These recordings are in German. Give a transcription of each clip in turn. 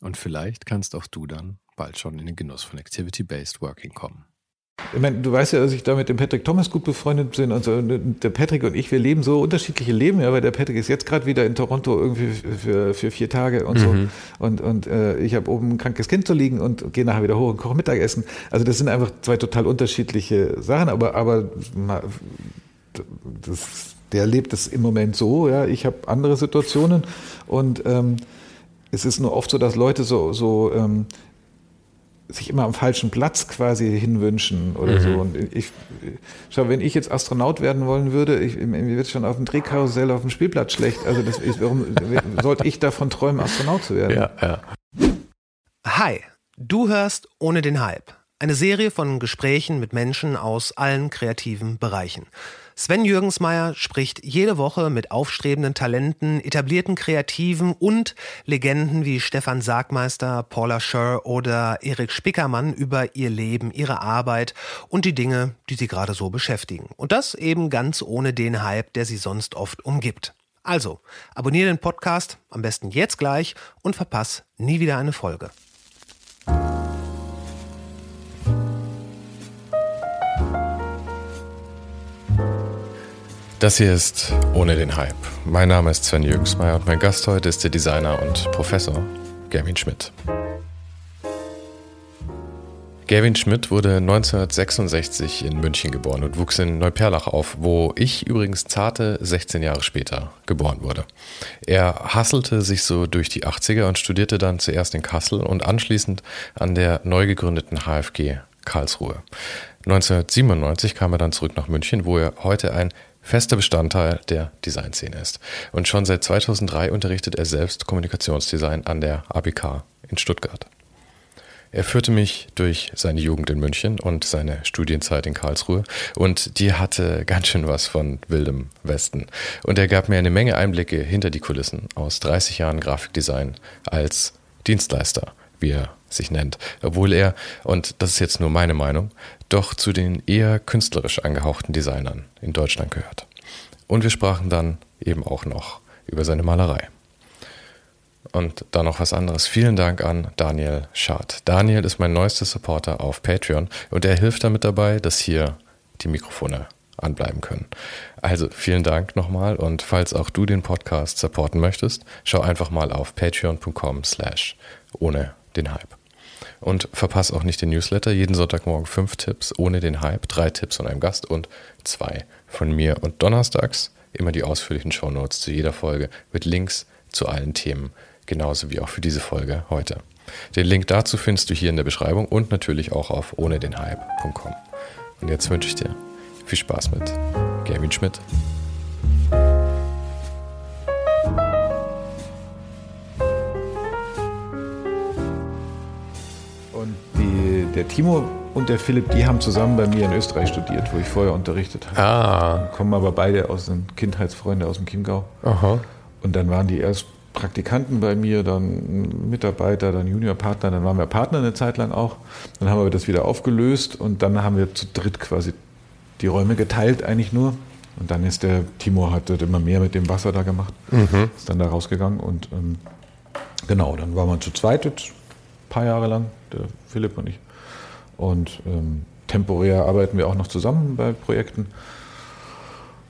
Und vielleicht kannst auch du dann bald schon in den Genuss von Activity-Based Working kommen. Ich meine, du weißt ja, dass ich da mit dem Patrick Thomas gut befreundet bin und so. Der Patrick und ich, wir leben so unterschiedliche Leben, ja, weil der Patrick ist jetzt gerade wieder in Toronto irgendwie für, für vier Tage und mhm. so. Und, und äh, ich habe oben ein krankes Kind zu liegen und gehe nachher wieder hoch und koche Mittagessen. Also das sind einfach zwei total unterschiedliche Sachen, aber, aber das, der lebt es im Moment so, ja. Ich habe andere Situationen und ähm, es ist nur oft so, dass Leute so, so ähm, sich immer am falschen Platz quasi hinwünschen oder mhm. so. Und ich, schau, wenn ich jetzt Astronaut werden wollen würde, ich, mir wird schon auf dem Drehkarussell auf dem Spielplatz schlecht. Also das ist, warum sollte ich davon träumen, Astronaut zu werden? Ja, ja. Hi, du hörst ohne den Hype. Eine Serie von Gesprächen mit Menschen aus allen kreativen Bereichen. Sven Jürgensmeier spricht jede Woche mit aufstrebenden Talenten, etablierten Kreativen und Legenden wie Stefan Sargmeister, Paula Scher oder Erik Spickermann über ihr Leben, ihre Arbeit und die Dinge, die sie gerade so beschäftigen. Und das eben ganz ohne den Hype, der sie sonst oft umgibt. Also, abonniere den Podcast am besten jetzt gleich und verpass nie wieder eine Folge. Das hier ist Ohne den Hype. Mein Name ist Sven Jürgensmeier und mein Gast heute ist der Designer und Professor Gavin Schmidt. Gavin Schmidt wurde 1966 in München geboren und wuchs in Neuperlach auf, wo ich übrigens zarte 16 Jahre später geboren wurde. Er hasselte sich so durch die 80er und studierte dann zuerst in Kassel und anschließend an der neu gegründeten HFG Karlsruhe. 1997 kam er dann zurück nach München, wo er heute ein fester Bestandteil der Designszene ist. Und schon seit 2003 unterrichtet er selbst Kommunikationsdesign an der ABK in Stuttgart. Er führte mich durch seine Jugend in München und seine Studienzeit in Karlsruhe und die hatte ganz schön was von wildem Westen. Und er gab mir eine Menge Einblicke hinter die Kulissen aus 30 Jahren Grafikdesign als Dienstleister, wie er sich nennt, obwohl er, und das ist jetzt nur meine Meinung, doch zu den eher künstlerisch angehauchten Designern in Deutschland gehört. Und wir sprachen dann eben auch noch über seine Malerei. Und dann noch was anderes. Vielen Dank an Daniel Schad. Daniel ist mein neuester Supporter auf Patreon und er hilft damit dabei, dass hier die Mikrofone anbleiben können. Also vielen Dank nochmal und falls auch du den Podcast supporten möchtest, schau einfach mal auf patreon.com slash ohne den Hype. Und verpasse auch nicht den Newsletter. Jeden Sonntagmorgen fünf Tipps ohne den Hype, drei Tipps von einem Gast und zwei von mir. Und donnerstags immer die ausführlichen Shownotes zu jeder Folge mit Links zu allen Themen, genauso wie auch für diese Folge heute. Den Link dazu findest du hier in der Beschreibung und natürlich auch auf ohne den Hype.com. Und jetzt wünsche ich dir viel Spaß mit Gavin Schmidt. Der Timo und der Philipp, die haben zusammen bei mir in Österreich studiert, wo ich vorher unterrichtet habe. Ah. Kommen aber beide aus den Kindheitsfreunden aus dem Chiemgau. Aha. Und dann waren die erst Praktikanten bei mir, dann Mitarbeiter, dann Juniorpartner, dann waren wir Partner eine Zeit lang auch. Dann haben wir das wieder aufgelöst und dann haben wir zu dritt quasi die Räume geteilt eigentlich nur. Und dann ist der Timo hat das immer mehr mit dem Wasser da gemacht, mhm. ist dann da rausgegangen und ähm, genau, dann waren wir zu zweit paar Jahre lang, der Philipp und ich. Und ähm, temporär arbeiten wir auch noch zusammen bei Projekten.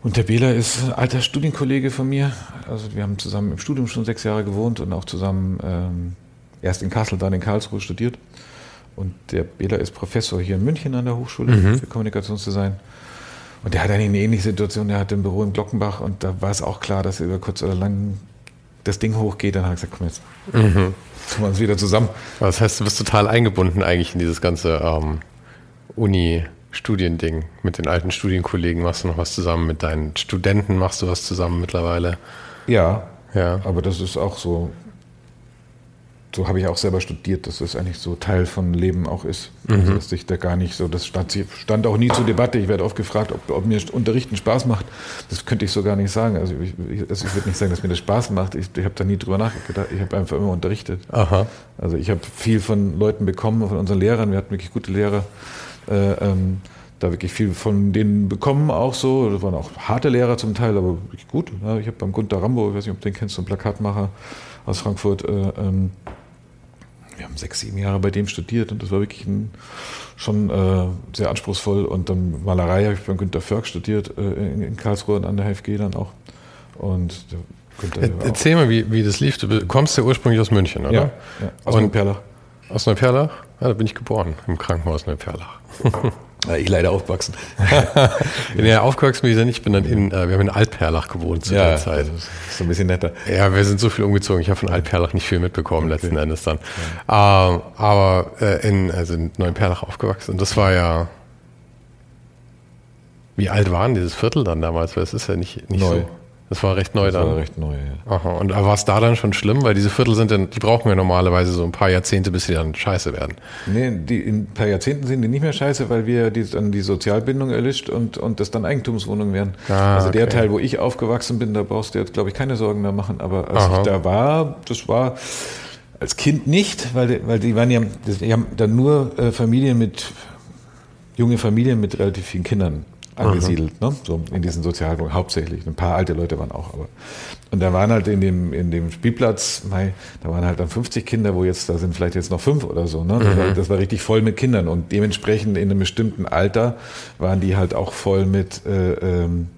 Und der Bela ist ein alter Studienkollege von mir. Also wir haben zusammen im Studium schon sechs Jahre gewohnt und auch zusammen ähm, erst in Kassel, dann in Karlsruhe studiert. Und der Bela ist Professor hier in München an der Hochschule mhm. für Kommunikationsdesign. Und der hat eine ähnliche Situation, der hat ein Büro in Glockenbach und da war es auch klar, dass er über kurz oder lang das Ding hochgeht. Dann hat er gesagt, komm jetzt, mhm. Tun wir uns wieder zusammen. Das heißt, du bist total eingebunden eigentlich in dieses ganze ähm, Uni-Studiending. Mit den alten Studienkollegen machst du noch was zusammen, mit deinen Studenten machst du was zusammen mittlerweile. Ja, ja. aber das ist auch so so habe ich auch selber studiert, dass das eigentlich so Teil von Leben auch ist. Also, mhm. Also, dass ich da gar nicht so, das stand, stand auch nie zur Debatte. Ich werde oft gefragt, ob, ob, mir Unterrichten Spaß macht. Das könnte ich so gar nicht sagen. Also ich, also ich würde nicht sagen, dass mir das Spaß macht. Ich, ich habe da nie drüber nachgedacht. Ich habe einfach immer unterrichtet. Aha. Also ich habe viel von Leuten bekommen, von unseren Lehrern. Wir hatten wirklich gute Lehrer. Äh, ähm, da wirklich viel von denen bekommen, auch so. Das waren auch harte Lehrer zum Teil, aber wirklich gut. Ja, ich habe beim Gunter Rambo, ich weiß nicht, ob du den kennst, so einen Plakatmacher aus Frankfurt, äh, ähm, wir haben sechs, sieben Jahre bei dem studiert und das war wirklich ein, schon äh, sehr anspruchsvoll. Und dann Malerei habe ich beim Günter Förg studiert äh, in, in, Karlsruhe und an der HFG dann auch. Und Günther Erzähl mal, wie, wie das lief. Du kommst ja ursprünglich aus München, oder? Ja, ja aus Neuperlach. Aus Neuperlach? Ja, da bin ich geboren, im Krankenhaus Neuperlach. Ja, ich leider aufgewachsen. ja, aufgewachsen bin ich ja nicht. Ich bin dann in, äh, wir haben in Altperlach gewohnt zu ja, der Zeit. Das ist so ein bisschen netter. Ja, wir sind so viel umgezogen. Ich habe von Altperlach nicht viel mitbekommen okay. letzten Endes dann. Ja. Ähm, aber äh, in, also in Neuperlach aufgewachsen. Und das war ja, wie alt waren dieses Viertel dann damals? Weil es ist ja nicht, nicht Neu. so. Das war recht neu das dann. Das war recht neu, ja. Aha. Und war es da dann schon schlimm? Weil diese Viertel sind dann, die brauchen ja normalerweise so ein paar Jahrzehnte, bis sie dann scheiße werden. Nee, die, in ein paar Jahrzehnten sind die nicht mehr scheiße, weil wir die, dann die Sozialbindung erlischt und, und das dann Eigentumswohnungen werden. Ah, also der Teil, wo ich aufgewachsen bin, da brauchst du jetzt, glaube ich, keine Sorgen mehr machen. Aber als Aha. ich da war, das war als Kind nicht, weil, weil die waren ja, die haben dann nur äh, Familien mit, junge Familien mit relativ vielen Kindern angesiedelt, ne? so in diesen Sozialwohnungen hauptsächlich. Ein paar alte Leute waren auch, aber. Und da waren halt in dem, in dem Spielplatz, mei, da waren halt dann 50 Kinder, wo jetzt, da sind vielleicht jetzt noch fünf oder so. Ne? Das, mhm. war, das war richtig voll mit Kindern und dementsprechend in einem bestimmten Alter waren die halt auch voll mit, äh, ähm,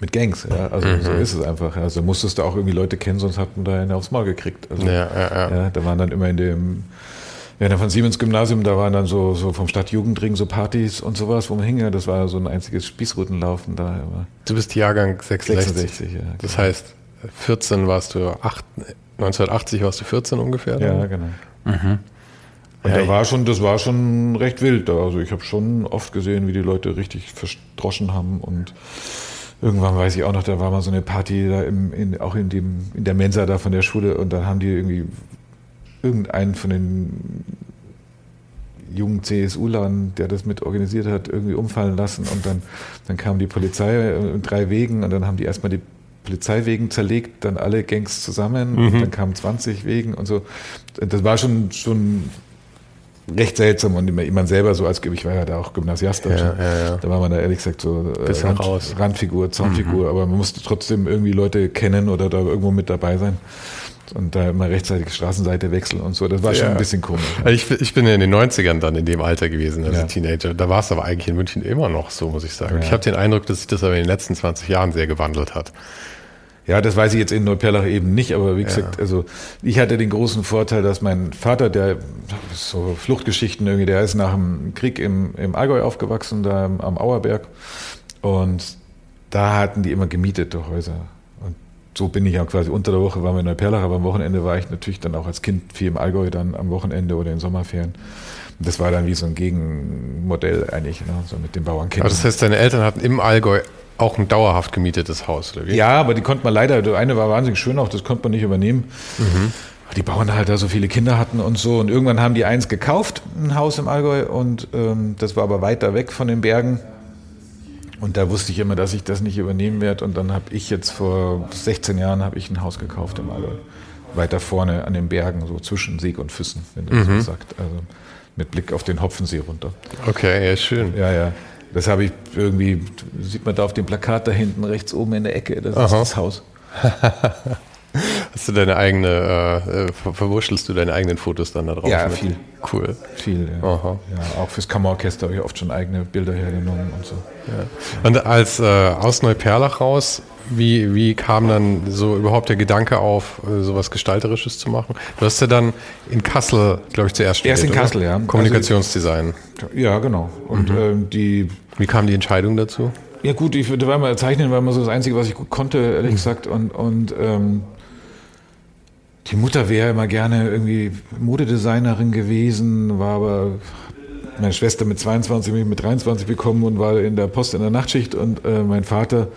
mit Gangs. Ja? Also mhm. so ist es einfach. Also musstest du auch irgendwie Leute kennen, sonst hat man da einen aufs Maul gekriegt. Also, ja, ja, ja. ja, da waren dann immer in dem ja, dann von Siemens Gymnasium, da waren dann so, so vom Stadtjugendring so Partys und sowas, wo man hing. Das war so ein einziges Spießrutenlaufen da immer. Du bist Jahrgang 66. 66 ja. Genau. Das heißt, 14 warst du, 8, 1980 warst du 14 ungefähr? Ja, oder? genau. Mhm. Und ja, da war schon, das war schon recht wild. Also ich habe schon oft gesehen, wie die Leute richtig verdroschen haben und irgendwann weiß ich auch noch, da war mal so eine Party da im, in, auch in dem in der Mensa da von der Schule und dann haben die irgendwie irgendeinen von den jungen CSU-Lern, der das mit organisiert hat, irgendwie umfallen lassen und dann, dann kam die Polizei in drei Wegen und dann haben die erstmal die Polizeiwegen zerlegt, dann alle Gangs zusammen mhm. und dann kamen 20 Wegen und so. Das war schon, schon recht seltsam und man selber so als, ich war ja da auch Gymnasiast, ja, ja, ja. da war man da ehrlich gesagt so äh, Rand, raus. Randfigur, Zaunfigur, mhm. aber man musste trotzdem irgendwie Leute kennen oder da irgendwo mit dabei sein und da immer rechtzeitig Straßenseite wechseln und so. Das war schon ein bisschen komisch. Ich, ich, bin ja in den 90ern dann in dem Alter gewesen, als ja. Teenager. Da war es aber eigentlich in München immer noch so, muss ich sagen. Ja. Ich habe den Eindruck, dass sich das aber in den letzten 20 Jahren sehr gewandelt hat. Ja, das weiß ich jetzt in Neuperlach eben nicht, aber wie gesagt, ja. also ich hatte den großen Vorteil, dass mein Vater, der so Fluchtgeschichten irgendwie, der ist nach dem Krieg im, im Allgäu aufgewachsen, da am Auerberg. Und da hatten die immer gemietete Häuser so bin ich ja quasi unter der Woche waren wir in Neuperlach, aber am Wochenende war ich natürlich dann auch als Kind viel im Allgäu dann am Wochenende oder in Sommerferien. Und das war dann wie so ein Gegenmodell eigentlich, ne? so mit den Bauernkindern. Also das heißt, deine Eltern hatten im Allgäu auch ein dauerhaft gemietetes Haus, oder wie? Ja, aber die konnte man leider, der eine war wahnsinnig schön auch, das konnte man nicht übernehmen. Mhm. Die Bauern halt da so viele Kinder hatten und so. Und irgendwann haben die eins gekauft, ein Haus im Allgäu, und ähm, das war aber weiter weg von den Bergen. Und da wusste ich immer, dass ich das nicht übernehmen werde. Und dann habe ich jetzt vor 16 Jahren habe ich ein Haus gekauft im Allgäu. Weiter vorne an den Bergen, so zwischen Sieg und Füssen, wenn man mhm. so sagt. Also mit Blick auf den Hopfensee runter. Okay, ja, schön. Ja, ja. Das habe ich irgendwie, sieht man da auf dem Plakat da hinten rechts oben in der Ecke, das Aha. ist das Haus. Hast du deine eigene, äh, ver verwurschtelst du deine eigenen Fotos dann da drauf? Ja, mit? viel. Cool. Viel, ja. Aha. ja auch fürs Kammerorchester habe ich oft schon eigene Bilder hergenommen und so. Ja. Und als äh, aus Neuperlach raus, wie, wie kam dann so überhaupt der Gedanke auf, äh, sowas Gestalterisches zu machen? Du hast ja dann in Kassel, glaube ich, zuerst studiert. Erst in oder? Kassel, ja. Kommunikationsdesign. Also, ja, genau. Und mhm. ähm, die. Wie kam die Entscheidung dazu? Ja gut, ich würde mal zeichnen, war mal so das Einzige, was ich gut konnte, ehrlich mhm. gesagt. Und, und ähm, die Mutter wäre immer gerne irgendwie Modedesignerin gewesen, war aber meine Schwester mit 22, mich mit 23 bekommen und war in der Post in der Nachtschicht und äh, mein Vater,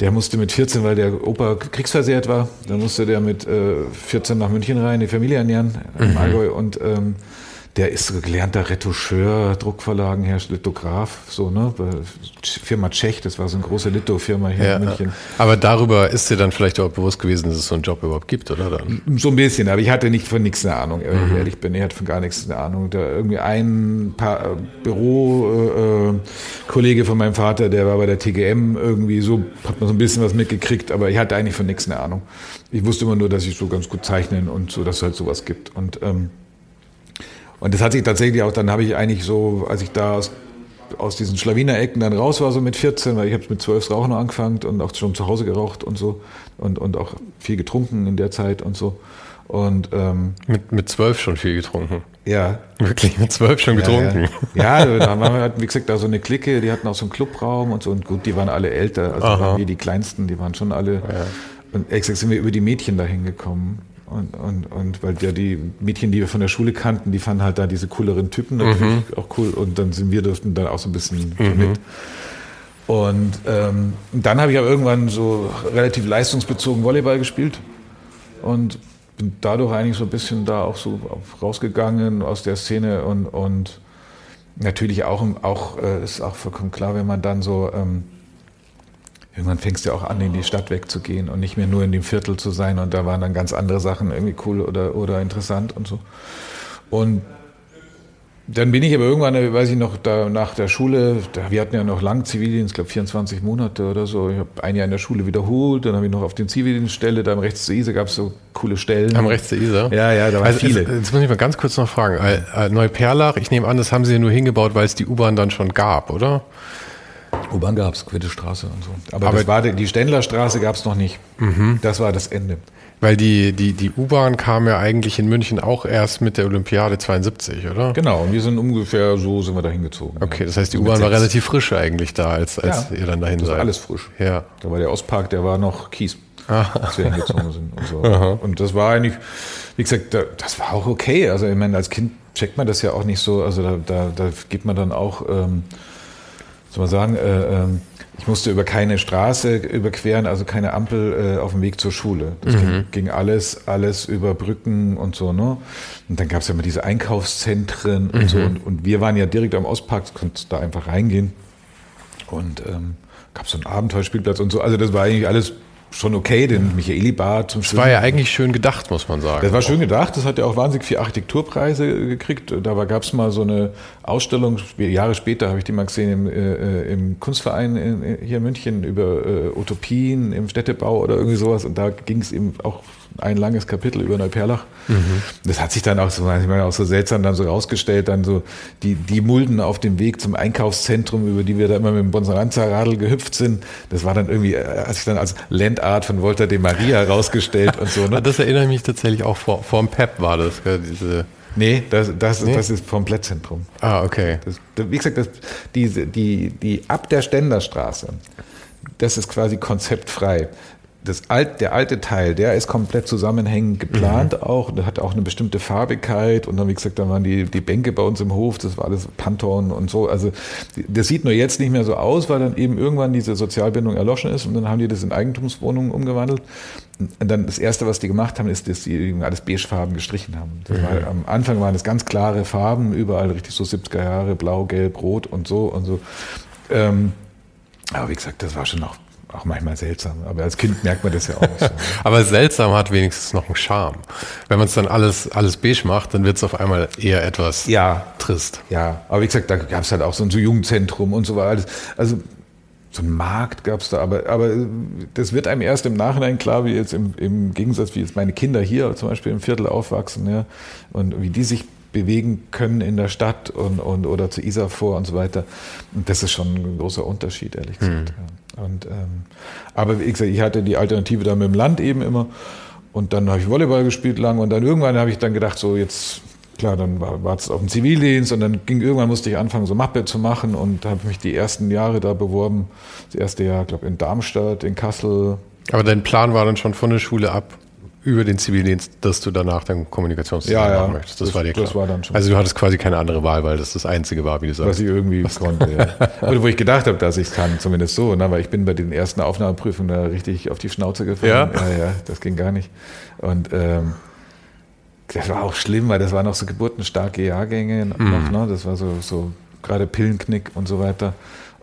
der musste mit 14, weil der Opa kriegsversehrt war, dann musste der mit äh, 14 nach München rein, die Familie ernähren im mhm. Allgäu und ähm, der ist gelernter Retoucheur, Druckverlagenhersteller, Lithograf, so, ne? Firma Tschech, das war so eine große Litho-Firma hier ja, in München. Aber darüber ist dir dann vielleicht auch bewusst gewesen, dass es so einen Job überhaupt gibt, oder? Dann? So ein bisschen, aber ich hatte nicht von nichts eine Ahnung, wenn mhm. ich ehrlich bin. Ich hatte von gar nichts eine Ahnung. Da irgendwie ein paar äh, Bürokollege äh, von meinem Vater, der war bei der TGM irgendwie so, hat man so ein bisschen was mitgekriegt, aber ich hatte eigentlich von nichts eine Ahnung. Ich wusste immer nur, dass ich so ganz gut zeichnen und so, dass es halt sowas gibt. Und ähm, und das hat sich tatsächlich auch, dann habe ich eigentlich so, als ich da aus, aus diesen Schlawiner-Ecken dann raus war, so mit 14, weil ich habe mit 12 Rauchen angefangen und auch schon zu Hause geraucht und so und, und auch viel getrunken in der Zeit und so. Und, ähm, mit, mit zwölf schon viel getrunken. Ja. Wirklich mit zwölf schon getrunken. Ja, ja. da haben wir halt, wie gesagt, da so eine Clique, die hatten auch so einen Clubraum und so. Und gut, die waren alle älter, also waren wir die Kleinsten, die waren schon alle. Ja. Und exakt sind wir über die Mädchen dahin gekommen. Und, und, und weil ja die Mädchen, die wir von der Schule kannten, die fanden halt da diese cooleren Typen natürlich mhm. auch cool. Und dann sind wir durften dann auch so ein bisschen mhm. mit. Und ähm, dann habe ich aber irgendwann so relativ leistungsbezogen Volleyball gespielt und bin dadurch eigentlich so ein bisschen da auch so rausgegangen aus der Szene und, und natürlich auch, auch äh, ist auch vollkommen klar, wenn man dann so ähm, irgendwann fängst du auch an, in die Stadt wegzugehen und nicht mehr nur in dem Viertel zu sein. Und da waren dann ganz andere Sachen irgendwie cool oder, oder interessant und so. Und dann bin ich aber irgendwann, weiß ich noch, da nach der Schule, da, wir hatten ja noch lang Zivildienst, ich glaube 24 Monate oder so. Ich habe ein Jahr in der Schule wiederholt, dann habe ich noch auf den Zivildienststelle, da am rechts zur Isar gab es so coole Stellen. Am rechts zur Isar? Ja, ja, da waren also, viele. Jetzt muss ich mal ganz kurz noch fragen. Äh, Neuperlach, ich nehme an, das haben Sie ja nur hingebaut, weil es die U-Bahn dann schon gab, oder? U-Bahn gab es, Quittestraße und so. Aber, Aber war die, Ständlerstraße gab es noch nicht. Mhm. Das war das Ende. Weil die, die, die U-Bahn kam ja eigentlich in München auch erst mit der Olympiade 72, oder? Genau, und wir sind ungefähr so sind wir da hingezogen. Okay, ja. das heißt, die U-Bahn war relativ frisch eigentlich da, als, als ja, ihr dann dahin das seid. Alles frisch. Ja. Da war der Ostpark, der war noch Kies, ah. als wir hingezogen sind. Und, so. und das war eigentlich, wie gesagt, das war auch okay. Also ich meine, als Kind checkt man das ja auch nicht so. Also da, da, da geht man dann auch... Ähm, soll man sagen, äh, äh, ich musste über keine Straße überqueren, also keine Ampel äh, auf dem Weg zur Schule. Das mhm. ging, ging, alles, alles über Brücken und so, ne? Und dann gab es ja immer diese Einkaufszentren und mhm. so. Und, und, wir waren ja direkt am Ostpark, konnte da einfach reingehen. Und ähm, gab so einen Abenteuerspielplatz und so. Also das war eigentlich alles schon okay, den Michaeli-Bar zum Schwimmen. Das war ja eigentlich schön gedacht, muss man sagen. Das war schön gedacht, das hat ja auch wahnsinnig viele Architekturpreise gekriegt. Da gab es mal so eine Ausstellung, Jahre später habe ich die mal gesehen im, äh, im Kunstverein in, hier in München über äh, Utopien im Städtebau oder irgendwie sowas. Und da ging es eben auch ein langes Kapitel über Neuperlach. Mhm. Das hat sich dann auch so, ich meine, auch so seltsam dann so rausgestellt, dann so die, die Mulden auf dem Weg zum Einkaufszentrum, über die wir da immer mit dem Bonsaranza-Radl gehüpft sind. Das war dann irgendwie, äh, hat sich dann als Landart von Volta de Maria rausgestellt und so. Ne? Das erinnert mich tatsächlich auch vor, vor dem PEP war das, diese Nee, das, das, nee? das ist vom Plättzentrum. Ah, okay. Das, wie gesagt, das, die, die, die ab der Ständerstraße, das ist quasi konzeptfrei das alt, der alte Teil, der ist komplett zusammenhängend geplant mhm. auch. Der hat auch eine bestimmte Farbigkeit. Und dann, wie gesagt, dann waren die, die Bänke bei uns im Hof, das war alles Pantone und so. Also das sieht nur jetzt nicht mehr so aus, weil dann eben irgendwann diese Sozialbindung erloschen ist und dann haben die das in Eigentumswohnungen umgewandelt. Und dann das Erste, was die gemacht haben, ist, dass die alles beigefarben gestrichen haben. Mhm. War, am Anfang waren es ganz klare Farben, überall richtig so 70er Jahre, blau, gelb, rot und so und so. Ähm, aber wie gesagt, das war schon noch auch manchmal seltsam. Aber als Kind merkt man das ja auch. So. aber seltsam hat wenigstens noch einen Charme. Wenn man es dann alles, alles beige macht, dann wird es auf einmal eher etwas ja, trist. Ja, aber wie gesagt, da gab es halt auch so ein so Jugendzentrum und so weiter. Also so ein Markt gab es da, aber, aber das wird einem erst im Nachhinein klar, wie jetzt im, im Gegensatz, wie jetzt meine Kinder hier zum Beispiel im Viertel aufwachsen, ja, und wie die sich bewegen können in der Stadt und, und oder zu Isar vor und so weiter. Und das ist schon ein großer Unterschied, ehrlich gesagt. Mhm. Und, ähm, aber wie gesagt, ich hatte die Alternative da mit dem Land eben immer. Und dann habe ich Volleyball gespielt lang und dann irgendwann habe ich dann gedacht, so jetzt, klar, dann war es auf dem Zivildienst und dann ging irgendwann musste ich anfangen, so Mappe zu machen und habe mich die ersten Jahre da beworben. Das erste Jahr, glaube in Darmstadt, in Kassel. Aber dein Plan war dann schon von der Schule ab, über den Zivildienst, dass du danach dann Kommunikationsdesign ja, machen möchtest. Das, das, war dir klar. War dann schon. Also du hattest quasi keine andere Wahl, weil das das Einzige war, wie du sagst. Was ich irgendwie Was konnte, ja. Oder wo ich gedacht habe, dass ich es kann, zumindest so. Ne? Weil ich bin bei den ersten Aufnahmeprüfungen da richtig auf die Schnauze gefallen. Ja? ja, ja, das ging gar nicht. Und ähm, das war auch schlimm, weil das waren noch so geburtenstarke Jahrgänge noch, mhm. ne? Das war so, so gerade Pillenknick und so weiter.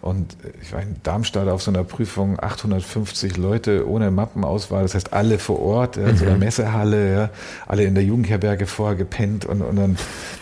Und ich war in Darmstadt auf so einer Prüfung, 850 Leute ohne Mappenauswahl, das heißt alle vor Ort, ja, in so einer mhm. Messehalle, ja, alle in der Jugendherberge vorher gepennt und, und dann,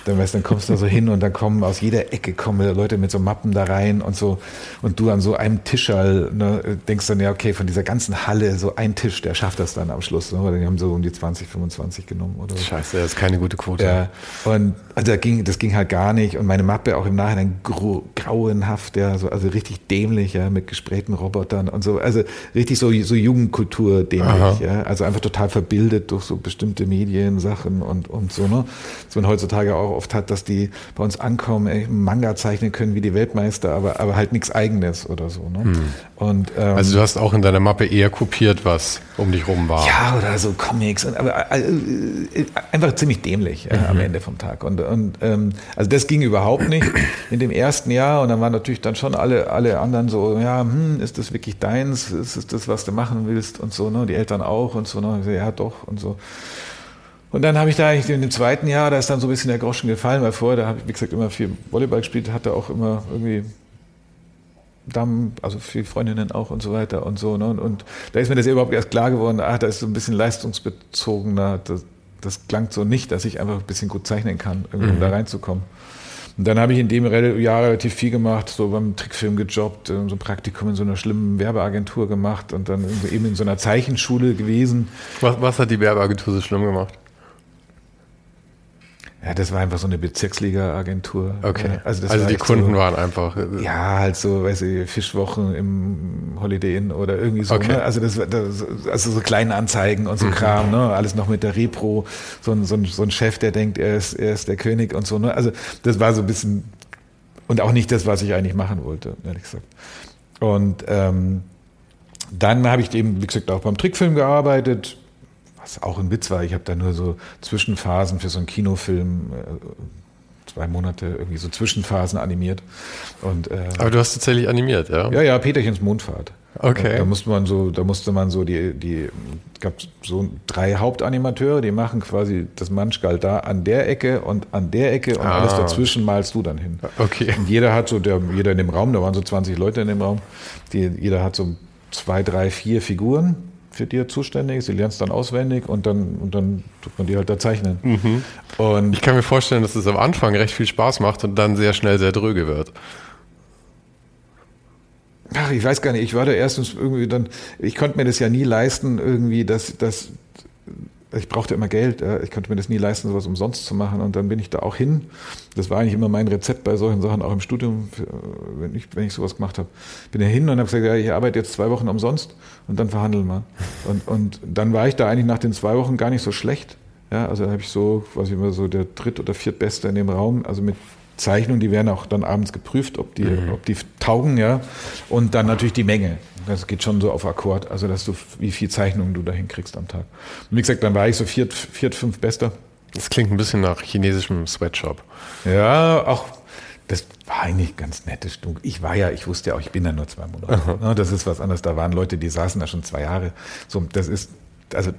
dann, weißt, dann kommst du da so hin und dann kommen aus jeder Ecke kommen Leute mit so Mappen da rein und so und du an so einem Tischerl ne, denkst dann, ja okay, von dieser ganzen Halle so ein Tisch, der schafft das dann am Schluss, ne, die haben so um die 20, 25 genommen oder so. Scheiße, das ist keine gute Quote. Ja, und also da ging, das ging halt gar nicht und meine Mappe auch im Nachhinein grauenhaft, ja, so, also richtig dämlich, ja, mit gesprähten Robotern und so. Also richtig so, so Jugendkultur dämlich, ja. Also einfach total verbildet durch so bestimmte Mediensachen und, und so, ne? Was man heutzutage auch oft hat, dass die bei uns ankommen, ey, Manga zeichnen können wie die Weltmeister, aber, aber halt nichts eigenes oder so, ne? Hm. Und, ähm, also du hast auch in deiner Mappe eher kopiert, was um dich rum war. Ja, oder so Comics, und, aber äh, äh einfach ziemlich dämlich ja, mhm. am Ende vom Tag. Und, und ähm, also das ging überhaupt nicht in dem ersten Jahr und dann waren natürlich dann schon alle, alle anderen so, ja, hm, ist das wirklich deins? Ist es das, was du machen willst? Und so, ne? Die Eltern auch und so, ne? Ja, doch und so. Und dann habe ich da eigentlich in dem zweiten Jahr, da ist dann so ein bisschen der Groschen gefallen, weil vorher, da habe ich, wie gesagt, immer viel Volleyball gespielt, hatte auch immer irgendwie Damen, also viele Freundinnen auch und so weiter und so. Ne? Und, und, da ist mir das überhaupt erst klar geworden, ach, da ist so ein bisschen leistungsbezogener, das, das klang so nicht, dass ich einfach ein bisschen gut zeichnen kann, um mhm. da reinzukommen. Und dann habe ich in dem Jahr relativ viel gemacht, so beim Trickfilm gejobbt, äh, so ein Praktikum in so einer schlimmen Werbeagentur gemacht und dann eben in so einer Zeichenschule gewesen. Was, was hat die Werbeagentur so schlimm gemacht? Ja, das war einfach so eine Bezirksliga-Agentur. Okay. Also, also die Kunden so, waren einfach. Äh, ja, halt so, weiß ich, Fischwochen im Holiday Inn oder irgendwie so. Okay. Ne? Also das, das, also so kleine Anzeigen und so mhm. Kram, ne? Alles noch mit der Repro. So ein, so, ein, so ein Chef, der denkt, er ist, er ist der König und so. Ne? Also das war so ein bisschen und auch nicht das, was ich eigentlich machen wollte, ehrlich gesagt. Und ähm, dann habe ich eben, wie gesagt, auch beim Trickfilm gearbeitet was auch ein Witz war, ich habe da nur so Zwischenphasen für so einen Kinofilm, äh, zwei Monate irgendwie so Zwischenphasen animiert. Und, äh, Aber du hast tatsächlich animiert, ja? Ja, ja, Peterchens Mondfahrt. Okay. Da, musste man so, da musste man so die, die gab so drei Hauptanimateure, die machen quasi das Manschgal da an der Ecke und an der Ecke und ah. alles dazwischen malst du dann hin. Okay. Und jeder hat so, der, jeder in dem Raum, da waren so 20 Leute in dem Raum, die, jeder hat so zwei, drei, vier Figuren für die er zuständig. Sie lernt es dann auswendig und dann, und dann tut man die halt da zeichnen. Mhm. Und ich kann mir vorstellen, dass es am Anfang recht viel Spaß macht und dann sehr schnell sehr dröge wird. Ach, ich weiß gar nicht. Ich war da erstens irgendwie dann, ich konnte mir das ja nie leisten, irgendwie, dass, dass ich brauchte immer Geld. Ich konnte mir das nie leisten, sowas umsonst zu machen. Und dann bin ich da auch hin. Das war eigentlich immer mein Rezept bei solchen Sachen, auch im Studium, wenn ich, wenn ich sowas gemacht habe. Bin da hin und habe gesagt, ja, ich arbeite jetzt zwei Wochen umsonst und dann verhandeln wir. Und, und dann war ich da eigentlich nach den zwei Wochen gar nicht so schlecht. Ja, also da habe ich so, was ich immer so der dritt- oder viertbeste in dem Raum, also mit Zeichnungen, die werden auch dann abends geprüft, ob die, mhm. ob die taugen, ja. Und dann natürlich die Menge. Das geht schon so auf Akkord, also dass du, wie viel Zeichnungen du da hinkriegst am Tag. Und wie gesagt, dann war ich so viert, viert fünf Bester. Das klingt ein bisschen nach chinesischem Sweatshop. Ja, auch das war eigentlich ganz nettes Stunk. Ich war ja, ich wusste ja auch, ich bin da nur zwei Monate. Aha. Das ist was anderes. Da waren Leute, die saßen da schon zwei Jahre. So, das ist, also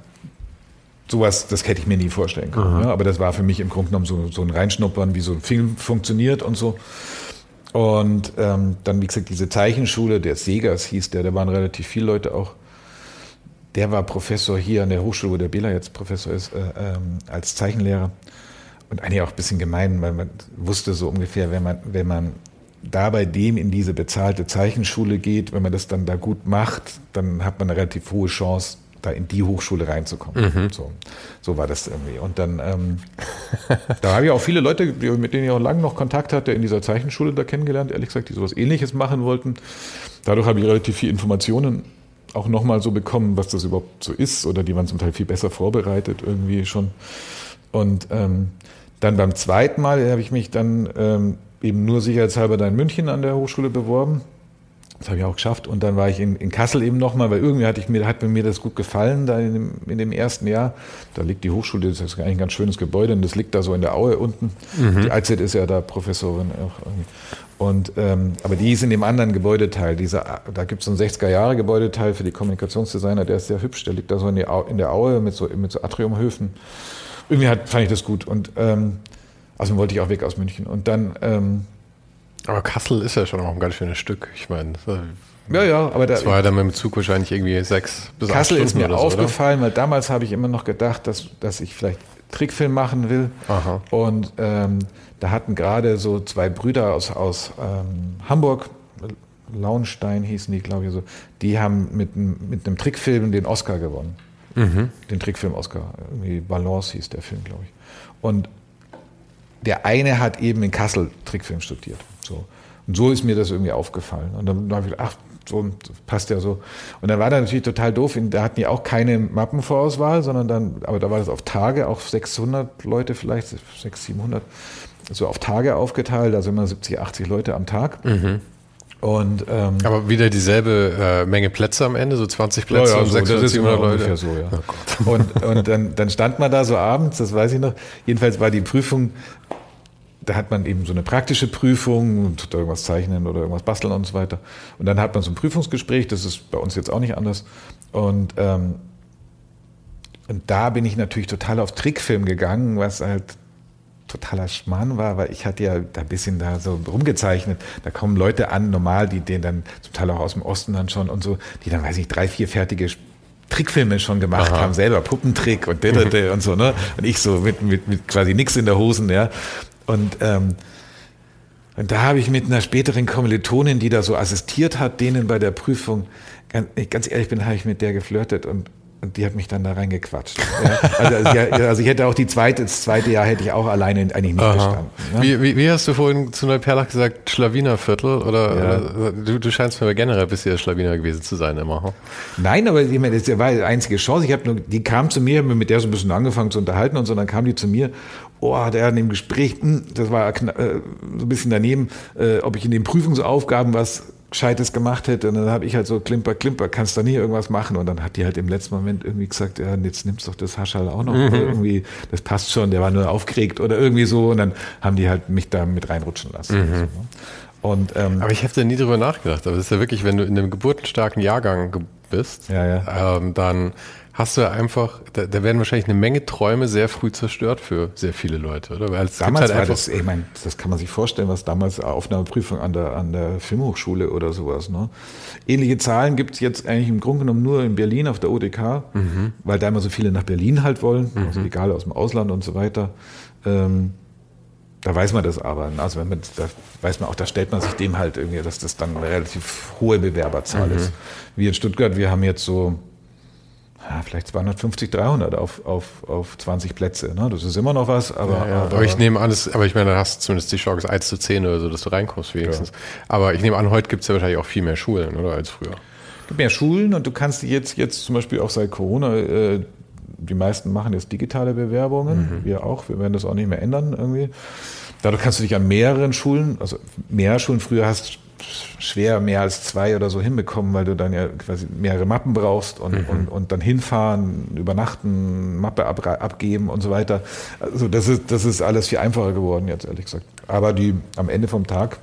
sowas, das hätte ich mir nie vorstellen können. Ja, aber das war für mich im Grunde genommen so, so ein Reinschnuppern, wie so ein Film funktioniert und so. Und ähm, dann, wie gesagt, diese Zeichenschule, der Segers hieß der, da waren relativ viele Leute auch. Der war Professor hier an der Hochschule, wo der Bela jetzt Professor ist, äh, ähm, als Zeichenlehrer. Und eigentlich auch ein bisschen gemein, weil man wusste so ungefähr, wenn man, wenn man da bei dem in diese bezahlte Zeichenschule geht, wenn man das dann da gut macht, dann hat man eine relativ hohe Chance, da in die Hochschule reinzukommen. Mhm. So, so war das irgendwie. Und dann, ähm, da habe ich auch viele Leute, mit denen ich auch lange noch Kontakt hatte, in dieser Zeichenschule da kennengelernt, ehrlich gesagt, die sowas ähnliches machen wollten. Dadurch habe ich relativ viel Informationen auch nochmal so bekommen, was das überhaupt so ist, oder die waren zum Teil viel besser vorbereitet irgendwie schon. Und ähm, dann beim zweiten Mal habe ich mich dann ähm, eben nur sicherheitshalber da in München an der Hochschule beworben das habe ich auch geschafft. Und dann war ich in, in Kassel eben nochmal, weil irgendwie hatte ich mir, hat mir das gut gefallen da in dem, in dem ersten Jahr. Da liegt die Hochschule, das ist eigentlich ein ganz schönes Gebäude und das liegt da so in der Aue unten. Mhm. Die IZ ist ja da Professorin auch irgendwie. Und, ähm, aber die ist in dem anderen Gebäudeteil. Dieser, da gibt es so einen 60er-Jahre-Gebäudeteil für die Kommunikationsdesigner, der ist sehr hübsch, der liegt da so in, die in der Aue mit so, mit so Atriumhöfen. Irgendwie hat, fand ich das gut. Und ähm, also wollte ich auch weg aus München. Und dann ähm, aber Kassel ist ja schon noch ein ganz schönes Stück. Ich meine, ja, ja, aber da, das war ja dann mit dem Zug wahrscheinlich irgendwie sechs bis Kassel acht Stunden ist mir so, aufgefallen, oder? weil damals habe ich immer noch gedacht, dass, dass ich vielleicht Trickfilm machen will. Aha. Und ähm, da hatten gerade so zwei Brüder aus, aus ähm, Hamburg, Launstein hießen die, glaube ich so, die haben mit, mit einem Trickfilm den Oscar gewonnen. Mhm. Den Trickfilm Oscar. Irgendwie Balance hieß der Film, glaube ich. Und der eine hat eben in Kassel Trickfilm studiert. So. Und so ist mir das irgendwie aufgefallen. Und dann habe ich gedacht, ach, so passt ja so. Und dann war das natürlich total doof. Da hatten die auch keine Mappenvorauswahl, sondern dann, aber da war das auf Tage, auch 600 Leute vielleicht, 600, 700, so auf Tage aufgeteilt, also immer 70, 80 Leute am Tag. Mhm. Und, ähm, Aber wieder dieselbe äh, Menge Plätze am Ende, so 20 Plätze ja, ja, und so, 600, 700 Leute. Ungefähr so, ja. Oh und und dann, dann stand man da so abends, das weiß ich noch. Jedenfalls war die Prüfung da hat man eben so eine praktische Prüfung und irgendwas zeichnen oder irgendwas basteln und so weiter. Und dann hat man so ein Prüfungsgespräch, das ist bei uns jetzt auch nicht anders. Und, ähm, und da bin ich natürlich total auf Trickfilm gegangen, was halt totaler Schmarrn war, weil ich hatte ja da ein bisschen da so rumgezeichnet. Da kommen Leute an, normal, die den dann zum Teil auch aus dem Osten dann schon und so, die dann, weiß ich, drei, vier fertige Trickfilme schon gemacht Aha. haben, selber Puppentrick und und so, ne? Und ich so mit, mit, mit quasi nix in der Hosen, ja. Und, ähm, und da habe ich mit einer späteren Kommilitonin, die da so assistiert hat, denen bei der Prüfung, ganz, ganz ehrlich bin, habe ich mit der geflirtet und und die hat mich dann da reingequatscht. Ja, also, also, ich hätte auch die zweite, das zweite Jahr hätte ich auch alleine eigentlich nicht Aha. bestanden. Ne? Wie, wie, wie, hast du vorhin zu Neuperlach gesagt, Schlawinerviertel? Oder, ja. oder du, du, scheinst mir generell bisher Schlawiner gewesen zu sein immer. Hm? Nein, aber ich meine, das war die einzige Chance. Ich habe nur, die kam zu mir, mit der so ein bisschen angefangen zu unterhalten und so, dann kam die zu mir oh, der in dem Gespräch, hm, das war äh, so ein bisschen daneben, äh, ob ich in den Prüfungsaufgaben was Gescheites gemacht hätte. Und dann habe ich halt so klimper, klimper, kannst du nie irgendwas machen. Und dann hat die halt im letzten Moment irgendwie gesagt, ja, jetzt nimmst doch das Haschall auch noch. Mhm. Irgendwie, das passt schon, der war nur aufgeregt oder irgendwie so. Und dann haben die halt mich da mit reinrutschen lassen. Mhm. Und, so, ne? und ähm, Aber ich habe da nie drüber nachgedacht. Aber das ist ja wirklich, wenn du in einem geburtenstarken Jahrgang bist, ja, ja. Ähm, dann hast du einfach, da, da, werden wahrscheinlich eine Menge Träume sehr früh zerstört für sehr viele Leute, oder? Weil damals halt war das, ich meine, das kann man sich vorstellen, was damals Aufnahmeprüfung an der, an der Filmhochschule oder sowas, ne? Ähnliche Zahlen gibt es jetzt eigentlich im Grunde genommen nur in Berlin auf der ODK, mhm. weil da immer so viele nach Berlin halt wollen, mhm. also egal aus dem Ausland und so weiter. Ähm, da weiß man das aber. Ne? Also wenn man, da weiß man auch, da stellt man sich dem halt irgendwie, dass das dann eine relativ hohe Bewerberzahl mhm. ist. Wie in Stuttgart, wir haben jetzt so ja, vielleicht 250, 300 auf, auf, auf 20 Plätze. Ne? Das ist immer noch was, aber, ja, ja. aber, aber ich nehme an, das, aber ich meine, da hast du zumindest die Chance 1 zu 10 oder so, dass du reinkommst wenigstens. Aber ich nehme an, heute gibt es ja wahrscheinlich auch viel mehr Schulen, oder als früher. Es gibt mehr Schulen und du kannst jetzt, jetzt zum Beispiel auch seit Corona, äh, die meisten machen jetzt digitale Bewerbungen, mhm. wir auch, wir werden das auch nicht mehr ändern irgendwie. Dadurch kannst du dich an mehreren Schulen, also mehr Schulen, früher hast schwer mehr als zwei oder so hinbekommen, weil du dann ja quasi mehrere Mappen brauchst und, mhm. und, und dann hinfahren, übernachten, Mappe ab, abgeben und so weiter. Also das ist, das ist alles viel einfacher geworden jetzt, ehrlich gesagt. Aber die, am Ende vom Tag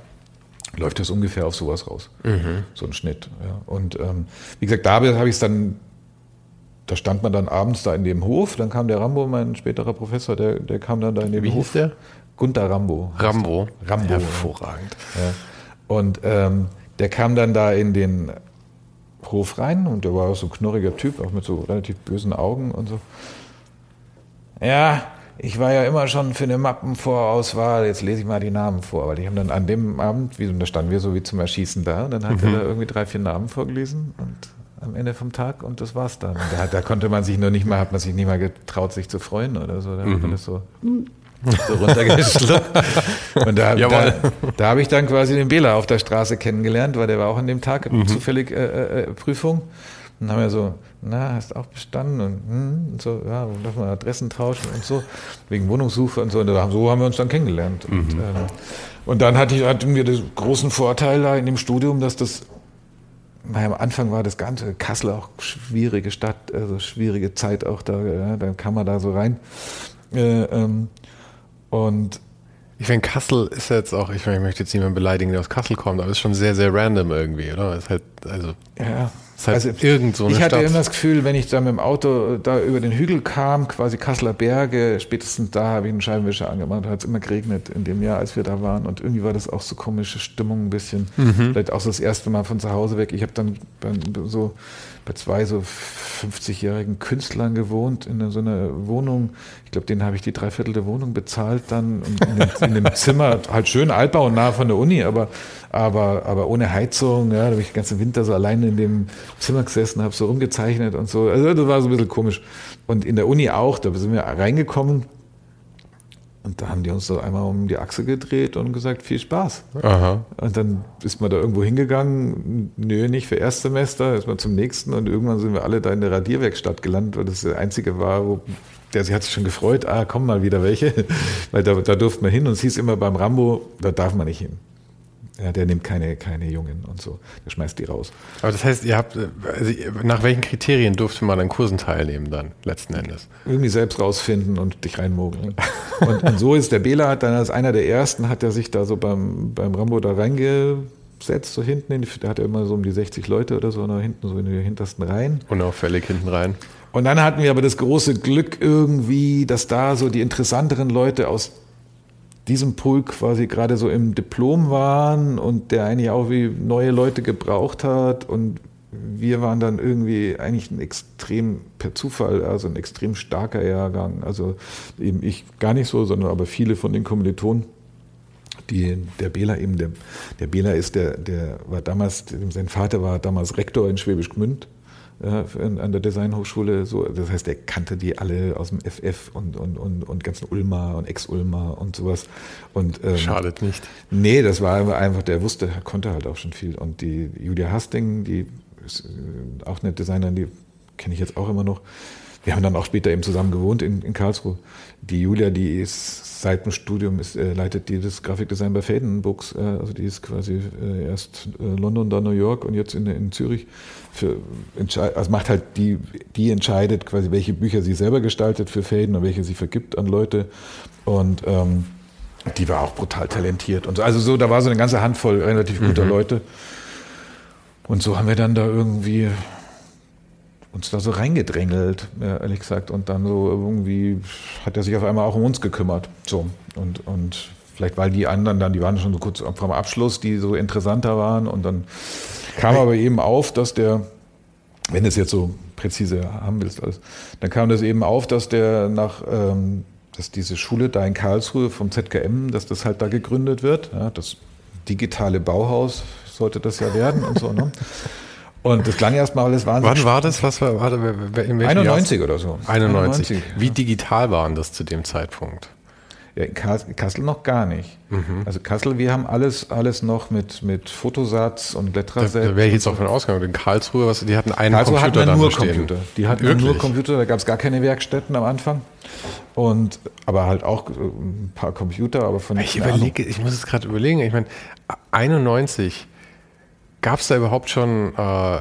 läuft das ungefähr auf sowas raus. Mhm. So ein Schnitt. Ja. Und ähm, wie gesagt, da habe ich es dann, da stand man dann abends da in dem Hof, dann kam der Rambo, mein späterer Professor, der, der kam dann da in dem Wie Hof. Wie hieß der? Gunther Rambo. Rambo. Rambo. Hervorragend. Ja. Und ähm, der kam dann da in den Hof rein und der war so ein knurriger Typ, auch mit so relativ bösen Augen und so. Ja, ich war ja immer schon für eine Mappenvorauswahl, jetzt lese ich mal die Namen vor, weil die haben dann an dem Abend, wie, da standen wir so wie zum Erschießen da, und dann hat mhm. er da irgendwie drei, vier Namen vorgelesen und am Ende vom Tag und das war's dann. Da, da, konnte man sich noch nicht mal, hat man sich nicht mal getraut, sich zu freuen oder so. Da mhm. hat man das so, so runtergeschluckt. und da, da, da habe ich dann quasi den Bela auf der Straße kennengelernt, weil der war auch an dem Tag mhm. zufällig äh, äh, äh Prüfung. Und haben wir so, na, hast auch bestanden und, hm, und so, ja, lass mal Adressen tauschen und so, wegen Wohnungssuche und so. Und so haben wir uns dann kennengelernt. Mhm. Und, ähm, und, dann hatte ich, hatten wir den großen Vorteil da in dem Studium, dass das, weil am Anfang war das Ganze, Kassel auch schwierige Stadt, also schwierige Zeit auch da, ja, dann kam man da so rein. Äh, ähm, und ich finde, Kassel ist jetzt auch, ich, meine, ich möchte jetzt niemanden beleidigen, der aus Kassel kommt, aber es ist schon sehr, sehr random irgendwie, oder? Ist halt, also. Ja. Ist halt also irgend so eine ich hatte Stadt. immer das Gefühl, wenn ich da mit dem Auto da über den Hügel kam, quasi Kasseler Berge, spätestens da habe ich einen Scheibenwischer angemacht, hat es immer geregnet in dem Jahr, als wir da waren und irgendwie war das auch so komische Stimmung ein bisschen. Mhm. Vielleicht auch so das erste Mal von zu Hause weg. Ich habe dann so bei zwei so 50-jährigen Künstlern gewohnt in so einer Wohnung. Ich glaube, denen habe ich die Dreiviertel der Wohnung bezahlt dann in dem, Zimmer, halt schön altbau und nah von der Uni, aber, aber, aber ohne Heizung. Ja, da habe ich den ganzen Winter so alleine in dem Zimmer gesessen, habe so rumgezeichnet und so. Also das war so ein bisschen komisch. Und in der Uni auch, da sind wir reingekommen und da haben die uns so einmal um die Achse gedreht und gesagt, viel Spaß. Aha. Und dann ist man da irgendwo hingegangen, nö, nicht für Erstsemester, ist man zum nächsten und irgendwann sind wir alle da in der Radierwerkstatt gelandet, weil das der einzige war, wo der sie hat sich schon gefreut, ah, kommen mal wieder welche, weil da, da durfte man hin und es hieß immer beim Rambo, da darf man nicht hin. Ja, der nimmt keine, keine Jungen und so. Der schmeißt die raus. Aber das heißt, ihr habt, also nach welchen Kriterien durfte man an Kursen teilnehmen dann, letzten Endes? Irgendwie selbst rausfinden und dich reinmogeln. und, und, so ist der Bela hat dann als einer der ersten, hat er sich da so beim, beim Rambo da reingesetzt, so hinten, in die, da hat er immer so um die 60 Leute oder so, da hinten, so in die hintersten Reihen. Unauffällig hinten rein. Und dann hatten wir aber das große Glück irgendwie, dass da so die interessanteren Leute aus diesem Pulk quasi gerade so im Diplom waren und der eigentlich auch wie neue Leute gebraucht hat und wir waren dann irgendwie eigentlich ein extrem per Zufall, also ein extrem starker Jahrgang. Also eben ich gar nicht so, sondern aber viele von den Kommilitonen. Die, der Bela eben, der, der Bela ist der, der war damals, sein Vater war damals Rektor in Schwäbisch Gmünd an der Designhochschule. So, das heißt, er kannte die alle aus dem FF und, und, und, und ganzen Ulmer und Ex-Ulmer und sowas. Und, ähm, Schadet nicht. Nee, das war einfach, der wusste, konnte halt auch schon viel. Und die Julia Hasting, die ist äh, auch eine Designerin, die kenne ich jetzt auch immer noch. Wir haben dann auch später eben zusammen gewohnt in, in Karlsruhe. Die Julia, die ist seit dem Studium, ist, äh, leitet die das Grafikdesign bei Faden Books. Äh, also die ist quasi äh, erst äh, London, dann New York und jetzt in, in Zürich. Für, also macht halt die, die entscheidet quasi, welche Bücher sie selber gestaltet für Faden und welche sie vergibt an Leute. Und ähm, die war auch brutal talentiert. Und so. Also so, da war so eine ganze Handvoll relativ guter mhm. Leute. Und so haben wir dann da irgendwie uns da so reingedrängelt, ehrlich gesagt. Und dann so irgendwie hat er sich auf einmal auch um uns gekümmert. So. Und, und vielleicht weil die anderen dann, die waren schon so kurz vom Abschluss, die so interessanter waren. Und dann kam aber eben auf, dass der, wenn du es jetzt so präzise haben willst, alles, dann kam das eben auf, dass der nach, ähm, dass diese Schule da in Karlsruhe vom ZKM, dass das halt da gegründet wird. Ja, das digitale Bauhaus sollte das ja werden und so. Ne? Und das klang erstmal alles wahnsinnig. Wann war das? Was war, warte, in 91 Jahr? oder so. 91. 91. Wie digital waren das zu dem Zeitpunkt? Ja, in Kassel noch gar nicht. Mhm. Also Kassel, wir haben alles, alles noch mit, mit Fotosatz und Letraset. Da, da wäre ich jetzt auch von ausgegangen. In Karlsruhe, was, die hatten einen Karlsruhe Computer hatten nur Computer. Die hatten Wirklich? nur Computer, da gab es gar keine Werkstätten am Anfang. Und, aber halt auch ein paar Computer, aber von Ich überlege, ich muss es gerade überlegen, ich meine, 91, Gab es da überhaupt schon äh,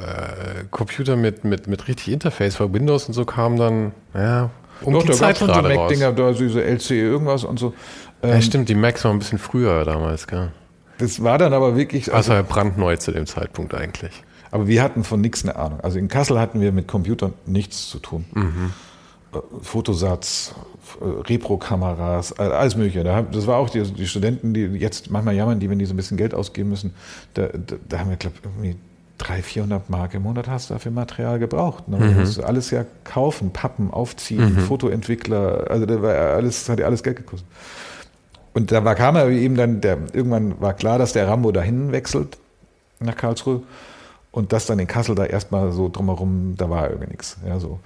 Computer mit, mit, mit richtig Interface? Weil Windows und so kam dann, ja, um Doch, die da Zeit schon so Mac-Dinger, da diese LCE irgendwas und so. Ähm, ja, stimmt, die Macs waren ein bisschen früher damals, gell? Das war dann aber wirklich. Also, also brandneu zu dem Zeitpunkt eigentlich. Aber wir hatten von nichts eine Ahnung. Also in Kassel hatten wir mit Computern nichts zu tun. Mhm. Äh, Fotosatz, äh, Repro-Kameras, alles Mögliche. Das war auch die, die, Studenten, die jetzt manchmal jammern, die, wenn die so ein bisschen Geld ausgeben müssen, da, da, da haben wir, glaube ich, irgendwie 300, 400 Mark im Monat hast du dafür Material gebraucht. Ne? Mhm. musst alles ja kaufen, pappen, aufziehen, mhm. Fotoentwickler, also da war alles, das hat ja alles Geld gekostet. Und da war, kam er eben dann, der, irgendwann war klar, dass der Rambo dahin wechselt nach Karlsruhe. Und das dann in Kassel da erstmal so drumherum, da war irgendwie nichts. Ja, so.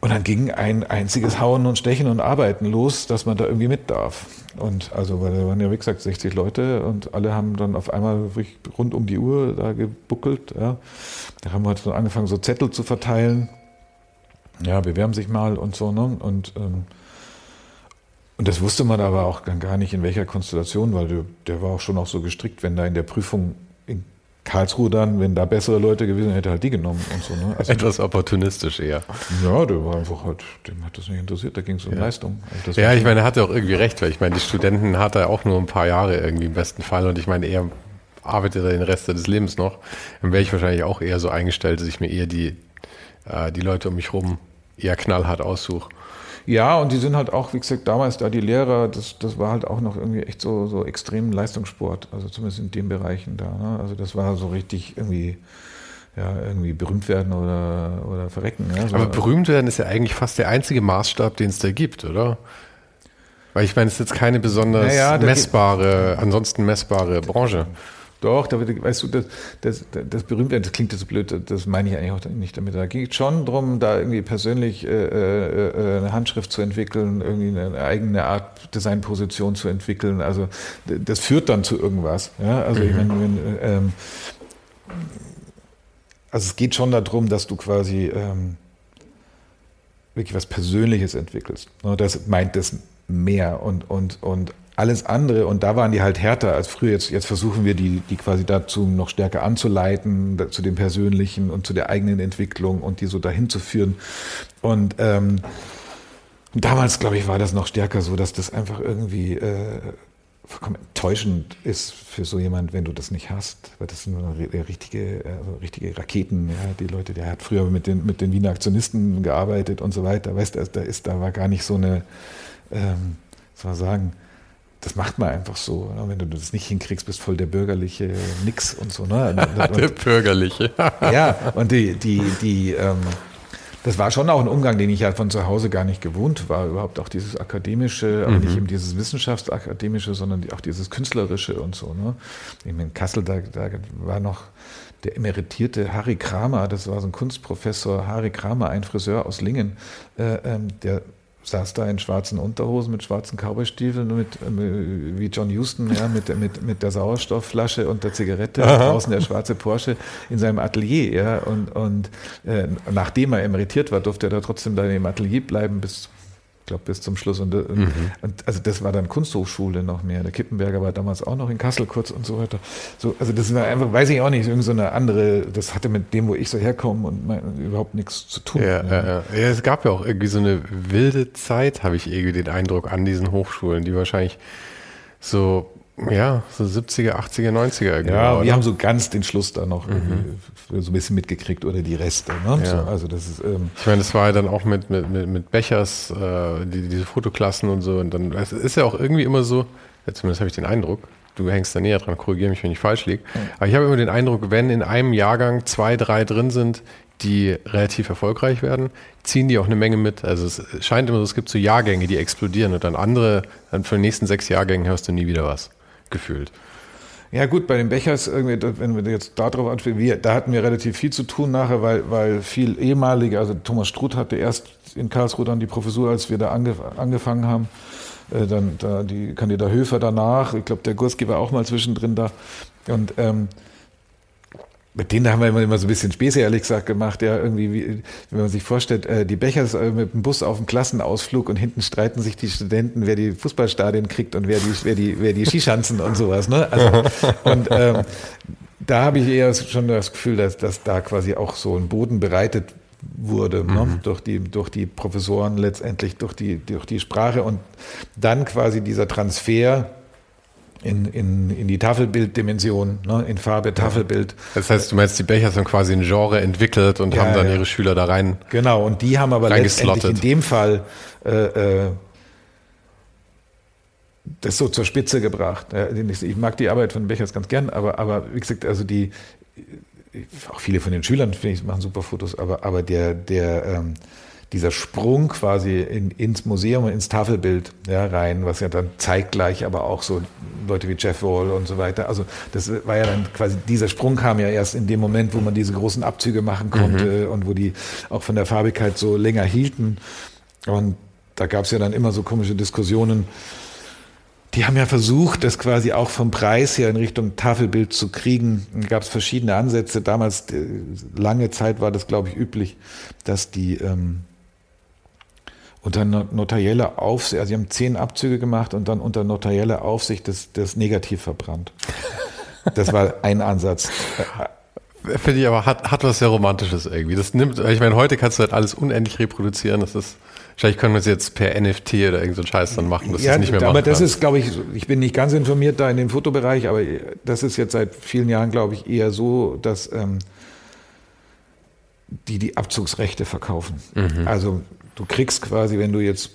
Und dann ging ein einziges Hauen und Stechen und Arbeiten los, dass man da irgendwie mit darf. Und also, weil da waren ja, wie gesagt, 60 Leute und alle haben dann auf einmal rund um die Uhr da gebuckelt. Ja. Da haben wir halt so angefangen, so Zettel zu verteilen. Ja, bewerben sich mal und so. Ne? Und, ähm, und das wusste man aber auch gar nicht, in welcher Konstellation, weil der, der war auch schon auch so gestrickt, wenn da in der Prüfung Karlsruhe dann, wenn da bessere Leute gewesen wären, hätte halt die genommen und so. Ne? Also, Etwas opportunistisch eher. Ja, der war einfach halt, dem hat das nicht interessiert, da ging es um ja. Leistung. Also ja, ich meine, er hatte auch irgendwie recht, weil ich meine, die Studenten hat er auch nur ein paar Jahre irgendwie im besten Fall und ich meine, er arbeitet er den Rest des Lebens noch, dann wäre ich wahrscheinlich auch eher so eingestellt, dass ich mir eher die, äh, die Leute um mich rum eher knallhart aussuche. Ja, und die sind halt auch, wie gesagt, damals da die Lehrer, das, das war halt auch noch irgendwie echt so, so extrem Leistungssport, also zumindest in den Bereichen da. Ne? Also das war so richtig irgendwie, ja, irgendwie berühmt werden oder, oder verrecken. Ja? So, Aber berühmt werden ist ja eigentlich fast der einzige Maßstab, den es da gibt, oder? Weil ich meine, es ist jetzt keine besonders naja, messbare, ansonsten messbare Branche. Doch, da, weißt du, das, das, das berühmte, das klingt jetzt so blöd, das meine ich eigentlich auch nicht damit. Da ging es schon darum, da irgendwie persönlich äh, äh, äh, eine Handschrift zu entwickeln, irgendwie eine eigene Art Designposition zu entwickeln. Also das führt dann zu irgendwas. Ja? Also mhm. ich meine, wenn, ähm, also es geht schon darum, dass du quasi ähm, wirklich was Persönliches entwickelst. Das meint das mehr und, und, und alles andere, und da waren die halt härter als früher. Jetzt, jetzt versuchen wir die, die quasi dazu noch stärker anzuleiten, zu dem Persönlichen und zu der eigenen Entwicklung und die so dahin zu führen. Und ähm, damals, glaube ich, war das noch stärker so, dass das einfach irgendwie äh, vollkommen enttäuschend ist für so jemand, wenn du das nicht hast. Weil das sind richtige, also richtige Raketen. Ja. Die Leute, der hat früher mit den, mit den Wiener Aktionisten gearbeitet und so weiter. Weißt du, da ist, da war gar nicht so eine, ähm, soll man sagen, das macht man einfach so. Ne? Wenn du das nicht hinkriegst, bist voll der bürgerliche Nix und so. Ne? der bürgerliche. ja, und die, die, die, ähm, das war schon auch ein Umgang, den ich ja von zu Hause gar nicht gewohnt war. Überhaupt auch dieses akademische, aber mhm. nicht eben dieses wissenschaftsakademische, sondern auch dieses künstlerische und so. Ne? In Kassel, da, da war noch der emeritierte Harry Kramer, das war so ein Kunstprofessor, Harry Kramer, ein Friseur aus Lingen, äh, ähm, der saß da in schwarzen Unterhosen mit schwarzen Cowboystiefeln mit, äh, wie John Houston, ja, mit, mit, mit der Sauerstoffflasche und der Zigarette, draußen der schwarze Porsche in seinem Atelier, ja, und, und äh, nachdem er emeritiert war, durfte er da trotzdem da im Atelier bleiben bis glaube bis zum Schluss. Und, mhm. und, also das war dann Kunsthochschule noch mehr. Der Kippenberger war damals auch noch in Kassel kurz und so weiter. So, also das war einfach, weiß ich auch nicht, irgend so eine andere, das hatte mit dem, wo ich so herkomme und mein, überhaupt nichts zu tun. Ja, ja. ja, ja. es gab ja auch irgendwie so eine wilde Zeit, habe ich irgendwie den Eindruck, an diesen Hochschulen, die wahrscheinlich so ja, so 70er, 80er, 90er irgendwie. Ja, oder? wir haben so ganz den Schluss da noch mhm. so ein bisschen mitgekriegt oder die Reste. Ne? Ja. So, also das ist, ähm ich meine, das war ja dann auch mit, mit, mit, mit Bechers, äh, die, diese Fotoklassen und so. Und dann es ist ja auch irgendwie immer so, ja, zumindest habe ich den Eindruck, du hängst da näher dran, korrigiere mich, wenn ich falsch liege. Mhm. Aber ich habe immer den Eindruck, wenn in einem Jahrgang zwei, drei drin sind, die relativ erfolgreich werden, ziehen die auch eine Menge mit. Also es scheint immer so, es gibt so Jahrgänge, die explodieren und dann andere, dann für die nächsten sechs Jahrgängen hörst du nie wieder was gefühlt. Ja gut, bei den Bechers, irgendwie, wenn wir jetzt darauf ansprechen, wir, da hatten wir relativ viel zu tun nachher, weil, weil viel ehemalige, also Thomas Struth hatte erst in Karlsruhe dann die Professur, als wir da angef angefangen haben. Äh, dann da die Kandidat Höfer danach, ich glaube der Gurski war auch mal zwischendrin da. Und ähm, mit denen haben wir immer, immer so ein bisschen Späße, ehrlich gesagt, gemacht. Ja, irgendwie, wie, wenn man sich vorstellt, äh, die Becher äh, mit dem Bus auf dem Klassenausflug und hinten streiten sich die Studenten, wer die Fußballstadien kriegt und wer die, wer die, wer die Skischanzen und sowas. Ne? Also, und ähm, da habe ich eher schon das Gefühl, dass, dass da quasi auch so ein Boden bereitet wurde ne? mhm. ne? durch, die, durch die Professoren letztendlich, durch die, durch die Sprache und dann quasi dieser Transfer in, in, in die Tafelbilddimension, ne, in Farbe, Tafelbild. Das heißt, du meinst, die Becher haben quasi ein Genre entwickelt und ja, haben dann ja. ihre Schüler da rein. Genau, und die haben aber letztendlich in dem Fall äh, äh, das so zur Spitze gebracht. Ich mag die Arbeit von Bechers ganz gern, aber, aber wie gesagt, also die, auch viele von den Schülern, finde ich, machen super Fotos, aber, aber der, der, ähm, dieser Sprung quasi in, ins Museum und ins Tafelbild ja, rein, was ja dann zeitgleich aber auch so Leute wie Jeff Wall und so weiter. Also das war ja dann quasi, dieser Sprung kam ja erst in dem Moment, wo man diese großen Abzüge machen konnte mhm. und wo die auch von der Farbigkeit so länger hielten. Und da gab es ja dann immer so komische Diskussionen. Die haben ja versucht, das quasi auch vom Preis her in Richtung Tafelbild zu kriegen. Da gab es verschiedene Ansätze. Damals, äh, lange Zeit war das, glaube ich, üblich, dass die ähm, unter notarieller Aufsicht, also sie haben zehn Abzüge gemacht und dann unter notarieller Aufsicht das, das Negativ verbrannt. Das war ein Ansatz. Finde ich aber, hat, hat was sehr Romantisches irgendwie. Das nimmt, ich meine, heute kannst du halt alles unendlich reproduzieren. Das ist, Wahrscheinlich können wir es jetzt per NFT oder irgendeinen so Scheiß dann machen, dass ja, es nicht mehr Aber das kann. ist, glaube ich, ich bin nicht ganz informiert da in dem Fotobereich, aber das ist jetzt seit vielen Jahren, glaube ich, eher so, dass ähm, die die Abzugsrechte verkaufen. Mhm. Also du kriegst quasi, wenn du jetzt,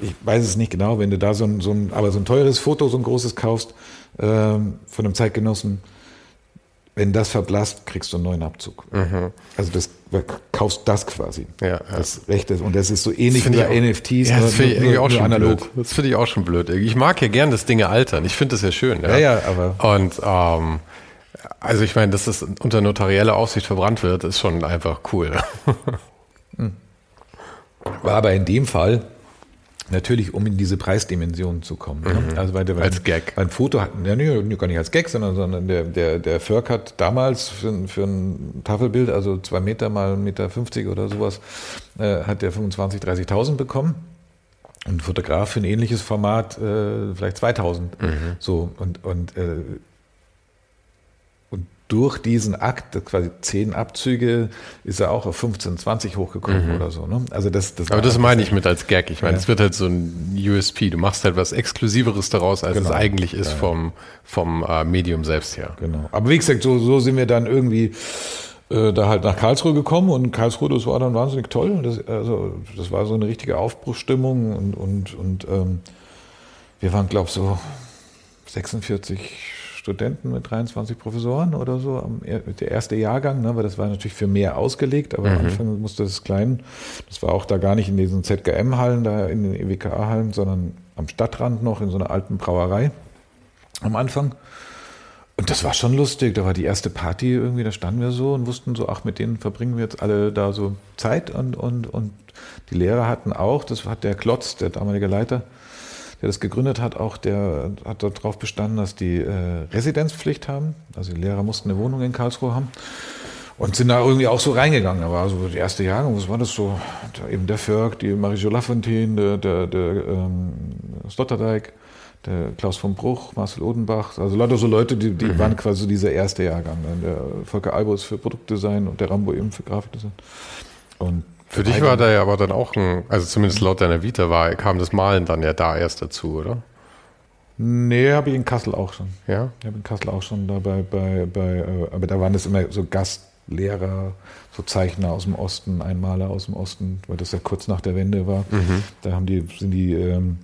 ich weiß es nicht genau, wenn du da so ein, so ein aber so ein teures Foto, so ein großes kaufst ähm, von einem Zeitgenossen, wenn das verblasst, kriegst du einen neuen Abzug. Mhm. Also das kaufst das quasi. Ja, ja. Das Rechte. Und das ist so ähnlich wie bei NFTs. Ja, das finde ich nur, auch schon analog. Blöd. Das finde ich auch schon blöd. Ich mag ja gern, dass Dinge altern. Ich finde das ja schön. Ja, ja, aber. Und ähm, also ich meine, dass das unter notarieller Aufsicht verbrannt wird, ist schon einfach cool. Hm. War aber in dem Fall Natürlich, um in diese Preisdimension zu kommen. Ne? Mhm. Also weil, weil als Gag. Ein Foto hat, ja, nee, gar nicht als Gag, sondern, sondern der, der, der Förk hat damals für, für ein Tafelbild, also zwei Meter mal 1,50 Meter 50 oder sowas, äh, hat der 25.000, 30.000 bekommen. Ein Fotograf für ein ähnliches Format äh, vielleicht 2000. Mhm. So, und, und äh, durch diesen Akt, quasi zehn Abzüge, ist er auch auf 15, 20 hochgekommen mhm. oder so. Ne? Also das, das Aber das meine ich mit als Gag. Ich meine, es ja. wird halt so ein USP. Du machst halt was Exklusiveres daraus, als genau. es eigentlich ist ja. vom, vom äh, Medium selbst her. Genau. Aber wie gesagt, so, so sind wir dann irgendwie äh, da halt nach Karlsruhe gekommen und Karlsruhe, das war dann wahnsinnig toll. Das, also, das war so eine richtige Aufbruchsstimmung und, und, und ähm, wir waren, glaube ich, so 46 Studenten mit 23 Professoren oder so, der erste Jahrgang, ne, weil das war natürlich für mehr ausgelegt, aber mhm. am Anfang musste das klein, das war auch da gar nicht in diesen ZGM-Hallen, da in den EWKA-Hallen, sondern am Stadtrand noch in so einer alten Brauerei am Anfang. Und das war schon lustig. Da war die erste Party irgendwie, da standen wir so und wussten so, ach, mit denen verbringen wir jetzt alle da so Zeit. Und, und, und die Lehrer hatten auch, das hat der Klotz, der damalige Leiter, der das gegründet hat, auch der hat darauf bestanden, dass die äh, Residenzpflicht haben. Also die Lehrer mussten eine Wohnung in Karlsruhe haben. Und sind da irgendwie auch so reingegangen. Da war so die erste Jahre, was war das so? Da eben der Förg, die Marie-Jo Lafontaine, der, der, der ähm, Sloterdijk, der Klaus von Bruch, Marcel Odenbach, also lauter so Leute, die, die mhm. waren quasi dieser erste Jahrgang. Der Volker Albus für Produktdesign und der Rambo eben für Grafikdesign. Und für dich war da ja aber dann auch ein, also zumindest laut deiner Vita war, kam das Malen dann ja da erst dazu, oder? Nee, habe ich in Kassel auch schon. Ja? Ich habe in Kassel auch schon dabei, bei, bei, äh, aber da waren das immer so Gastlehrer, so Zeichner aus dem Osten, ein Maler aus dem Osten, weil das ja kurz nach der Wende war. Mhm. Da haben die, sind die ähm,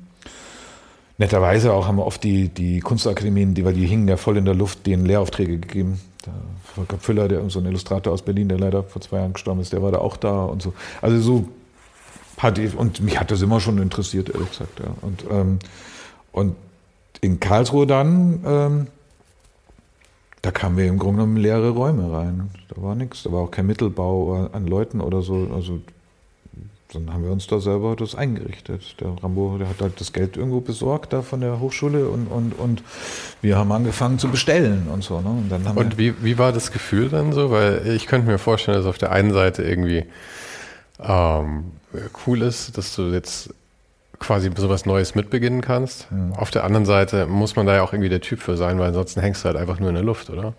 netterweise auch, haben wir oft die, die Kunstakademien, die, weil die hingen ja voll in der Luft, denen Lehraufträge gegeben. Der Volker Pfüller, der so ein Illustrator aus Berlin, der leider vor zwei Jahren gestorben ist, der war da auch da und so. Also so hat die, und mich hat das immer schon interessiert, ehrlich gesagt. Ja. Und, ähm, und in Karlsruhe dann, ähm, da kamen wir im Grunde genommen leere Räume rein. Da war nichts, da war auch kein Mittelbau an Leuten oder so. Also dann haben wir uns da selber das eingerichtet. Der Rambo, der hat halt das Geld irgendwo besorgt da von der Hochschule und, und, und wir haben angefangen zu bestellen und so. Ne? Und, dann haben und wie, wie war das Gefühl dann so? Weil ich könnte mir vorstellen, dass auf der einen Seite irgendwie ähm, cool ist, dass du jetzt quasi sowas Neues mitbeginnen kannst. Ja. Auf der anderen Seite muss man da ja auch irgendwie der Typ für sein, weil ansonsten hängst du halt einfach nur in der Luft, oder?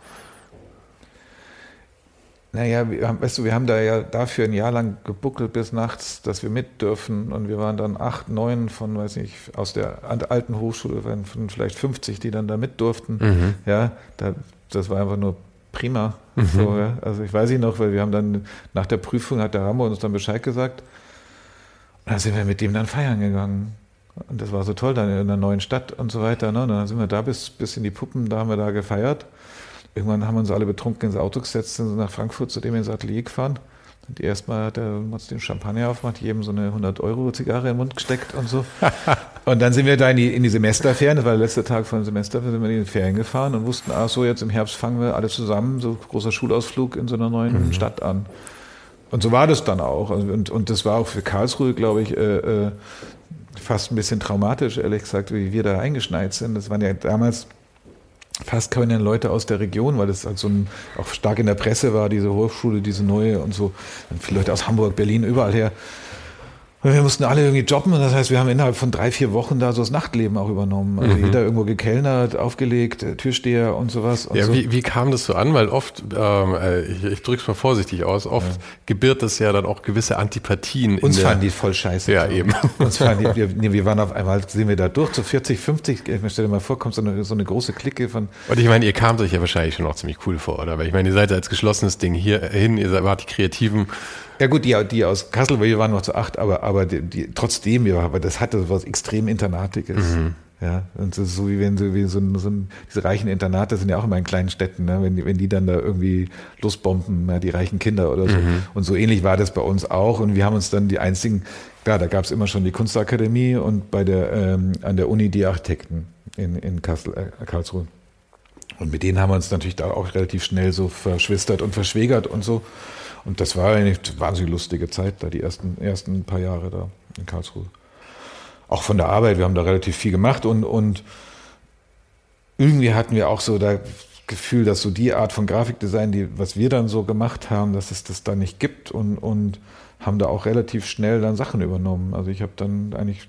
Naja, wir haben, weißt du, wir haben da ja dafür ein Jahr lang gebuckelt bis nachts, dass wir mit dürfen. Und wir waren dann acht, neun von, weiß ich, aus der alten Hochschule, von vielleicht 50, die dann da mit durften. Mhm. Ja, da, das war einfach nur prima. Mhm. So, ja. Also ich weiß nicht noch, weil wir haben dann nach der Prüfung hat der Rambo uns dann Bescheid gesagt. Und dann sind wir mit dem dann feiern gegangen. Und das war so toll, dann in einer neuen Stadt und so weiter. Ne? Und dann sind wir da bis, bis in die Puppen, da haben wir da gefeiert. Irgendwann haben wir uns alle betrunken ins Auto gesetzt, sind nach Frankfurt zu dem ins Atelier gefahren. Und erstmal hat er uns den Champagner aufgemacht, jedem so eine 100-Euro-Zigarre im Mund gesteckt und so. Und dann sind wir da in die, in die Semesterferien, das war der letzte Tag von Semester, sind wir in die Ferien gefahren und wussten, ach so, jetzt im Herbst fangen wir alle zusammen, so großer Schulausflug in so einer neuen mhm. Stadt an. Und so war das dann auch. Und, und das war auch für Karlsruhe, glaube ich, äh, äh, fast ein bisschen traumatisch, ehrlich gesagt, wie wir da eingeschneit sind. Das waren ja damals fast keine Leute aus der Region, weil das halt so ein, auch stark in der Presse war, diese Hochschule, diese neue und so. Und viele Leute aus Hamburg, Berlin, überall her. Und wir mussten alle irgendwie jobben und das heißt, wir haben innerhalb von drei, vier Wochen da so das Nachtleben auch übernommen. Also mhm. jeder irgendwo gekellnert, aufgelegt, äh, Türsteher und sowas. Und ja, so. wie, wie kam das so an? Weil oft, ähm, äh, ich, ich drücke es mal vorsichtig aus, oft ja. gebiert das ja dann auch gewisse Antipathien. Uns fanden die voll scheiße. Ja, so. eben. Uns fanden die, wir, nee, wir waren auf einmal, sehen wir da durch, zu so 40, 50, ich stell dir mal vor, kommt so eine, so eine große Clique von... Und ich meine, ihr kamt euch ja wahrscheinlich schon auch ziemlich cool vor, oder? Weil ich meine, ihr seid als geschlossenes Ding hier hin, ihr wart die Kreativen ja gut, die, die aus Kassel, wir waren noch zu acht, aber, aber die, die, trotzdem, ja, aber das hatte was extrem Internatiges. Mhm. Ja, und das ist so wie wenn so, wie so, so diese reichen Internate sind ja auch immer in kleinen Städten, ne? wenn, die, wenn die dann da irgendwie losbomben, ja, die reichen Kinder oder so. Mhm. Und so ähnlich war das bei uns auch. Und wir haben uns dann die einzigen, klar, da gab es immer schon die Kunstakademie und bei der ähm, an der Uni die Architekten in, in Kassel, äh, Karlsruhe. Und mit denen haben wir uns natürlich da auch relativ schnell so verschwistert und verschwägert und so. Und das war eine wahnsinnig lustige Zeit, da die ersten, ersten paar Jahre da in Karlsruhe. Auch von der Arbeit, wir haben da relativ viel gemacht und, und irgendwie hatten wir auch so das Gefühl, dass so die Art von Grafikdesign, die, was wir dann so gemacht haben, dass es das da nicht gibt und, und haben da auch relativ schnell dann Sachen übernommen. Also ich habe dann eigentlich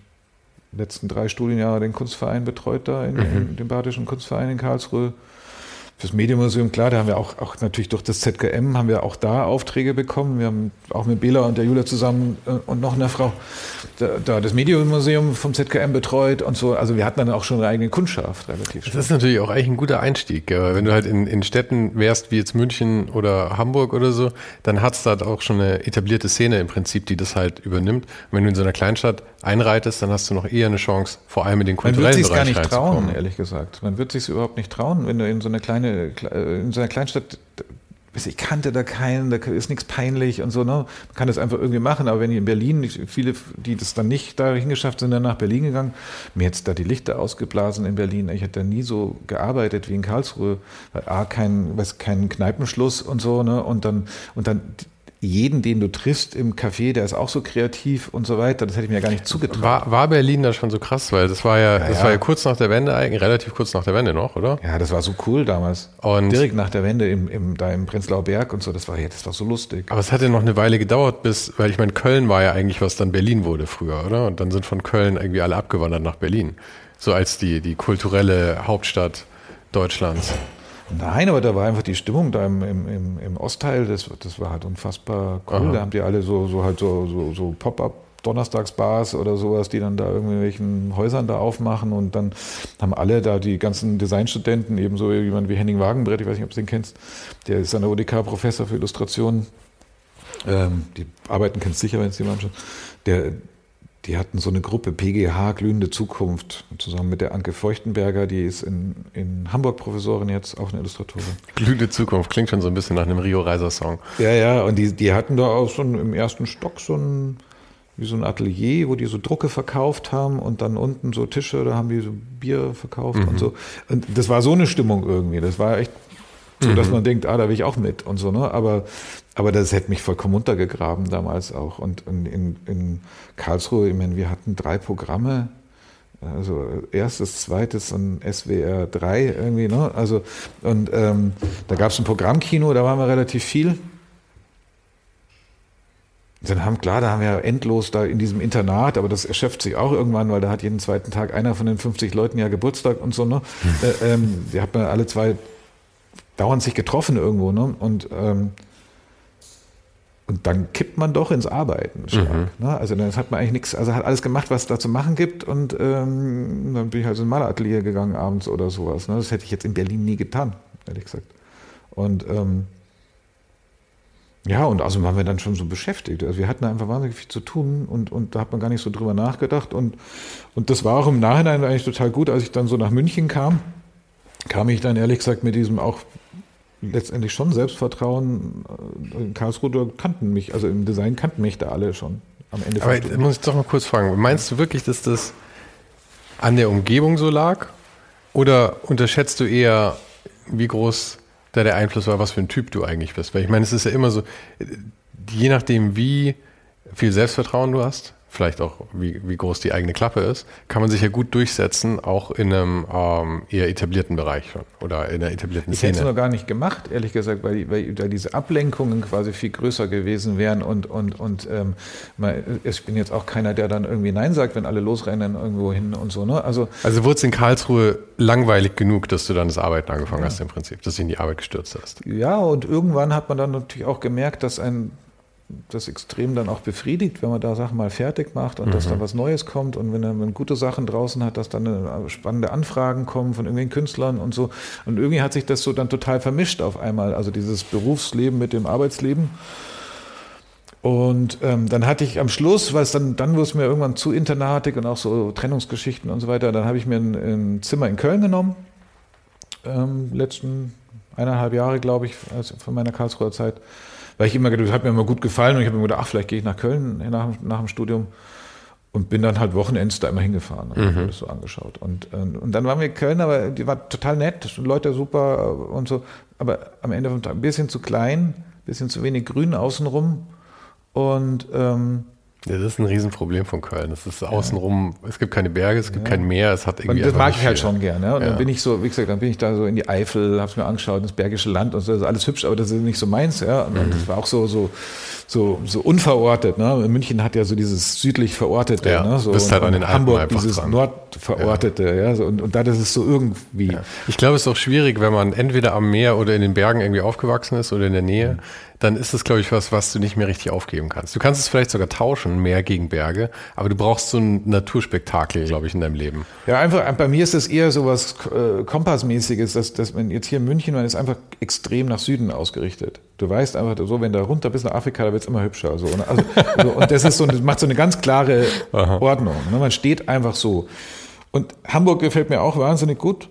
letzten drei Studienjahre den Kunstverein betreut da, in, mhm. in, den Badischen Kunstverein in Karlsruhe Fürs Medienmuseum, klar, da haben wir auch, auch natürlich durch das ZKM haben wir auch da Aufträge bekommen. Wir haben auch mit Bela und der Julia zusammen äh, und noch einer Frau da, da das Medienmuseum vom ZKM betreut und so. Also wir hatten dann auch schon eine eigene Kundschaft relativ schnell. Das ist natürlich auch eigentlich ein guter Einstieg. Wenn du halt in, in Städten wärst wie jetzt München oder Hamburg oder so, dann hat es da auch schon eine etablierte Szene im Prinzip, die das halt übernimmt. Und wenn du in so einer Kleinstadt einreitest, dann hast du noch eher eine Chance, vor allem in den kulturellen Bereich Man wird sich gar nicht trauen, ehrlich gesagt. Man wird sich überhaupt nicht trauen, wenn du in so eine kleine in so einer Kleinstadt, ich kannte da keinen, da ist nichts peinlich und so, ne? Man kann das einfach irgendwie machen, aber wenn ich in Berlin, viele, die das dann nicht dahin geschafft sind, dann nach Berlin gegangen, mir jetzt da die Lichter ausgeblasen in Berlin. Ich hätte da nie so gearbeitet wie in Karlsruhe, weil A, kein, was, kein Kneipenschluss und so, ne? Und dann, und dann jeden, den du triffst im Café, der ist auch so kreativ und so weiter. Das hätte ich mir ja gar nicht zugetraut. War, war Berlin da schon so krass, weil das war ja, ja das war ja kurz nach der Wende eigentlich, relativ kurz nach der Wende noch, oder? Ja, das war so cool damals. Und Direkt nach der Wende im, im, da im Prenzlauer Berg und so, das war ja, das war so lustig. Aber es hatte noch eine Weile gedauert, bis, weil ich meine, Köln war ja eigentlich, was dann Berlin wurde früher, oder? Und dann sind von Köln irgendwie alle abgewandert nach Berlin. So als die, die kulturelle Hauptstadt Deutschlands. Nein, aber da war einfach die Stimmung da im, im, im Ostteil, das, das war halt unfassbar cool. Aha. Da haben die alle so, so halt so, so, so Pop-up Donnerstagsbars oder sowas, die dann da irgendwelchen Häusern da aufmachen und dann haben alle da die ganzen Designstudenten, ebenso jemand wie Henning Wagenbrett, ich weiß nicht, ob du den kennst, der ist an der ODK Professor für Illustration. Ähm, die Arbeiten kennst du sicher, wenn es jemand schon. Der, die hatten so eine Gruppe PGH Glühende Zukunft zusammen mit der Anke Feuchtenberger, die ist in, in Hamburg Professorin jetzt, auch eine Illustratorin. Glühende Zukunft klingt schon so ein bisschen nach einem Rio Reiser Song. Ja, ja, und die, die hatten da auch schon im ersten Stock so ein wie so ein Atelier, wo die so Drucke verkauft haben und dann unten so Tische, da haben die so Bier verkauft mhm. und so. Und das war so eine Stimmung irgendwie. Das war echt so, mhm. dass man denkt, ah, da will ich auch mit und so, ne? Aber aber das hätte mich vollkommen untergegraben damals auch. Und in, in, in Karlsruhe, ich meine, wir hatten drei Programme, also erstes, zweites und SWR 3 irgendwie, ne? Also, und ähm, da gab es ein Programmkino, da waren wir relativ viel. Dann haben, klar, da haben wir endlos da in diesem Internat, aber das erschöpft sich auch irgendwann, weil da hat jeden zweiten Tag einer von den 50 Leuten ja Geburtstag und so, ne? Hm. Äh, ähm, die hat man alle zwei dauernd sich getroffen irgendwo, ne? Und ähm, und dann kippt man doch ins Arbeiten stark. Mhm. Ne? Also dann hat man eigentlich nichts, also hat alles gemacht, was es da zu machen gibt. Und ähm, dann bin ich halt in ein Maleratelier gegangen abends oder sowas. Ne? Das hätte ich jetzt in Berlin nie getan, ehrlich gesagt. Und ähm, ja, und also waren wir dann schon so beschäftigt. Also wir hatten einfach wahnsinnig viel zu tun und, und da hat man gar nicht so drüber nachgedacht. Und, und das war auch im Nachhinein eigentlich total gut, als ich dann so nach München kam, kam ich dann ehrlich gesagt mit diesem auch letztendlich schon Selbstvertrauen. Äh, in Karlsruhe kannten mich, also im Design kannten mich da alle schon am Ende. Aber muss ich doch mal kurz fragen, meinst du wirklich, dass das an der Umgebung so lag? Oder unterschätzt du eher, wie groß da der Einfluss war, was für ein Typ du eigentlich bist? Weil ich meine, es ist ja immer so, je nachdem, wie viel Selbstvertrauen du hast, vielleicht auch wie, wie groß die eigene Klappe ist, kann man sich ja gut durchsetzen, auch in einem ähm, eher etablierten Bereich schon oder in einer etablierten ich Szene. Ich hätte es noch gar nicht gemacht, ehrlich gesagt, weil, weil da diese Ablenkungen quasi viel größer gewesen wären und, und, und ähm, ich bin jetzt auch keiner, der dann irgendwie Nein sagt, wenn alle losrennen irgendwo hin und so. Ne? Also, also wurde es in Karlsruhe langweilig genug, dass du dann das Arbeiten angefangen ja. hast im Prinzip, dass du in die Arbeit gestürzt hast? Ja, und irgendwann hat man dann natürlich auch gemerkt, dass ein das extrem dann auch befriedigt, wenn man da Sachen mal fertig macht und mhm. dass da was Neues kommt und wenn man gute Sachen draußen hat, dass dann spannende Anfragen kommen von irgendwelchen Künstlern und so. Und irgendwie hat sich das so dann total vermischt auf einmal, also dieses Berufsleben mit dem Arbeitsleben. Und ähm, dann hatte ich am Schluss, weil es dann, dann wurde es mir irgendwann zu internatig und auch so Trennungsgeschichten und so weiter, dann habe ich mir ein, ein Zimmer in Köln genommen, ähm, letzten eineinhalb Jahre, glaube ich, also von meiner Karlsruher Zeit weil ich immer gedacht, das hat mir immer gut gefallen und ich habe mir gedacht, ach, vielleicht gehe ich nach Köln nach, nach dem Studium und bin dann halt Wochenends da immer hingefahren und mhm. habe das so angeschaut. Und, ähm, und dann waren wir in Köln, aber die war total nett, Leute super und so, aber am Ende ein bisschen zu klein, ein bisschen zu wenig Grün außenrum und ähm, ja, das ist ein Riesenproblem von Köln. Es ist außenrum, es gibt keine Berge, es gibt ja. kein Meer, es hat irgendwie. Und das mag ich halt schon gerne. Und ja. dann bin ich so, wie gesagt, dann bin ich da so in die Eifel, habe es mir angeschaut, das Bergische Land und so, das ist alles hübsch, aber das ist nicht so meins. Ja. Und mhm. das war auch so, so, so, so unverortet. Ne? München hat ja so dieses südlich verortete. Ja, ne? so, bist halt an den Alpen Hamburg dieses dran. nordverortete. Ja. ja so, und, und da das ist so irgendwie. Ich glaube, es ist auch schwierig, wenn man entweder am Meer oder in den Bergen irgendwie aufgewachsen ist oder in der Nähe. Mhm dann ist es, glaube ich, was, was du nicht mehr richtig aufgeben kannst. Du kannst es vielleicht sogar tauschen, mehr gegen Berge, aber du brauchst so ein Naturspektakel, glaube ich, in deinem Leben. Ja, einfach, bei mir ist es eher so was äh, Kompassmäßiges, dass, dass man jetzt hier in München, man ist einfach extrem nach Süden ausgerichtet. Du weißt einfach so, wenn du runter bist nach Afrika, da wird es immer hübscher. So, ne? also, so, und das ist so, das macht so eine ganz klare Ordnung. Ne? Man steht einfach so. Und Hamburg gefällt mir auch wahnsinnig gut.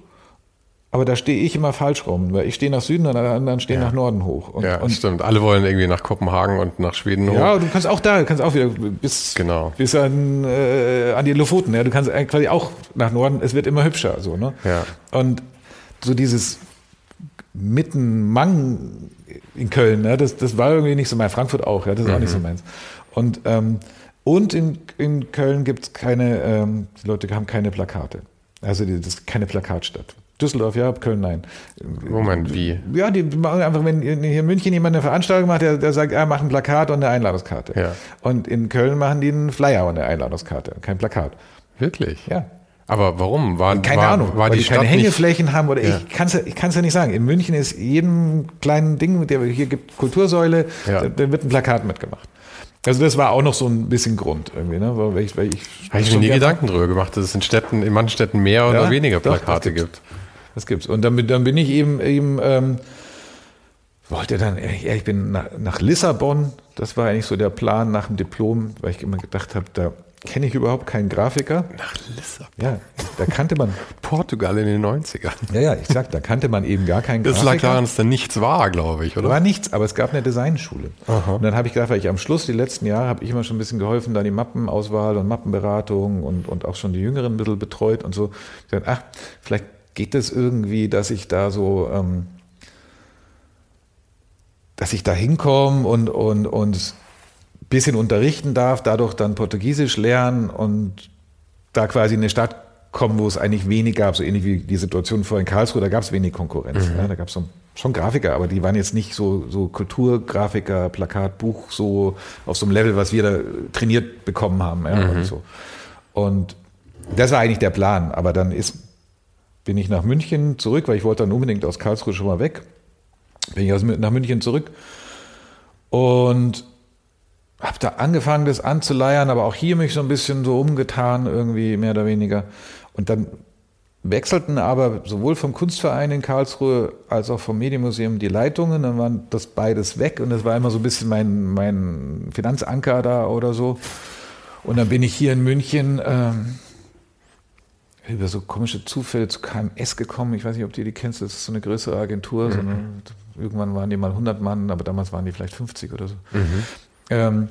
Aber da stehe ich immer falsch rum, weil ich stehe nach Süden und alle anderen stehen ja. nach Norden hoch. Und, ja, und stimmt. Alle wollen irgendwie nach Kopenhagen und nach Schweden hoch. Ja, du kannst auch da, du kannst auch wieder bis, genau. bis an, äh, an die Lofoten. Ja, du kannst quasi auch nach Norden. Es wird immer hübscher, so ne. Ja. Und so dieses Mittenmang in Köln, ne, das, das war irgendwie nicht so mein. Frankfurt auch, ja, das ist mhm. auch nicht so mhm. meins. Und ähm, und in, in Köln gibt es keine, ähm, die Leute haben keine Plakate. Also das ist keine Plakatstadt. Düsseldorf ja, Köln nein. Moment, wie? Ja, die machen einfach, wenn hier in München jemand eine Veranstaltung macht, der, der sagt, er macht ein Plakat und eine Einladungskarte. Ja. Und in Köln machen die einen Flyer und eine Einladungskarte, kein Plakat. Wirklich? Ja. Aber warum? War, keine war, Ahnung, war weil die, die keine Hängeflächen haben oder ja. ich kann es ja, ich kann's ja nicht sagen. In München ist jedem kleinen Ding, der hier gibt Kultursäule, ja. da, wird ein Plakat mitgemacht. Also das war auch noch so ein bisschen Grund irgendwie, ne? Weil ich, weil ich Habe ich mir nie Gedanken drüber gemacht, dass es in Städten, in manchen Städten mehr oder ja, weniger Plakate doch, gibt. Das gibt's. Und dann, dann bin ich eben, eben ähm, wollte dann, ja, ich bin nach, nach Lissabon, das war eigentlich so der Plan nach dem Diplom, weil ich immer gedacht habe, da kenne ich überhaupt keinen Grafiker. Nach Lissabon? Ja, da kannte man. Portugal in den 90ern. Ja, ja, ich sag, da kannte man eben gar keinen das Grafiker. Das lag daran, dass da nichts war, glaube ich, oder? War nichts, aber es gab eine Designschule. Aha. Und dann habe ich gedacht, weil ich am Schluss, die letzten Jahre, habe ich immer schon ein bisschen geholfen, da die Mappenauswahl und Mappenberatung und, und auch schon die Jüngeren ein bisschen betreut und so. Ich dachte, ach, vielleicht geht es irgendwie, dass ich da so, ähm, dass ich da hinkomme und, und, und ein bisschen unterrichten darf, dadurch dann Portugiesisch lernen und da quasi in eine Stadt kommen, wo es eigentlich wenig gab, so ähnlich wie die Situation vorhin in Karlsruhe, da gab es wenig Konkurrenz. Mhm. Ja, da gab es so, schon Grafiker, aber die waren jetzt nicht so, so Kulturgrafiker, Plakat, Buch, so auf so einem Level, was wir da trainiert bekommen haben. Ja, mhm. und, so. und das war eigentlich der Plan, aber dann ist bin ich nach München zurück, weil ich wollte dann unbedingt aus Karlsruhe schon mal weg. Bin ich aus, nach München zurück und habe da angefangen, das anzuleiern, aber auch hier mich so ein bisschen so umgetan, irgendwie mehr oder weniger. Und dann wechselten aber sowohl vom Kunstverein in Karlsruhe als auch vom Medienmuseum die Leitungen. Dann waren das beides weg und das war immer so ein bisschen mein, mein Finanzanker da oder so. Und dann bin ich hier in München. Ähm, über so komische Zufälle zu KMS gekommen. Ich weiß nicht, ob du die kennst. Das ist so eine größere Agentur. Mhm. So eine, irgendwann waren die mal 100 Mann, aber damals waren die vielleicht 50 oder so. Mhm. Ähm,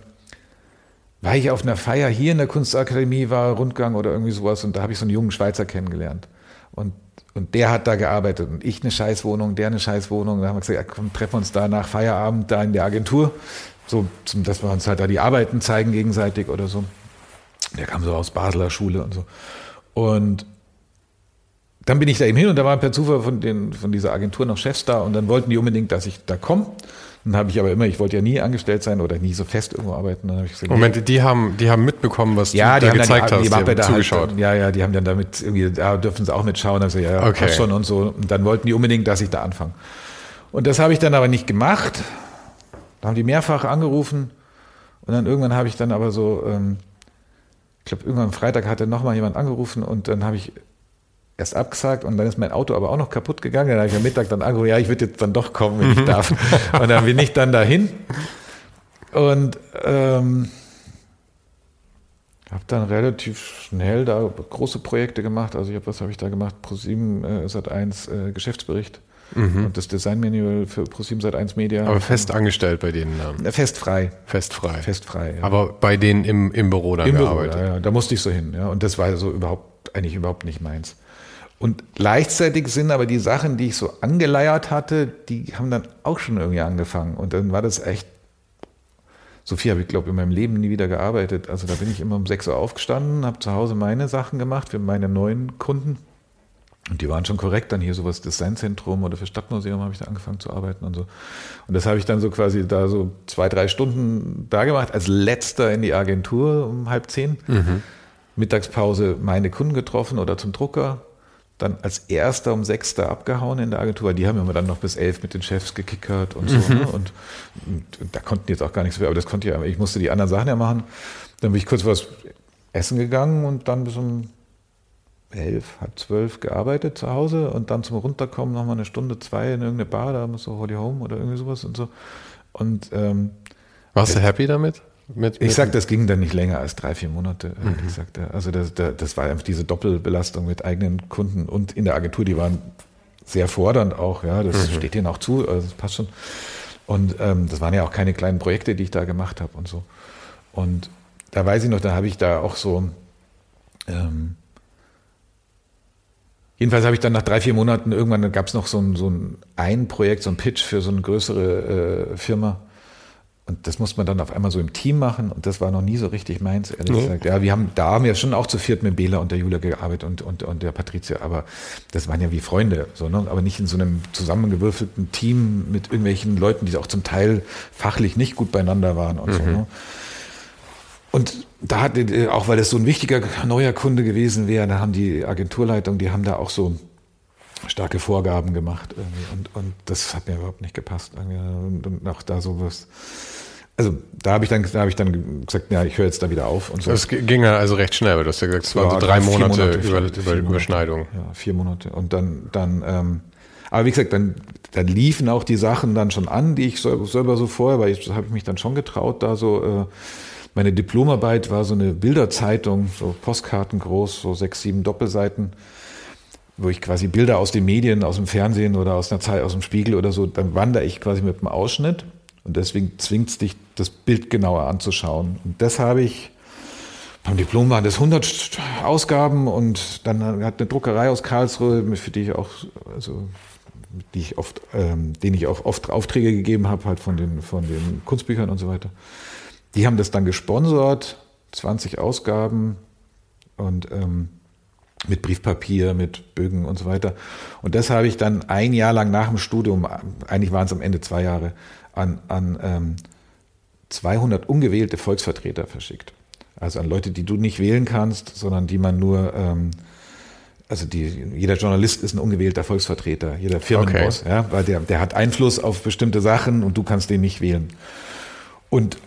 war ich auf einer Feier hier in der Kunstakademie, war Rundgang oder irgendwie sowas und da habe ich so einen jungen Schweizer kennengelernt. Und, und der hat da gearbeitet und ich eine Scheißwohnung, der eine Scheißwohnung. Da haben wir gesagt, komm, treffen wir uns da nach Feierabend da in der Agentur, so, zum, dass wir uns halt da die Arbeiten zeigen gegenseitig oder so. Der kam so aus Basler Schule und so. Und dann bin ich da eben hin und da waren per Zufall von, den, von dieser Agentur noch Chefs da und dann wollten die unbedingt, dass ich da komme. Dann habe ich aber immer, ich wollte ja nie angestellt sein oder nie so fest irgendwo arbeiten. Dann ich gesagt, Moment, die haben, die haben mitbekommen, was ja, du da gezeigt dann, die, hast, die, die haben zugeschaut. Halt, ja, ja, die haben dann damit irgendwie, da dürfen sie auch mitschauen. Also ja, okay. schon und so. Und dann wollten die unbedingt, dass ich da anfange. Und das habe ich dann aber nicht gemacht. Da haben die mehrfach angerufen und dann irgendwann habe ich dann aber so, ähm, glaube, irgendwann am Freitag hatte nochmal jemand angerufen und dann habe ich erst abgesagt und dann ist mein Auto aber auch noch kaputt gegangen. Dann habe ich am Mittag dann angerufen, ja, ich würde jetzt dann doch kommen, wenn ich darf. und dann bin ich dann dahin und ähm, habe dann relativ schnell da große Projekte gemacht. Also ich habe, was habe ich da gemacht? Pro7 äh, Sat 1 äh, Geschäftsbericht mhm. und das Designmanual für Pro7 Sat 1 Media. Aber fest angestellt bei denen? Ähm, festfrei. Festfrei. Festfrei. Ja. Aber bei denen im, im Büro dann Im gearbeitet? Büro, ja, ja, da musste ich so hin. Ja. Und das war so überhaupt, eigentlich überhaupt nicht meins. Und gleichzeitig sind aber die Sachen, die ich so angeleiert hatte, die haben dann auch schon irgendwie angefangen. Und dann war das echt, so viel habe ich, glaube in meinem Leben nie wieder gearbeitet. Also da bin ich immer um 6 Uhr aufgestanden, habe zu Hause meine Sachen gemacht für meine neuen Kunden. Und die waren schon korrekt. Dann hier sowas Designzentrum oder für Stadtmuseum habe ich da angefangen zu arbeiten und so. Und das habe ich dann so quasi da so zwei, drei Stunden da gemacht, als letzter in die Agentur um halb zehn. Mhm. Mittagspause meine Kunden getroffen oder zum Drucker dann als erster um sechster abgehauen in der Agentur, weil die haben immer dann noch bis elf mit den Chefs gekickert und so. Mhm. Ne? Und, und, da konnten jetzt auch gar nichts mehr, aber das konnte ja, ich musste die anderen Sachen ja machen. Dann bin ich kurz was essen gegangen und dann bis um elf, halb zwölf gearbeitet zu Hause und dann zum Runterkommen nochmal eine Stunde, zwei in irgendeine Bar, da so Holy Home oder irgendwie sowas und so. Und ähm, warst du happy damit? Mit, ich sag, das ging dann nicht länger als drei, vier Monate. Mhm. Ich sagte, also das, das war einfach diese Doppelbelastung mit eigenen Kunden und in der Agentur, die waren sehr fordernd auch, ja, das mhm. steht denen auch zu, also das passt schon. Und ähm, das waren ja auch keine kleinen Projekte, die ich da gemacht habe und so. Und da weiß ich noch, da habe ich da auch so, ähm, jedenfalls habe ich dann nach drei, vier Monaten, irgendwann gab es noch so ein, so ein, ein Projekt, so ein Pitch für so eine größere äh, Firma und das muss man dann auf einmal so im Team machen und das war noch nie so richtig meins, ehrlich nee. gesagt. Ja, wir haben, da haben wir schon auch zu viert mit Bela und der Julia gearbeitet und, und, und der Patricia, aber das waren ja wie Freunde, so, ne? aber nicht in so einem zusammengewürfelten Team mit irgendwelchen Leuten, die auch zum Teil fachlich nicht gut beieinander waren und mhm. so. Ne? Und da hat, auch weil das so ein wichtiger neuer Kunde gewesen wäre, da haben die Agenturleitung, die haben da auch so starke Vorgaben gemacht irgendwie. Und, und das hat mir überhaupt nicht gepasst. Und, und auch da sowas also da habe ich dann, da habe ich dann gesagt, ja, ich höre jetzt da wieder auf und so. Das ging ja also recht schnell, weil du hast ja gesagt, es waren so drei Monate, Monate über, vier, über Überschneidung. Ja, vier Monate. Und dann, dann, ähm, aber wie gesagt, dann, dann liefen auch die Sachen dann schon an, die ich selber so vorher, weil ich habe ich mich dann schon getraut, da so äh, meine Diplomarbeit war so eine Bilderzeitung, so Postkarten groß, so sechs, sieben Doppelseiten, wo ich quasi Bilder aus den Medien, aus dem Fernsehen oder aus einer Zeit, aus dem Spiegel oder so, dann wandere ich quasi mit einem Ausschnitt und deswegen zwingt es dich, das Bild genauer anzuschauen. Und das habe ich, beim Diplom waren das 100 Ausgaben und dann hat eine Druckerei aus Karlsruhe, für die ich auch, also, die ich oft, ähm, denen ich auch oft Aufträge gegeben habe, halt von den, von den Kunstbüchern und so weiter. Die haben das dann gesponsert, 20 Ausgaben und ähm, mit Briefpapier, mit Bögen und so weiter. Und das habe ich dann ein Jahr lang nach dem Studium, eigentlich waren es am Ende zwei Jahre, an, an ähm, 200 ungewählte Volksvertreter verschickt. Also an Leute, die du nicht wählen kannst, sondern die man nur, ähm, also die, jeder Journalist ist ein ungewählter Volksvertreter, jeder Firmenboss, okay. ja, weil der, der hat Einfluss auf bestimmte Sachen und du kannst den nicht wählen. Und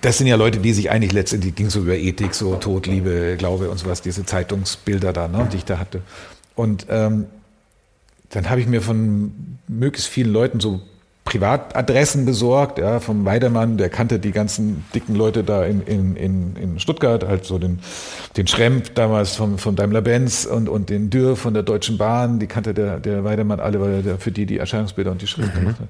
das sind ja Leute, die sich eigentlich letztendlich ging so über Ethik, so Tod, Liebe, Glaube und sowas, diese Zeitungsbilder da, ne, die ich da hatte. Und ähm, dann habe ich mir von möglichst vielen Leuten so Privatadressen besorgt, ja, vom Weidemann, der kannte die ganzen dicken Leute da in, in, in, in Stuttgart, halt so den, den Schremp damals vom, vom Daimler-Benz und, und den Dürr von der Deutschen Bahn, die kannte der, der Weidemann alle, weil er für die die Erscheinungsbilder und die Schrift mhm. gemacht hat.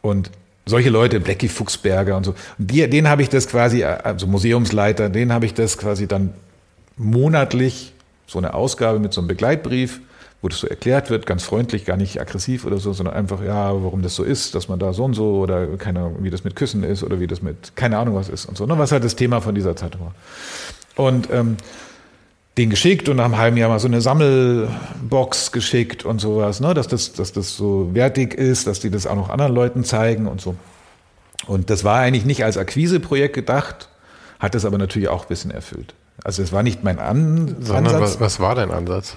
Und solche Leute, Blackie Fuchsberger und so, die, denen habe ich das quasi, also Museumsleiter, denen habe ich das quasi dann monatlich so eine Ausgabe mit so einem Begleitbrief, wo das so erklärt wird, ganz freundlich, gar nicht aggressiv oder so, sondern einfach, ja, warum das so ist, dass man da so und so oder keine Ahnung, wie das mit Küssen ist oder wie das mit, keine Ahnung was ist und so, ne, was halt das Thema von dieser Zeitung war. Und ähm, den geschickt und nach einem halben Jahr mal so eine Sammelbox geschickt und sowas, ne, dass das, dass das so wertig ist, dass die das auch noch anderen Leuten zeigen und so. Und das war eigentlich nicht als Akquiseprojekt gedacht, hat es aber natürlich auch ein bisschen erfüllt. Also es war nicht mein An Sondern Ansatz. Was, was war dein Ansatz?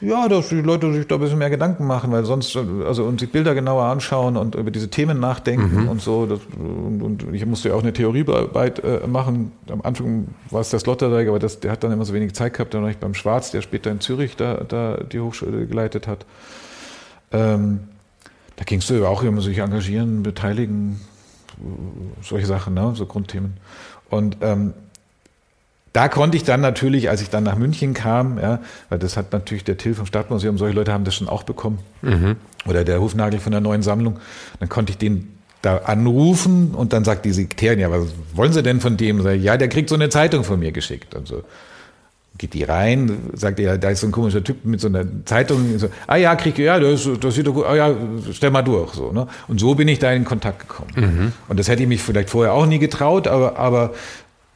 Ja, dass die Leute sich da ein bisschen mehr Gedanken machen, weil sonst, also und sich Bilder genauer anschauen und über diese Themen nachdenken mhm. und so. Das, und, und, ich musste ja auch eine Theoriearbeit äh, machen. Am Anfang war es der Sloterdijk, aber das, der hat dann immer so wenig Zeit gehabt. Dann war ich beim Schwarz, der später in Zürich da, da die Hochschule geleitet hat. Ähm, da ging es so auch immer sich engagieren, beteiligen, solche Sachen, ne? so Grundthemen. Und ähm, da konnte ich dann natürlich, als ich dann nach München kam, ja, weil das hat natürlich der Till vom Stadtmuseum, solche Leute haben das schon auch bekommen. Mhm. Oder der Hufnagel von der neuen Sammlung. Dann konnte ich den da anrufen und dann sagt die Sekretärin, ja, was wollen Sie denn von dem? Sag, ja, der kriegt so eine Zeitung von mir geschickt. Und so geht die rein, sagt ja, da ist so ein komischer Typ mit so einer Zeitung. So, ah ja, krieg ich, ja, das, das sieht doch gut, ah ja, stell mal durch. So, ne? Und so bin ich da in Kontakt gekommen. Mhm. Und das hätte ich mich vielleicht vorher auch nie getraut, aber, aber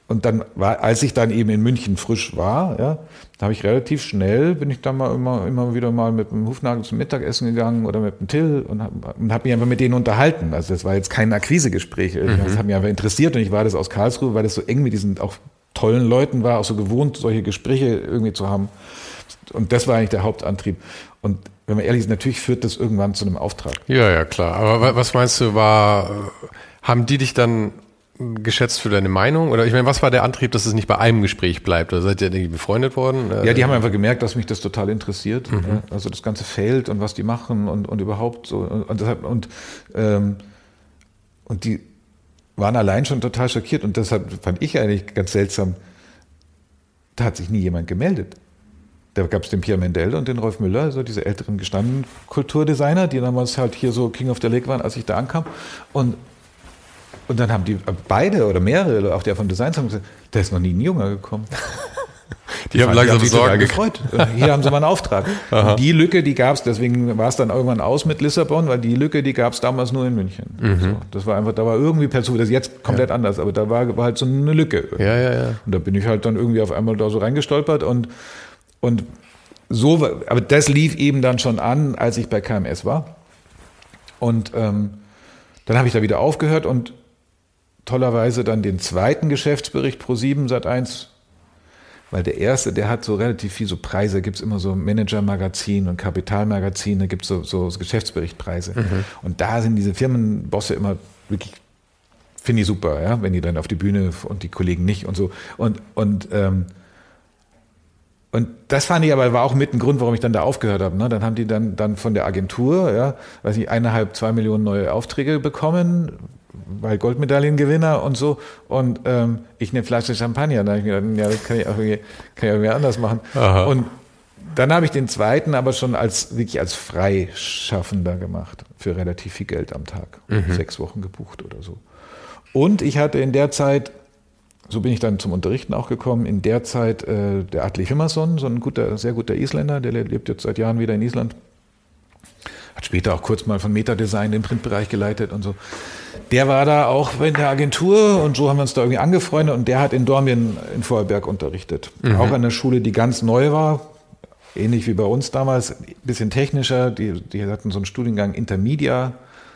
und dann war, als ich dann eben in München frisch war, ja, da habe ich relativ schnell, bin ich dann mal immer, immer wieder mal mit dem Hufnagel zum Mittagessen gegangen oder mit dem Till und habe hab mich einfach mit denen unterhalten. Also das war jetzt kein Akquisegespräch. Mhm. Das hat mich einfach interessiert und ich war das aus Karlsruhe, weil das so eng mit diesen auch tollen Leuten war, auch so gewohnt, solche Gespräche irgendwie zu haben. Und das war eigentlich der Hauptantrieb. Und wenn man ehrlich ist, natürlich führt das irgendwann zu einem Auftrag. Ja, ja, klar. Aber was meinst du, war, haben die dich dann geschätzt für deine Meinung? Oder ich meine, was war der Antrieb, dass es nicht bei einem Gespräch bleibt? Oder seid ihr irgendwie befreundet worden? Ja, die haben einfach gemerkt, dass mich das total interessiert. Mhm. Also das ganze Feld und was die machen und, und überhaupt so. Und, deshalb, und, ähm, und die waren allein schon total schockiert. Und deshalb fand ich eigentlich ganz seltsam, da hat sich nie jemand gemeldet. Da gab es den Pierre Mendel und den Rolf Müller, also diese älteren gestandenen Kulturdesigner, die damals halt hier so King of the Lake waren, als ich da ankam. Und und dann haben die beide oder mehrere, auch der vom Design, haben gesagt, da ist noch nie ein Junge gekommen. Die, die haben langsam die Sorgen gefreut. Hier haben sie mal einen Auftrag. die Lücke, die gab es, deswegen war es dann irgendwann aus mit Lissabon, weil die Lücke, die gab es damals nur in München. Mhm. So, das war einfach, da war irgendwie per Zufall, das ist jetzt komplett ja. anders, aber da war, war, halt so eine Lücke. Ja, ja, ja. Und da bin ich halt dann irgendwie auf einmal da so reingestolpert und, und so, aber das lief eben dann schon an, als ich bei KMS war. Und ähm, dann habe ich da wieder aufgehört und tollerweise dann den zweiten Geschäftsbericht pro 7 Sat 1 weil der erste, der hat so relativ viel so Preise, gibt es immer so Manager-Magazin und Kapitalmagazine, gibt es so, so Geschäftsberichtpreise. Mhm. Und da sind diese Firmenbosse immer wirklich, finde ich super, ja, wenn die dann auf die Bühne und die Kollegen nicht und so. Und, und, ähm, und das fand ich aber, war auch mit ein Grund, warum ich dann da aufgehört habe. Ne? Dann haben die dann, dann von der Agentur, ja, weiß nicht, eineinhalb, zwei Millionen neue Aufträge bekommen, weil Goldmedaillengewinner und so. Und ähm, ich eine Flasche Champagner. Da habe ich gedacht, ja, das kann ich auch, kann ich auch anders machen. Aha. Und dann habe ich den zweiten aber schon als wirklich als Freischaffender gemacht. Für relativ viel Geld am Tag. Mhm. Sechs Wochen gebucht oder so. Und ich hatte in der Zeit, so bin ich dann zum Unterrichten auch gekommen, in der Zeit äh, der Atli Himmerson, so ein guter, sehr guter Isländer, der lebt jetzt seit Jahren wieder in Island. Hat später auch kurz mal von Metadesign den Printbereich geleitet und so der war da auch in der Agentur und so haben wir uns da irgendwie angefreundet und der hat in Dormien in Vorarlberg unterrichtet. Mhm. Auch an der Schule, die ganz neu war, ähnlich wie bei uns damals, ein bisschen technischer. Die, die hatten so einen Studiengang Intermedia,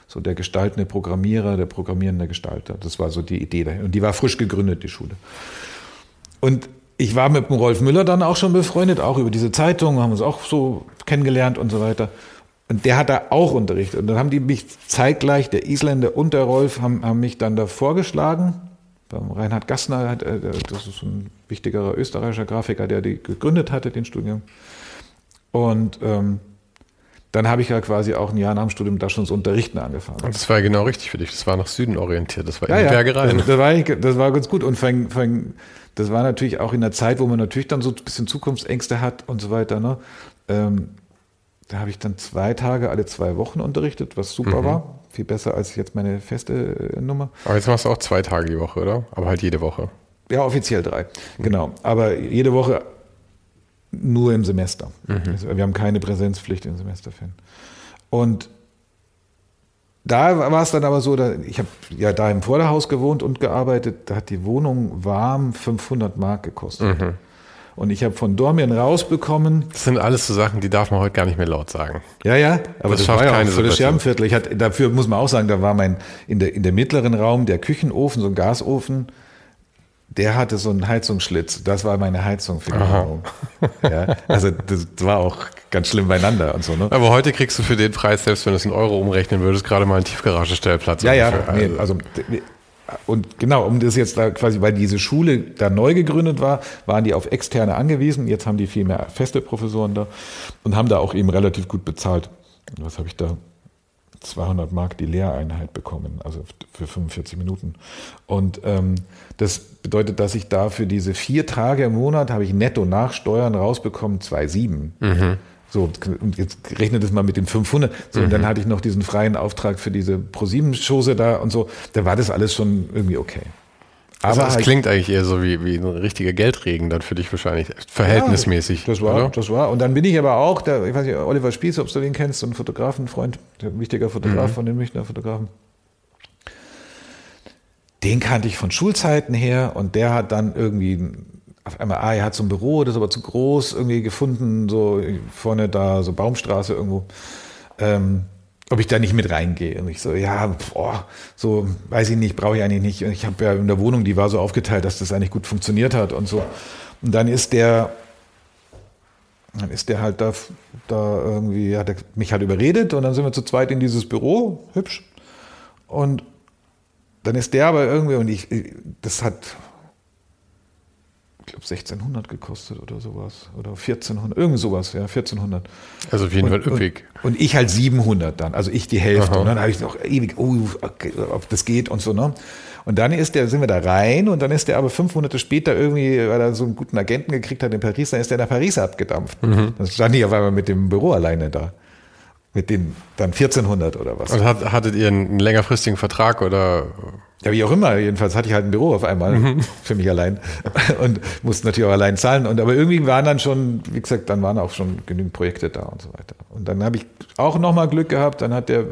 so der gestaltende Programmierer, der programmierende Gestalter. Das war so die Idee dahin. Und die war frisch gegründet, die Schule. Und ich war mit dem Rolf Müller dann auch schon befreundet, auch über diese Zeitung, haben uns auch so kennengelernt und so weiter. Und der hat da auch unterrichtet. Und dann haben die mich zeitgleich, der Isländer und der Rolf, haben, haben mich dann da vorgeschlagen. Beim Reinhard Gassner, äh, das ist ein wichtigerer österreichischer Grafiker, der die gegründet hatte, den Studium. Und ähm, dann habe ich ja quasi auch ein Jahr nach dem Studium da schon das Unterrichten angefangen. Und das war ja genau richtig für dich. Das war nach Süden orientiert. Das war ja, in ja, Bergereien. Das, das, war, das war ganz gut. Und fang, fang, das war natürlich auch in der Zeit, wo man natürlich dann so ein bisschen Zukunftsängste hat und so weiter. Ne? Ähm, da habe ich dann zwei Tage alle zwei Wochen unterrichtet, was super mhm. war. Viel besser als jetzt meine feste äh, Nummer. Aber jetzt machst du auch zwei Tage die Woche, oder? Aber halt jede Woche. Ja, offiziell drei. Mhm. Genau. Aber jede Woche nur im Semester. Mhm. Also wir haben keine Präsenzpflicht im Semesterferien. Und da war es dann aber so, da, ich habe ja da im Vorderhaus gewohnt und gearbeitet, da hat die Wohnung warm 500 Mark gekostet. Mhm. Und ich habe von Dormien rausbekommen. Das sind alles so Sachen, die darf man heute gar nicht mehr laut sagen. Ja, ja, aber das, das schafft war ja keine für das Scherbenviertel. Ich hatte, dafür muss man auch sagen, da war mein, in der, in der mittleren Raum der Küchenofen, so ein Gasofen, der hatte so einen Heizungsschlitz. Das war meine Heizung für die Wohnung. Ja, also das war auch ganz schlimm beieinander und so. Ne? Aber heute kriegst du für den Preis, selbst wenn du es in Euro umrechnen würdest, gerade mal einen Tiefgaragestellplatz. Ja, ja, nee, also und genau, um das jetzt da quasi, weil diese Schule da neu gegründet war, waren die auf externe angewiesen. Jetzt haben die viel mehr feste Professoren da und haben da auch eben relativ gut bezahlt. Was habe ich da? 200 Mark die Lehreinheit bekommen, also für 45 Minuten. Und ähm, das bedeutet, dass ich da für diese vier Tage im Monat habe ich netto nach Steuern rausbekommen 2,7. Mhm. So, und jetzt rechnet es mal mit den 500. So, mhm. und dann mhm. hatte ich noch diesen freien Auftrag für diese ProSieben-Chose da und so. Da war das alles schon irgendwie okay. Aber also das halt, klingt eigentlich eher so wie, wie ein richtiger Geldregen dann für dich wahrscheinlich, verhältnismäßig. Ja, das war, oder? das war. Und dann bin ich aber auch, der, ich weiß nicht, Oliver Spieß, ob du den kennst, so ein Fotografenfreund, ein wichtiger Fotograf mhm. von den Münchner Fotografen. Den kannte ich von Schulzeiten her und der hat dann irgendwie auf einmal, ah, er hat so ein Büro, das ist aber zu groß irgendwie gefunden, so vorne da, so Baumstraße irgendwo. Ähm, ob ich da nicht mit reingehe. Und ich so, ja, boah, so weiß ich nicht, brauche ich eigentlich nicht. Und ich habe ja in der Wohnung, die war so aufgeteilt, dass das eigentlich gut funktioniert hat und so. Und dann ist der, dann ist der halt da, da irgendwie, hat er mich halt überredet und dann sind wir zu zweit in dieses Büro, hübsch. Und dann ist der aber irgendwie, und ich, das hat glaube 1600 gekostet oder sowas oder 1400, irgend sowas, ja, 1400. Also auf jeden Fall üppig. Und, und, ich halt 700 dann, also ich die Hälfte. Aha. Und dann habe ich noch ewig, oh, okay, ob das geht und so, ne? Und dann ist der, sind wir da rein und dann ist der aber fünf Monate später irgendwie, weil er so einen guten Agenten gekriegt hat in Paris, dann ist der nach Paris abgedampft. Mhm. Dann stand ich auf einmal mit dem Büro alleine da mit den dann 1400 oder was. Und hat, hattet ihr einen längerfristigen Vertrag oder? Ja, wie auch immer. Jedenfalls hatte ich halt ein Büro auf einmal mhm. für mich allein und musste natürlich auch allein zahlen. Und aber irgendwie waren dann schon, wie gesagt, dann waren auch schon genügend Projekte da und so weiter. Und dann habe ich auch nochmal Glück gehabt. Dann hat der,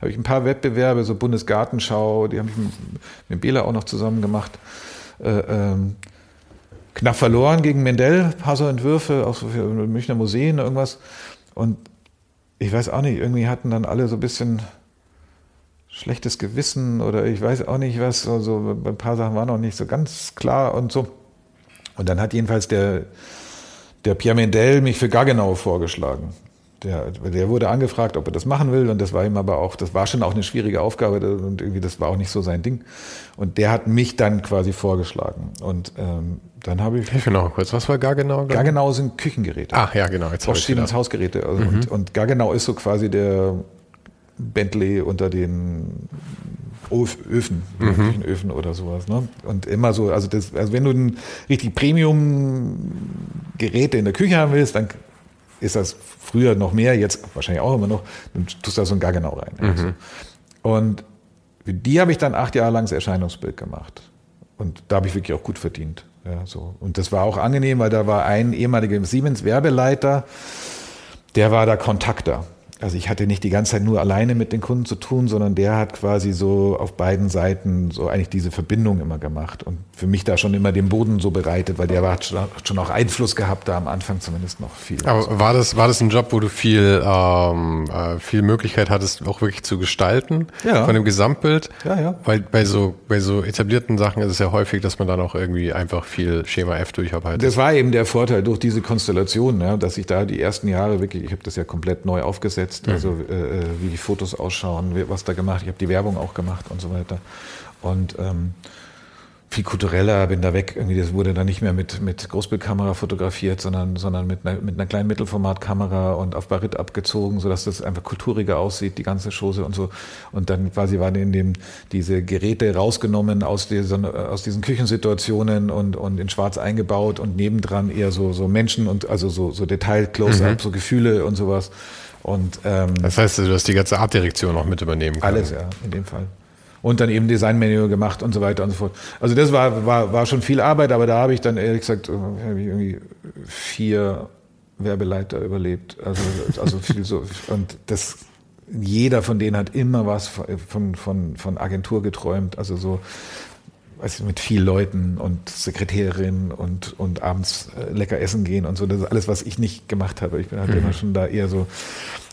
habe ich ein paar Wettbewerbe, so Bundesgartenschau, die habe ich mit, mit Bela auch noch zusammen gemacht. Äh, ähm, knapp verloren gegen Mendel, paar so Entwürfe, auch so für Münchner Museen, irgendwas. Und ich weiß auch nicht, irgendwie hatten dann alle so ein bisschen schlechtes Gewissen oder ich weiß auch nicht was, also ein paar Sachen waren noch nicht so ganz klar und so. Und dann hat jedenfalls der, der Pierre Mendel mich für Gaggenau vorgeschlagen. Der, der wurde angefragt, ob er das machen will, und das war ihm aber auch, das war schon auch eine schwierige Aufgabe und irgendwie das war auch nicht so sein Ding. Und der hat mich dann quasi vorgeschlagen. Und ähm, dann habe ich. Hilf mir noch kurz, was war Gaggenau? Gaggenau sind Küchengeräte. Ach ja, genau. Jetzt Bosch Siemens Hausgeräte. Also mhm. und, und Gaggenau ist so quasi der Bentley unter den Öfen, mhm. Küchenöfen oder sowas. Ne? Und immer so, also, das, also wenn du ein richtig Premium-Geräte in der Küche haben willst, dann ist das früher noch mehr, jetzt wahrscheinlich auch immer noch, dann tust du da so ein Gaggenau rein. Mhm. Also. Und für die habe ich dann acht Jahre lang das Erscheinungsbild gemacht. Und da habe ich wirklich auch gut verdient. Ja, so. Und das war auch angenehm, weil da war ein ehemaliger Siemens-Werbeleiter, der war da Kontakter also ich hatte nicht die ganze Zeit nur alleine mit den Kunden zu tun, sondern der hat quasi so auf beiden Seiten so eigentlich diese Verbindung immer gemacht und für mich da schon immer den Boden so bereitet, weil der hat schon auch Einfluss gehabt, da am Anfang zumindest noch viel. Aber war das, war das ein Job, wo du viel, ähm, äh, viel Möglichkeit hattest, auch wirklich zu gestalten ja. von dem Gesamtbild? Ja, ja. Weil bei so, bei so etablierten Sachen ist es ja häufig, dass man dann auch irgendwie einfach viel Schema F durcharbeitet. Das war eben der Vorteil durch diese Konstellation, ja, dass ich da die ersten Jahre wirklich, ich habe das ja komplett neu aufgesetzt, umgesetzt, mhm. also äh, äh, wie die Fotos ausschauen, was da gemacht. Ich habe die Werbung auch gemacht und so weiter. Und ähm, viel kultureller, bin da weg. Irgendwie, das wurde dann nicht mehr mit, mit Großbildkamera fotografiert, sondern, sondern mit, einer, mit einer kleinen Mittelformatkamera und auf Barit abgezogen, sodass das einfach kulturiger aussieht, die ganze Chose und so. Und dann quasi waren in dem, diese Geräte rausgenommen aus diesen, aus diesen Küchensituationen und, und in schwarz eingebaut und nebendran eher so, so Menschen und also so, so Detail-Close-Up, mhm. so Gefühle und sowas. Und, ähm, das heißt, du hast die ganze Artdirektion noch mit übernehmen können. Alles, ja, in dem Fall und dann eben Designmanual gemacht und so weiter und so fort. Also das war, war, war schon viel Arbeit, aber da habe ich dann ehrlich gesagt äh, irgendwie vier Werbeleiter überlebt. Also, also viel so. Und das, jeder von denen hat immer was von, von, von Agentur geträumt. Also so, weiß ich, mit vielen Leuten und Sekretärin und, und abends äh, lecker essen gehen und so. Das ist alles, was ich nicht gemacht habe. Ich bin halt mhm. immer schon da eher so,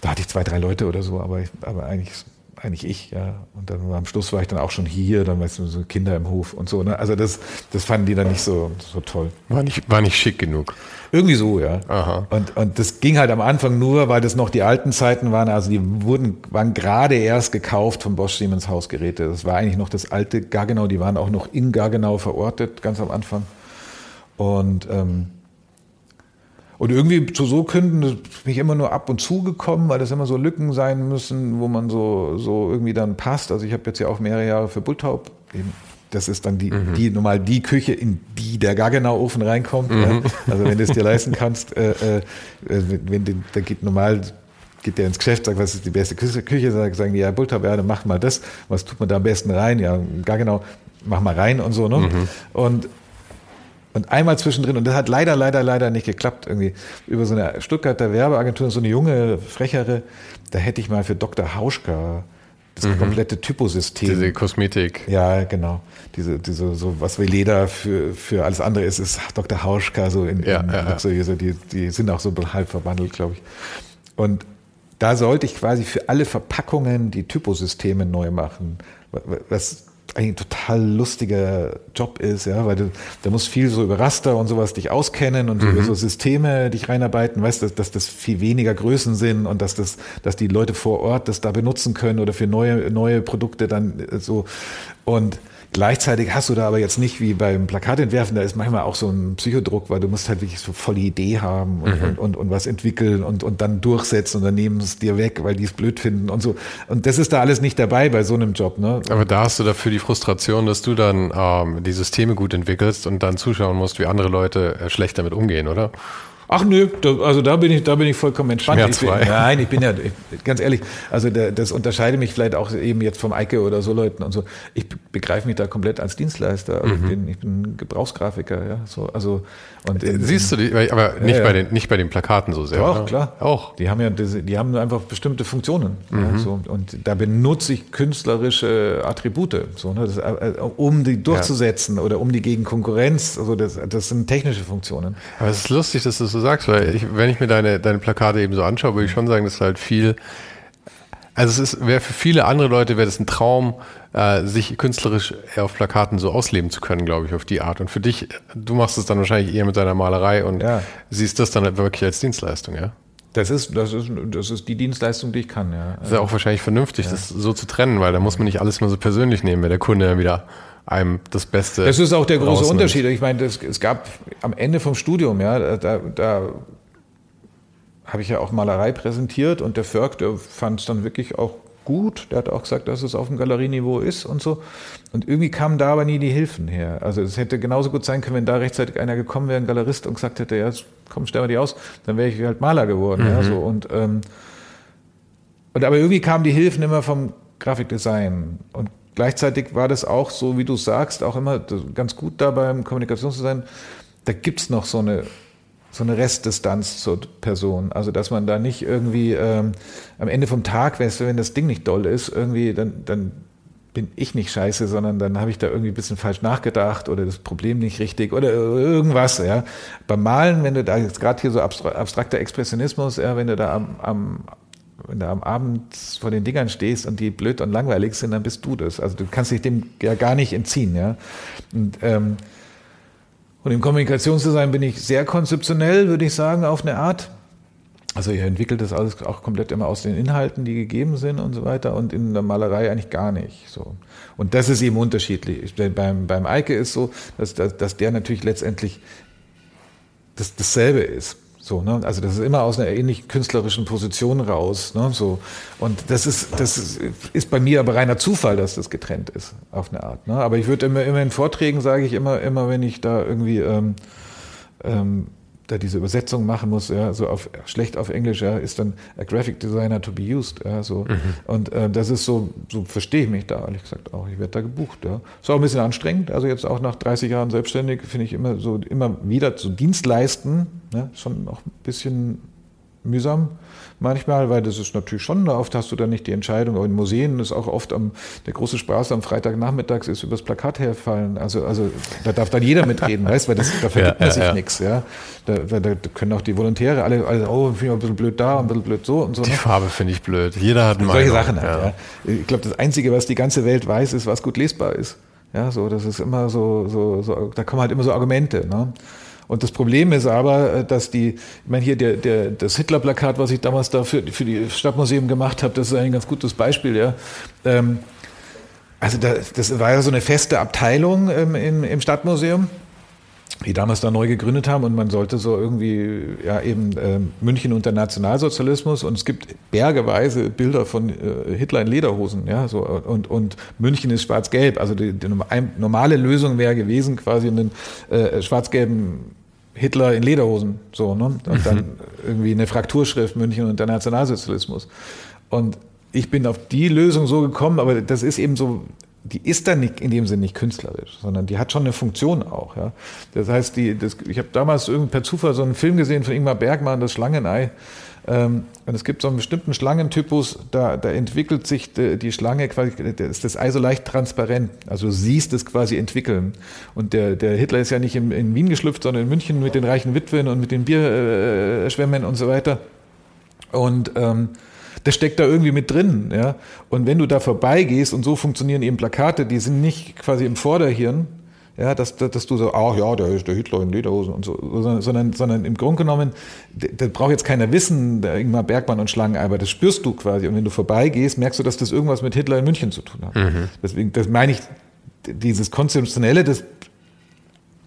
da hatte ich zwei, drei Leute oder so, aber, ich, aber eigentlich eigentlich ich, ja. Und dann am Schluss war ich dann auch schon hier, dann weißt du, so Kinder im Hof und so. Ne? Also das, das fanden die dann nicht so, so toll. War nicht, war nicht schick genug. Irgendwie so, ja. Aha. Und, und das ging halt am Anfang nur, weil das noch die alten Zeiten waren. Also die wurden, waren gerade erst gekauft von Bosch Siemens Hausgeräte. Das war eigentlich noch das alte Gargenau. Die waren auch noch in Gargenau verortet, ganz am Anfang. Und ähm, und irgendwie zu so Künden bin ich immer nur ab und zu gekommen, weil das immer so Lücken sein müssen, wo man so, so irgendwie dann passt. Also ich habe jetzt ja auch mehrere Jahre für Bulltaub eben das ist dann die, mhm. die normal die Küche, in die der Gaggenau-Ofen reinkommt. Mhm. Ja. Also wenn du es dir leisten kannst, äh, äh, wenn, wenn da geht normal geht der ins Geschäft, sagt, was ist die beste Küche, sagen die, ja, Bulltaub, ja, dann mach mal das, was tut man da am besten rein? Ja, Gaggenau, mach mal rein und so, ne? Mhm. Und und einmal zwischendrin, und das hat leider, leider, leider nicht geklappt, irgendwie über so eine Stuttgarter Werbeagentur, so eine junge, frechere, da hätte ich mal für Dr. Hauschka das mhm. komplette Typosystem. Diese Kosmetik. Ja, genau. Diese, diese, so was wie Leder für, für alles andere ist, ist Dr. Hauschka so in, ja, in ja, Luxuriös. So, die, die sind auch so halb verwandelt, glaube ich. Und da sollte ich quasi für alle Verpackungen die Typosysteme neu machen. Was eigentlich ein total lustiger Job ist, ja, weil du, da musst viel so über Raster und sowas dich auskennen und mhm. über so Systeme dich reinarbeiten, weißt du, dass, dass das viel weniger Größen sind und dass das, dass die Leute vor Ort das da benutzen können oder für neue, neue Produkte dann so und Gleichzeitig hast du da aber jetzt nicht wie beim Plakatentwerfen, da ist manchmal auch so ein Psychodruck, weil du musst halt wirklich so volle Idee haben und, mhm. und, und, und, was entwickeln und, und dann durchsetzen und dann nehmen es dir weg, weil die es blöd finden und so. Und das ist da alles nicht dabei bei so einem Job. Ne? Aber da hast du dafür die Frustration, dass du dann ähm, die Systeme gut entwickelst und dann zuschauen musst, wie andere Leute äh, schlecht damit umgehen, oder? Ach nö, da, also da bin ich, da bin ich vollkommen entspannt. Ich bin, nein, ich bin ja, ich, ganz ehrlich, also der, das unterscheidet mich vielleicht auch eben jetzt vom Eike oder so Leuten und so. Ich begreife mich da komplett als Dienstleister. Also mhm. ich, bin, ich bin Gebrauchsgrafiker, ja. So, also und in, Siehst du die, aber nicht ja, bei den, nicht bei den Plakaten so sehr. Doch, oder? klar. Auch. Die haben ja, die haben einfach bestimmte Funktionen. Mhm. Ja, so, und da benutze ich künstlerische Attribute, so, ne, das, äh, um die durchzusetzen oder um die gegen Konkurrenz. Also das, das sind technische Funktionen. Aber es ist lustig, dass du das so sagst, weil ich, wenn ich mir deine, deine Plakate eben so anschaue, würde ich schon sagen, dass halt viel also es ist, wäre für viele andere Leute wäre das ein Traum, äh, sich künstlerisch auf Plakaten so ausleben zu können, glaube ich, auf die Art. Und für dich, du machst es dann wahrscheinlich eher mit deiner Malerei und ja. siehst das dann halt wirklich als Dienstleistung, ja? Das ist, das ist, das ist die Dienstleistung, die ich kann, ja. Das ist ja auch wahrscheinlich vernünftig, ja. das so zu trennen, weil da muss man nicht alles mal so persönlich nehmen, wenn der Kunde wieder einem das Beste. Das ist auch der große rausnimmt. Unterschied. Ich meine, das, es gab am Ende vom Studium, ja, da, da habe ich ja auch Malerei präsentiert und der Förg, der fand es dann wirklich auch gut. Der hat auch gesagt, dass es auf dem Galerieniveau ist und so. Und irgendwie kamen da aber nie die Hilfen her. Also es hätte genauso gut sein können, wenn da rechtzeitig einer gekommen wäre, ein Galerist, und gesagt hätte, ja, komm, stell mal die aus, dann wäre ich halt Maler geworden. Mhm. Ja, so. und, ähm, und aber irgendwie kamen die Hilfen immer vom Grafikdesign. Und gleichzeitig war das auch so, wie du sagst, auch immer ganz gut da beim Kommunikationsdesign. Da gibt's noch so eine so eine Restdistanz zur Person. Also dass man da nicht irgendwie ähm, am Ende vom Tag, wenn das Ding nicht doll ist, irgendwie, dann, dann bin ich nicht scheiße, sondern dann habe ich da irgendwie ein bisschen falsch nachgedacht oder das Problem nicht richtig oder irgendwas. Ja. Beim Malen, wenn du da jetzt gerade hier so abstrakter Expressionismus, ja, wenn du da am, am wenn du am Abend vor den Dingern stehst und die blöd und langweilig sind, dann bist du das. Also du kannst dich dem ja gar nicht entziehen. Ja. Und ähm, und im Kommunikationsdesign bin ich sehr konzeptionell, würde ich sagen, auf eine Art. Also ihr entwickelt das alles auch komplett immer aus den Inhalten, die gegeben sind und so weiter und in der Malerei eigentlich gar nicht. So. Und das ist eben unterschiedlich. Beim, beim Eike ist so, dass, dass, dass der natürlich letztendlich das, dasselbe ist. So, ne? Also das ist immer aus einer ähnlich künstlerischen Position raus. Ne? So. Und das ist, das ist, bei mir aber reiner Zufall, dass das getrennt ist, auf eine Art. Ne? Aber ich würde immer, immer in Vorträgen sage ich immer, immer wenn ich da irgendwie ähm, ähm, da diese Übersetzung machen muss, ja, so auf schlecht auf Englisch, ja, ist dann a graphic designer to be used, ja, so. Mhm. Und äh, das ist so, so verstehe ich mich da, ehrlich gesagt auch. Ich werde da gebucht, ja. Ist auch ein bisschen anstrengend, also jetzt auch nach 30 Jahren selbstständig finde ich immer so, immer wieder zu Dienst leisten, ne, schon noch ein bisschen mühsam manchmal, weil das ist natürlich schon, oft hast du dann nicht die Entscheidung, aber in Museen ist auch oft am, der große Spaß am Freitagnachmittags ist übers Plakat herfallen. Also, also da darf dann jeder mitreden, weißt weil das, da verdient ja, man sich ja. nichts. Ja. Da, da, da, können auch die Volontäre alle, alle oh, finde ich ein bisschen blöd da, ein bisschen blöd so und so. Die ne? Farbe finde ich blöd. Jeder hat eine Solche Sachen halt, ja. Ich glaube, das Einzige, was die ganze Welt weiß, ist, was gut lesbar ist. Ja, so, das ist immer so, so, so da kommen halt immer so Argumente. Ne? Und das Problem ist aber, äh, dass die, ich meine hier der, der, das Hitler-Plakat, was ich damals da für, für die Stadtmuseum gemacht habe, das ist ein ganz gutes Beispiel, ja. Ähm, also da, das war ja so eine feste Abteilung ähm, im, im Stadtmuseum die damals da neu gegründet haben und man sollte so irgendwie, ja eben äh, München unter Nationalsozialismus und es gibt bergeweise Bilder von äh, Hitler in Lederhosen, ja, so und, und München ist schwarz-gelb. Also die, die normale Lösung wäre gewesen, quasi einen äh, schwarz-gelben Hitler in Lederhosen, so, ne? Und dann mhm. irgendwie eine Frakturschrift München unter Nationalsozialismus. Und ich bin auf die Lösung so gekommen, aber das ist eben so die ist dann nicht in dem Sinne nicht künstlerisch, sondern die hat schon eine Funktion auch. Ja. Das heißt, die, das, ich habe damals per Zufall so einen Film gesehen von Ingmar Bergmann, das Schlangenei. Ähm, und es gibt so einen bestimmten Schlangentypus, da, da entwickelt sich die, die Schlange quasi, ist das Ei so leicht transparent. Also du siehst es quasi entwickeln. Und der, der Hitler ist ja nicht in, in Wien geschlüpft, sondern in München mit den reichen Witwen und mit den Bierschwämmen und so weiter. Und ähm, das steckt da irgendwie mit drin. Ja? Und wenn du da vorbeigehst, und so funktionieren eben Plakate, die sind nicht quasi im Vorderhirn, ja, dass, dass du so, ach ja, der ist der Hitler in Lederhosen und so, sondern, sondern im Grunde genommen, das braucht jetzt keiner wissen, der Ingmar Bergmann und Schlangen, aber das spürst du quasi. Und wenn du vorbeigehst, merkst du, dass das irgendwas mit Hitler in München zu tun hat. Mhm. Deswegen, das meine ich, dieses Konzeptionelle, das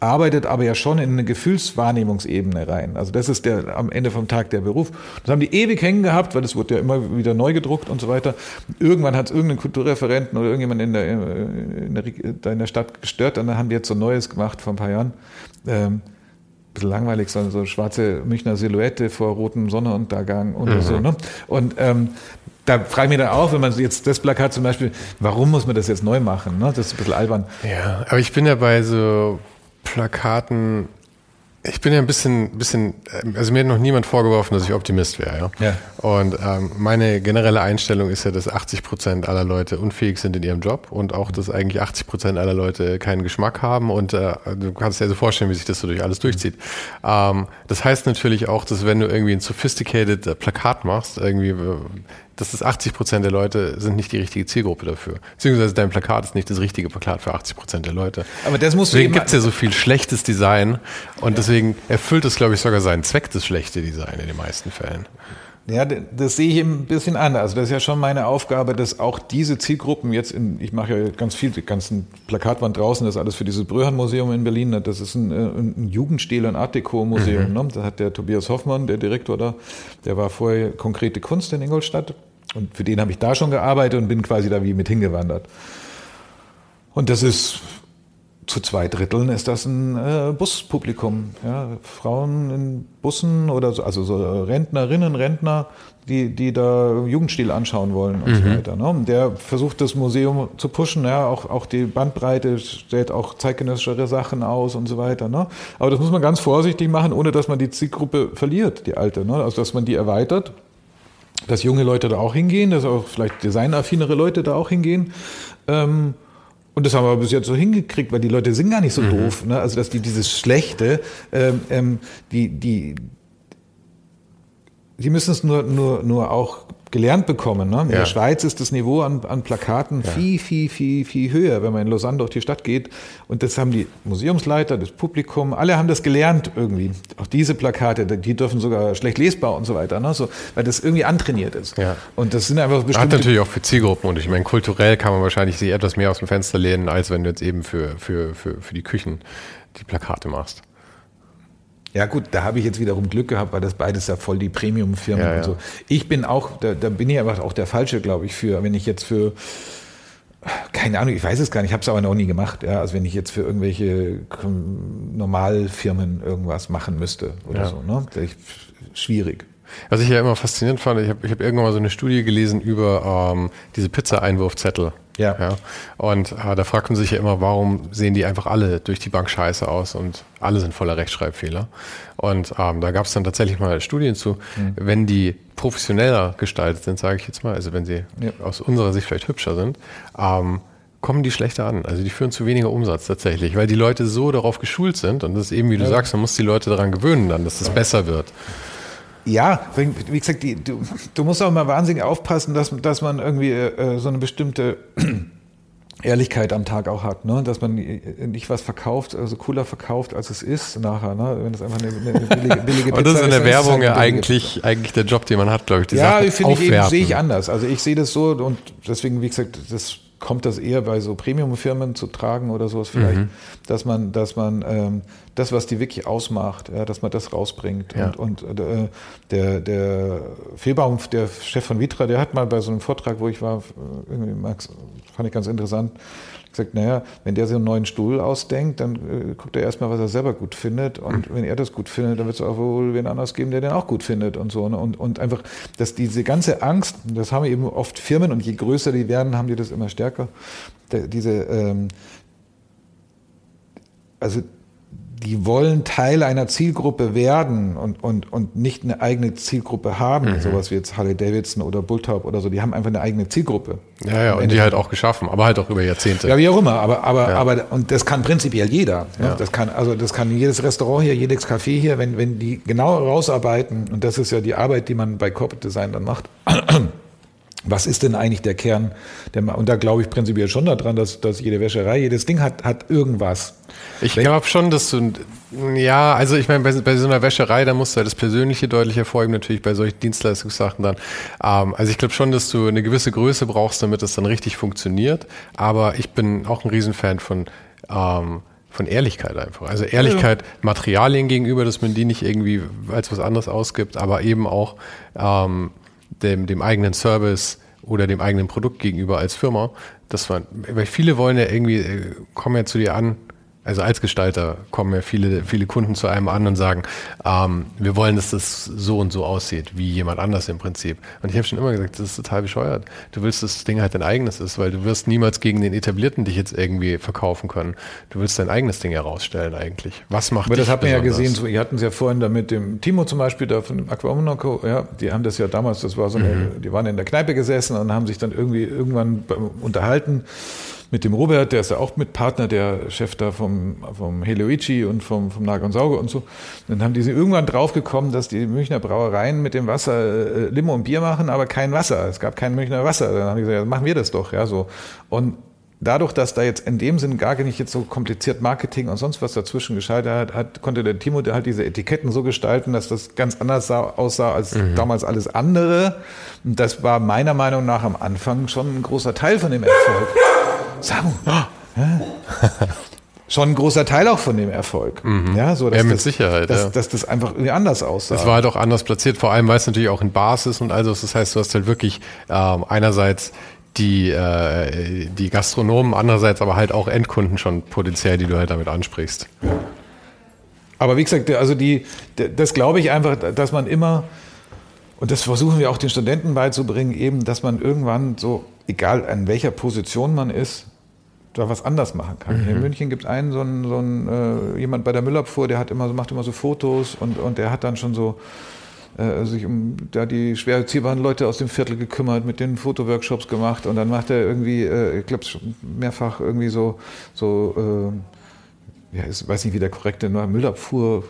arbeitet aber ja schon in eine Gefühlswahrnehmungsebene rein. Also das ist der am Ende vom Tag der Beruf. Das haben die ewig hängen gehabt, weil das wurde ja immer wieder neu gedruckt und so weiter. Irgendwann hat es irgendeinen Kulturreferenten oder irgendjemand in der, in der, in der Stadt gestört und dann haben die jetzt so Neues gemacht vor ein paar Jahren. Ähm, bisschen langweilig, so, so schwarze Münchner Silhouette vor rotem Sonnenuntergang und mhm. so. Ne? Und ähm, da frage ich mich dann auch, wenn man jetzt das Plakat zum Beispiel, warum muss man das jetzt neu machen? Ne? Das ist ein bisschen albern. Ja, aber ich bin ja bei so Plakaten. Ich bin ja ein bisschen, bisschen, also mir hat noch niemand vorgeworfen, dass ich Optimist wäre. Ja? ja. Und ähm, meine generelle Einstellung ist ja, dass 80 Prozent aller Leute unfähig sind in ihrem Job und auch, dass eigentlich 80 Prozent aller Leute keinen Geschmack haben. Und äh, du kannst dir so vorstellen, wie sich das so durch alles durchzieht. Ähm, das heißt natürlich auch, dass wenn du irgendwie ein sophisticated äh, Plakat machst, irgendwie äh, dass das 80 Prozent der Leute sind nicht die richtige Zielgruppe dafür. Beziehungsweise dein Plakat ist nicht das richtige Plakat für 80 Prozent der Leute. Aber das muss Deswegen gibt es ja so viel schlechtes Design und ja. deswegen erfüllt es, glaube ich, sogar seinen Zweck, das schlechte Design in den meisten Fällen. Ja, das sehe ich ein bisschen anders. Also das ist ja schon meine Aufgabe, dass auch diese Zielgruppen jetzt in, ich mache ja ganz viel, die ganzen Plakatwand draußen, das ist alles für dieses Bröhan-Museum in Berlin. Ne? Das ist ein, ein Jugendstil, ein Art Deco-Museum. Mhm. Ne? Da hat der Tobias Hoffmann, der Direktor da, der war vorher konkrete Kunst in Ingolstadt und für den habe ich da schon gearbeitet und bin quasi da wie mit hingewandert. Und das ist zu zwei Dritteln ist das ein äh, Buspublikum. Ja? Frauen in Bussen oder so, also so Rentnerinnen, Rentner, die, die da Jugendstil anschauen wollen und mhm. so weiter. Ne? Und der versucht das Museum zu pushen, ja, auch, auch die Bandbreite stellt auch zeitgenössischere Sachen aus und so weiter. Ne? Aber das muss man ganz vorsichtig machen, ohne dass man die Zielgruppe verliert, die alte. Ne? Also dass man die erweitert dass junge Leute da auch hingehen, dass auch vielleicht designaffinere Leute da auch hingehen. Ähm, und das haben wir bis jetzt so hingekriegt, weil die Leute sind gar nicht so mhm. doof. Ne? Also dass die dieses Schlechte, ähm, ähm, die, die, die müssen es nur, nur, nur auch gelernt bekommen. Ne? In ja. der Schweiz ist das Niveau an, an Plakaten ja. viel, viel, viel, viel höher, wenn man in Lausanne durch die Stadt geht. Und das haben die Museumsleiter, das Publikum, alle haben das gelernt irgendwie. Auch diese Plakate, die dürfen sogar schlecht lesbar und so weiter, ne? so, weil das irgendwie antrainiert ist. Ja. Und das sind einfach bestimmte... Hat natürlich auch für Zielgruppen und ich meine, kulturell kann man wahrscheinlich sich etwas mehr aus dem Fenster lehnen, als wenn du jetzt eben für, für, für, für die Küchen die Plakate machst. Ja gut, da habe ich jetzt wiederum Glück gehabt, weil das beides ja voll die Premium-Firmen ja, ja. und so. Ich bin auch, da, da bin ich einfach auch der Falsche, glaube ich, für, wenn ich jetzt für, keine Ahnung, ich weiß es gar nicht, ich habe es aber noch nie gemacht. Ja, also wenn ich jetzt für irgendwelche Normalfirmen irgendwas machen müsste oder ja. so, ne? Ich, schwierig. Was ich ja immer faszinierend fand, ich habe ich hab irgendwann mal so eine Studie gelesen über ähm, diese Pizza-Einwurfzettel. Ja. ja. Und äh, da fragt man sich ja immer, warum sehen die einfach alle durch die Bank scheiße aus und alle sind voller Rechtschreibfehler. Und ähm, da gab es dann tatsächlich mal Studien zu, mhm. wenn die professioneller gestaltet sind, sage ich jetzt mal, also wenn sie ja. aus unserer Sicht vielleicht hübscher sind, ähm, kommen die schlechter an. Also die führen zu weniger Umsatz tatsächlich, weil die Leute so darauf geschult sind und das ist eben, wie du ja. sagst, man muss die Leute daran gewöhnen dann, dass das besser wird. Ja, wie gesagt, die, du, du, musst auch mal wahnsinnig aufpassen, dass, dass man irgendwie äh, so eine bestimmte Ehrlichkeit am Tag auch hat, ne? dass man nicht was verkauft, also cooler verkauft, als es ist nachher, ne? wenn es einfach eine, eine billige, billige Pizza ist. das ist in der Werbung ja eigentlich, eigentlich der Job, den man hat, glaube ich. Die ja, finde ich sehe ich anders. Also ich sehe das so und deswegen, wie gesagt, das kommt das eher bei so Premium-Firmen zu tragen oder sowas vielleicht, mhm. dass man, dass man ähm, das, was die wirklich ausmacht, ja, dass man das rausbringt. Ja. Und, und äh, der, der Fehlbaum, der Chef von Vitra, der hat mal bei so einem Vortrag, wo ich war, irgendwie Max, fand ich ganz interessant, gesagt, naja, wenn der so einen neuen Stuhl ausdenkt, dann äh, guckt er erstmal, was er selber gut findet. Und mhm. wenn er das gut findet, dann wird es auch wohl wen anders geben, der den auch gut findet und so. Ne? Und, und einfach, dass diese ganze Angst, das haben eben oft Firmen und je größer die werden, haben die das immer stärker. Der, diese, ähm, also die wollen Teil einer Zielgruppe werden und, und, und nicht eine eigene Zielgruppe haben, mhm. sowas wie jetzt Harley Davidson oder Bulltop oder so, die haben einfach eine eigene Zielgruppe. Ja, ja, und die halt auch geschaffen, aber halt auch über Jahrzehnte. Ja, wie auch immer, aber, aber, ja. aber und das kann prinzipiell jeder. Ne? Ja. Das kann, also das kann jedes Restaurant hier, jedes Café hier, wenn, wenn die genau rausarbeiten, und das ist ja die Arbeit, die man bei Corporate Design dann macht, was ist denn eigentlich der Kern? Der, und da glaube ich prinzipiell schon daran, dass, dass jede Wäscherei, jedes Ding hat, hat irgendwas. Ich glaube schon, dass du, ja, also ich meine, bei, bei, so einer Wäscherei, da musst du halt das Persönliche deutlich hervorheben, natürlich bei solchen Dienstleistungssachen dann. Ähm, also ich glaube schon, dass du eine gewisse Größe brauchst, damit es dann richtig funktioniert. Aber ich bin auch ein Riesenfan von, ähm, von Ehrlichkeit einfach. Also Ehrlichkeit ja. Materialien gegenüber, dass man die nicht irgendwie als was anderes ausgibt, aber eben auch ähm, dem, dem eigenen Service oder dem eigenen Produkt gegenüber als Firma. Das war, weil viele wollen ja irgendwie, äh, kommen ja zu dir an, also als Gestalter kommen ja viele, viele Kunden zu einem an und sagen, ähm, wir wollen, dass das so und so aussieht, wie jemand anders im Prinzip. Und ich habe schon immer gesagt, das ist total bescheuert. Du willst, dass das Ding halt dein eigenes ist, weil du wirst niemals gegen den Etablierten dich jetzt irgendwie verkaufen können. Du willst dein eigenes Ding herausstellen eigentlich. Was macht Aber das hat man ja gesehen, so, ihr hatten es ja vorhin da mit dem Timo zum Beispiel, da von dem Aquamonaco, ja, die haben das ja damals, das war so eine, mhm. die waren in der Kneipe gesessen und haben sich dann irgendwie irgendwann unterhalten mit dem Robert, der ist ja auch Mitpartner, der Chef da vom, vom Helioichi und vom, vom Nagel und Sauge und so. Dann haben die sie irgendwann draufgekommen, dass die Münchner Brauereien mit dem Wasser äh, Limo und Bier machen, aber kein Wasser. Es gab kein Münchner Wasser. Dann haben die gesagt, ja, machen wir das doch, ja, so. Und dadurch, dass da jetzt in dem Sinn gar nicht jetzt so kompliziert Marketing und sonst was dazwischen gescheitert hat, hat konnte der Timo halt diese Etiketten so gestalten, dass das ganz anders sah, aussah als mhm. damals alles andere. Und das war meiner Meinung nach am Anfang schon ein großer Teil von dem Erfolg. Samu. Schon ein großer Teil auch von dem Erfolg. Mhm. Ja, so, dass ja, mit das, Sicherheit. Dass, ja. dass, das einfach irgendwie anders aussah. Es war halt auch anders platziert, vor allem weil es natürlich auch in Bars ist und also das heißt, du hast halt wirklich ähm, einerseits die, äh, die Gastronomen, andererseits aber halt auch Endkunden schon potenziell, die du halt damit ansprichst. Aber wie gesagt, also die, das glaube ich einfach, dass man immer, und das versuchen wir auch den Studenten beizubringen, eben, dass man irgendwann so, egal an welcher Position man ist, da was anders machen kann. Mhm. In. München gibt es einen, so einen, so einen äh, jemand bei der Müllabfuhr, der hat immer, macht immer so Fotos und, und der hat dann schon so äh, sich um da die schwer erziehbaren Leute aus dem Viertel gekümmert, mit den Fotoworkshops gemacht und dann macht er irgendwie, äh, ich glaube mehrfach irgendwie so, so äh, ja, ich weiß nicht, wie der korrekte Müllabfuhr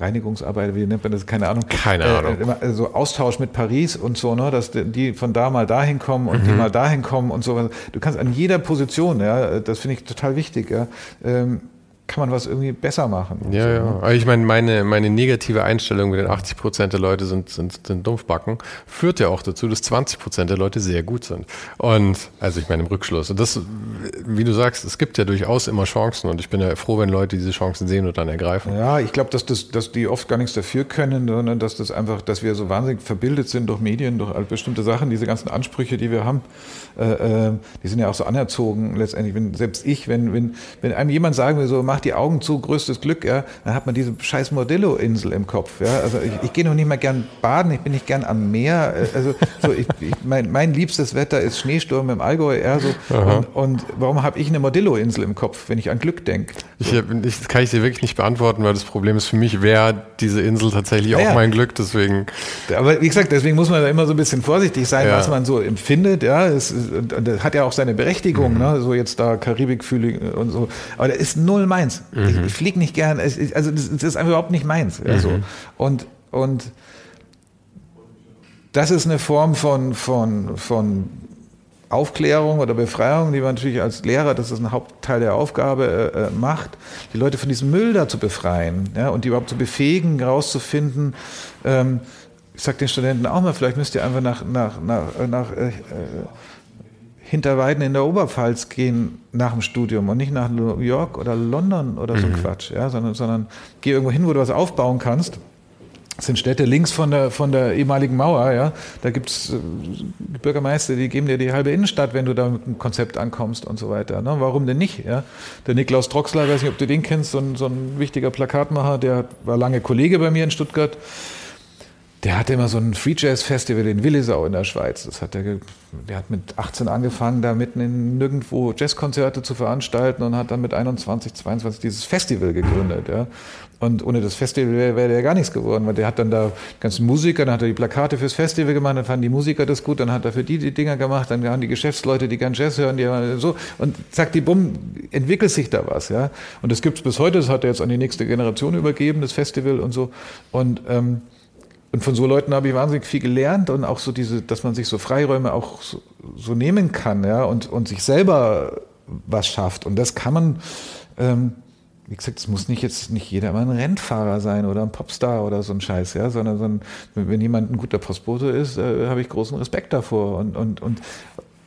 Reinigungsarbeit, wie nennt man das? Keine Ahnung. Keine äh, Ahnung. Äh, so Austausch mit Paris und so, ne, dass die von da mal dahin kommen und mhm. die mal dahin kommen und so. Du kannst an jeder Position, ja, das finde ich total wichtig, ja. Ähm, kann man was irgendwie besser machen. Ja, so, ja. Ne? Ich meine, meine, meine negative Einstellung mit den 80 Prozent der Leute sind, sind, sind Dumpfbacken, führt ja auch dazu, dass 20 Prozent der Leute sehr gut sind. Und, also ich meine im Rückschluss. Und das, wie du sagst, es gibt ja durchaus immer Chancen und ich bin ja froh, wenn Leute diese Chancen sehen und dann ergreifen. Ja, ich glaube, dass, das, dass die oft gar nichts dafür können, sondern dass das einfach, dass wir so wahnsinnig verbildet sind durch Medien, durch bestimmte Sachen, diese ganzen Ansprüche, die wir haben, äh, äh, die sind ja auch so anerzogen letztendlich. Wenn, selbst ich, wenn, wenn, wenn einem jemand sagen will, so mach die Augen zu, größtes Glück, ja, dann hat man diese scheiß Modillo-Insel im Kopf. Ja. Also ich, ich gehe noch nicht mal gern baden, ich bin nicht gern am Meer. Äh, also so, ich, ich, mein, mein liebstes Wetter ist Schneesturm im Allgäu. Ja, so. und, und warum habe ich eine Modillo-Insel im Kopf, wenn ich an Glück denke? So. Ich, das kann ich dir wirklich nicht beantworten, weil das Problem ist für mich, wäre diese Insel tatsächlich auch ja. mein Glück. Deswegen. Aber wie gesagt, deswegen muss man da immer so ein bisschen vorsichtig sein, was man so empfindet. Ja, es, das hat ja auch seine Berechtigung, mhm. ne? so jetzt da Karibik-Feeling und so. Aber das ist null meins. Mhm. Ich, ich fliege nicht gern, also das, das, ist einfach überhaupt nicht meins. Mhm. Also. Und, und das ist eine Form von, von, von Aufklärung oder Befreiung, die man natürlich als Lehrer, das ist ein Hauptteil der Aufgabe, äh, äh, macht, die Leute von diesem Müll da zu befreien ja, und die überhaupt zu befähigen, herauszufinden, ähm, ich sage den Studenten auch mal, vielleicht müsst ihr einfach nach, nach, nach, nach äh, äh Hinterweiden in der Oberpfalz gehen nach dem Studium und nicht nach New York oder London oder so mhm. Quatsch, ja, sondern, sondern geh irgendwo hin, wo du was aufbauen kannst. Das sind Städte links von der, von der ehemaligen Mauer, ja. Da gibt es äh, Bürgermeister, die geben dir die halbe Innenstadt, wenn du da mit einem Konzept ankommst und so weiter. Ne? Warum denn nicht? Ja? Der Niklaus Droxler, weiß nicht, ob du den kennst, so ein, so ein wichtiger Plakatmacher, der war lange Kollege bei mir in Stuttgart der hatte immer so ein Free Jazz Festival in Willisau in der Schweiz. Das hat der, der hat mit 18 angefangen, da mitten in nirgendwo Jazzkonzerte zu veranstalten und hat dann mit 21, 22 dieses Festival gegründet. Ja. Und ohne das Festival wäre wär der gar nichts geworden, weil der hat dann da ganzen Musiker, dann hat er die Plakate fürs Festival gemacht, dann fanden die Musiker das gut, dann hat er für die die Dinger gemacht, dann haben die Geschäftsleute, die gern Jazz hören, die so und zack, die Bumm, entwickelt sich da was, ja. Und das gibt's bis heute, das hat er jetzt an die nächste Generation übergeben, das Festival und so. Und ähm, und von so Leuten habe ich wahnsinnig viel gelernt und auch so diese, dass man sich so Freiräume auch so, so nehmen kann, ja, und, und sich selber was schafft. Und das kann man, ähm, wie gesagt, es muss nicht jetzt nicht jeder immer ein Rennfahrer sein oder ein Popstar oder so ein Scheiß, ja, sondern, sondern wenn jemand ein guter Postbote ist, äh, habe ich großen Respekt davor. Und, und, und,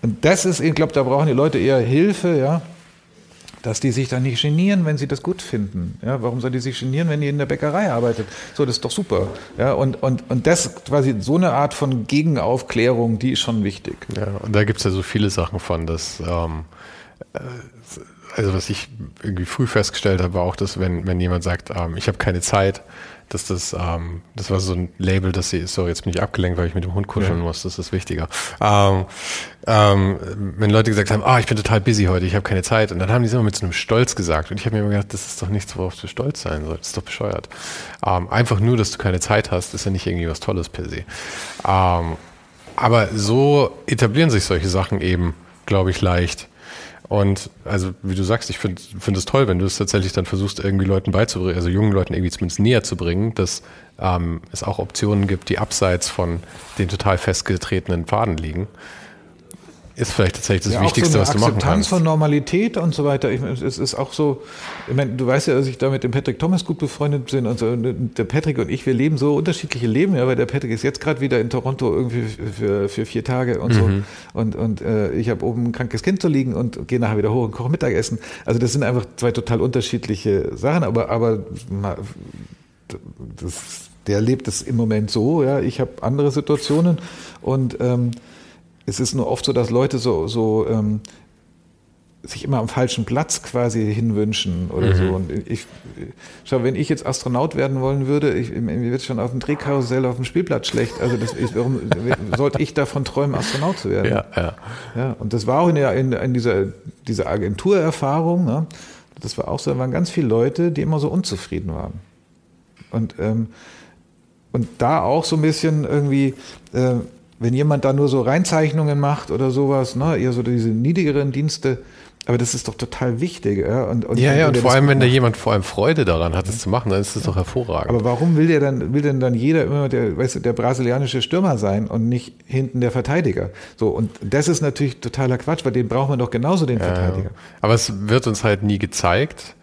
und das ist, ich glaube, da brauchen die Leute eher Hilfe, ja, dass die sich dann nicht genieren, wenn sie das gut finden. Ja, warum soll die sich genieren, wenn die in der Bäckerei arbeitet? So, das ist doch super. Ja, und, und, und das quasi so eine Art von Gegenaufklärung, die ist schon wichtig. Ja, und da gibt es ja so viele Sachen von, dass ähm, äh, also was ich irgendwie früh festgestellt habe, war auch, dass wenn, wenn jemand sagt, ähm, ich habe keine Zeit, dass das, ähm, das war so ein Label, dass sie, sorry, jetzt bin ich abgelenkt, weil ich mit dem Hund kuscheln ja. muss, das ist wichtiger. Ähm, ähm, wenn Leute gesagt haben, ah, ich bin total busy heute, ich habe keine Zeit, und dann haben die es immer mit so einem Stolz gesagt, und ich habe mir immer gedacht, das ist doch nichts, worauf du stolz sein sollst, das ist doch bescheuert. Ähm, einfach nur, dass du keine Zeit hast, ist ja nicht irgendwie was Tolles per se. Ähm, aber so etablieren sich solche Sachen eben, glaube ich, leicht. Und also, wie du sagst, ich finde find es toll, wenn du es tatsächlich dann versuchst, irgendwie Leuten beizubringen, also jungen Leuten irgendwie zumindest näher zu bringen, dass ähm, es auch Optionen gibt, die abseits von den total festgetretenen Pfaden liegen ist vielleicht tatsächlich das ja, Wichtigste, so was du machen kannst. Akzeptanz von Normalität und so weiter. Ich, es ist auch so, ich meine, du weißt ja, dass ich da mit dem Patrick Thomas gut befreundet bin und so. Und der Patrick und ich, wir leben so unterschiedliche Leben, ja, weil der Patrick ist jetzt gerade wieder in Toronto irgendwie für, für vier Tage und mhm. so. Und, und äh, ich habe oben ein krankes Kind zu liegen und gehe nachher wieder hoch und koche Mittagessen. Also das sind einfach zwei total unterschiedliche Sachen, aber, aber das, der lebt es im Moment so, ja. Ich habe andere Situationen und ähm, es ist nur oft so, dass Leute so, so ähm, sich immer am falschen Platz quasi hinwünschen oder mhm. so. Und ich, schau, wenn ich jetzt Astronaut werden wollen würde, ich, mir wird schon auf dem Drehkarussell auf dem Spielplatz schlecht. Also das, ich, warum sollte ich davon träumen, Astronaut zu werden? Ja, ja. ja und das war auch in, der, in, in dieser, dieser Agenturerfahrung. Ne? Das war auch so, da waren ganz viele Leute, die immer so unzufrieden waren. Und, ähm, und da auch so ein bisschen irgendwie, äh, wenn jemand da nur so Reinzeichnungen macht oder sowas, ne, eher so diese niedrigeren Dienste, Aber das ist doch total wichtig. Ja, und, und ja, ja, und vor allem, wenn da jemand vor allem Freude daran hat, es zu machen, dann ist das doch hervorragend. Aber warum will der dann, will denn dann jeder immer der, weißt du, der brasilianische Stürmer sein und nicht hinten der Verteidiger? So, und das ist natürlich totaler Quatsch, weil den braucht man doch genauso, den ja, Verteidiger. Aber es wird uns halt nie gezeigt.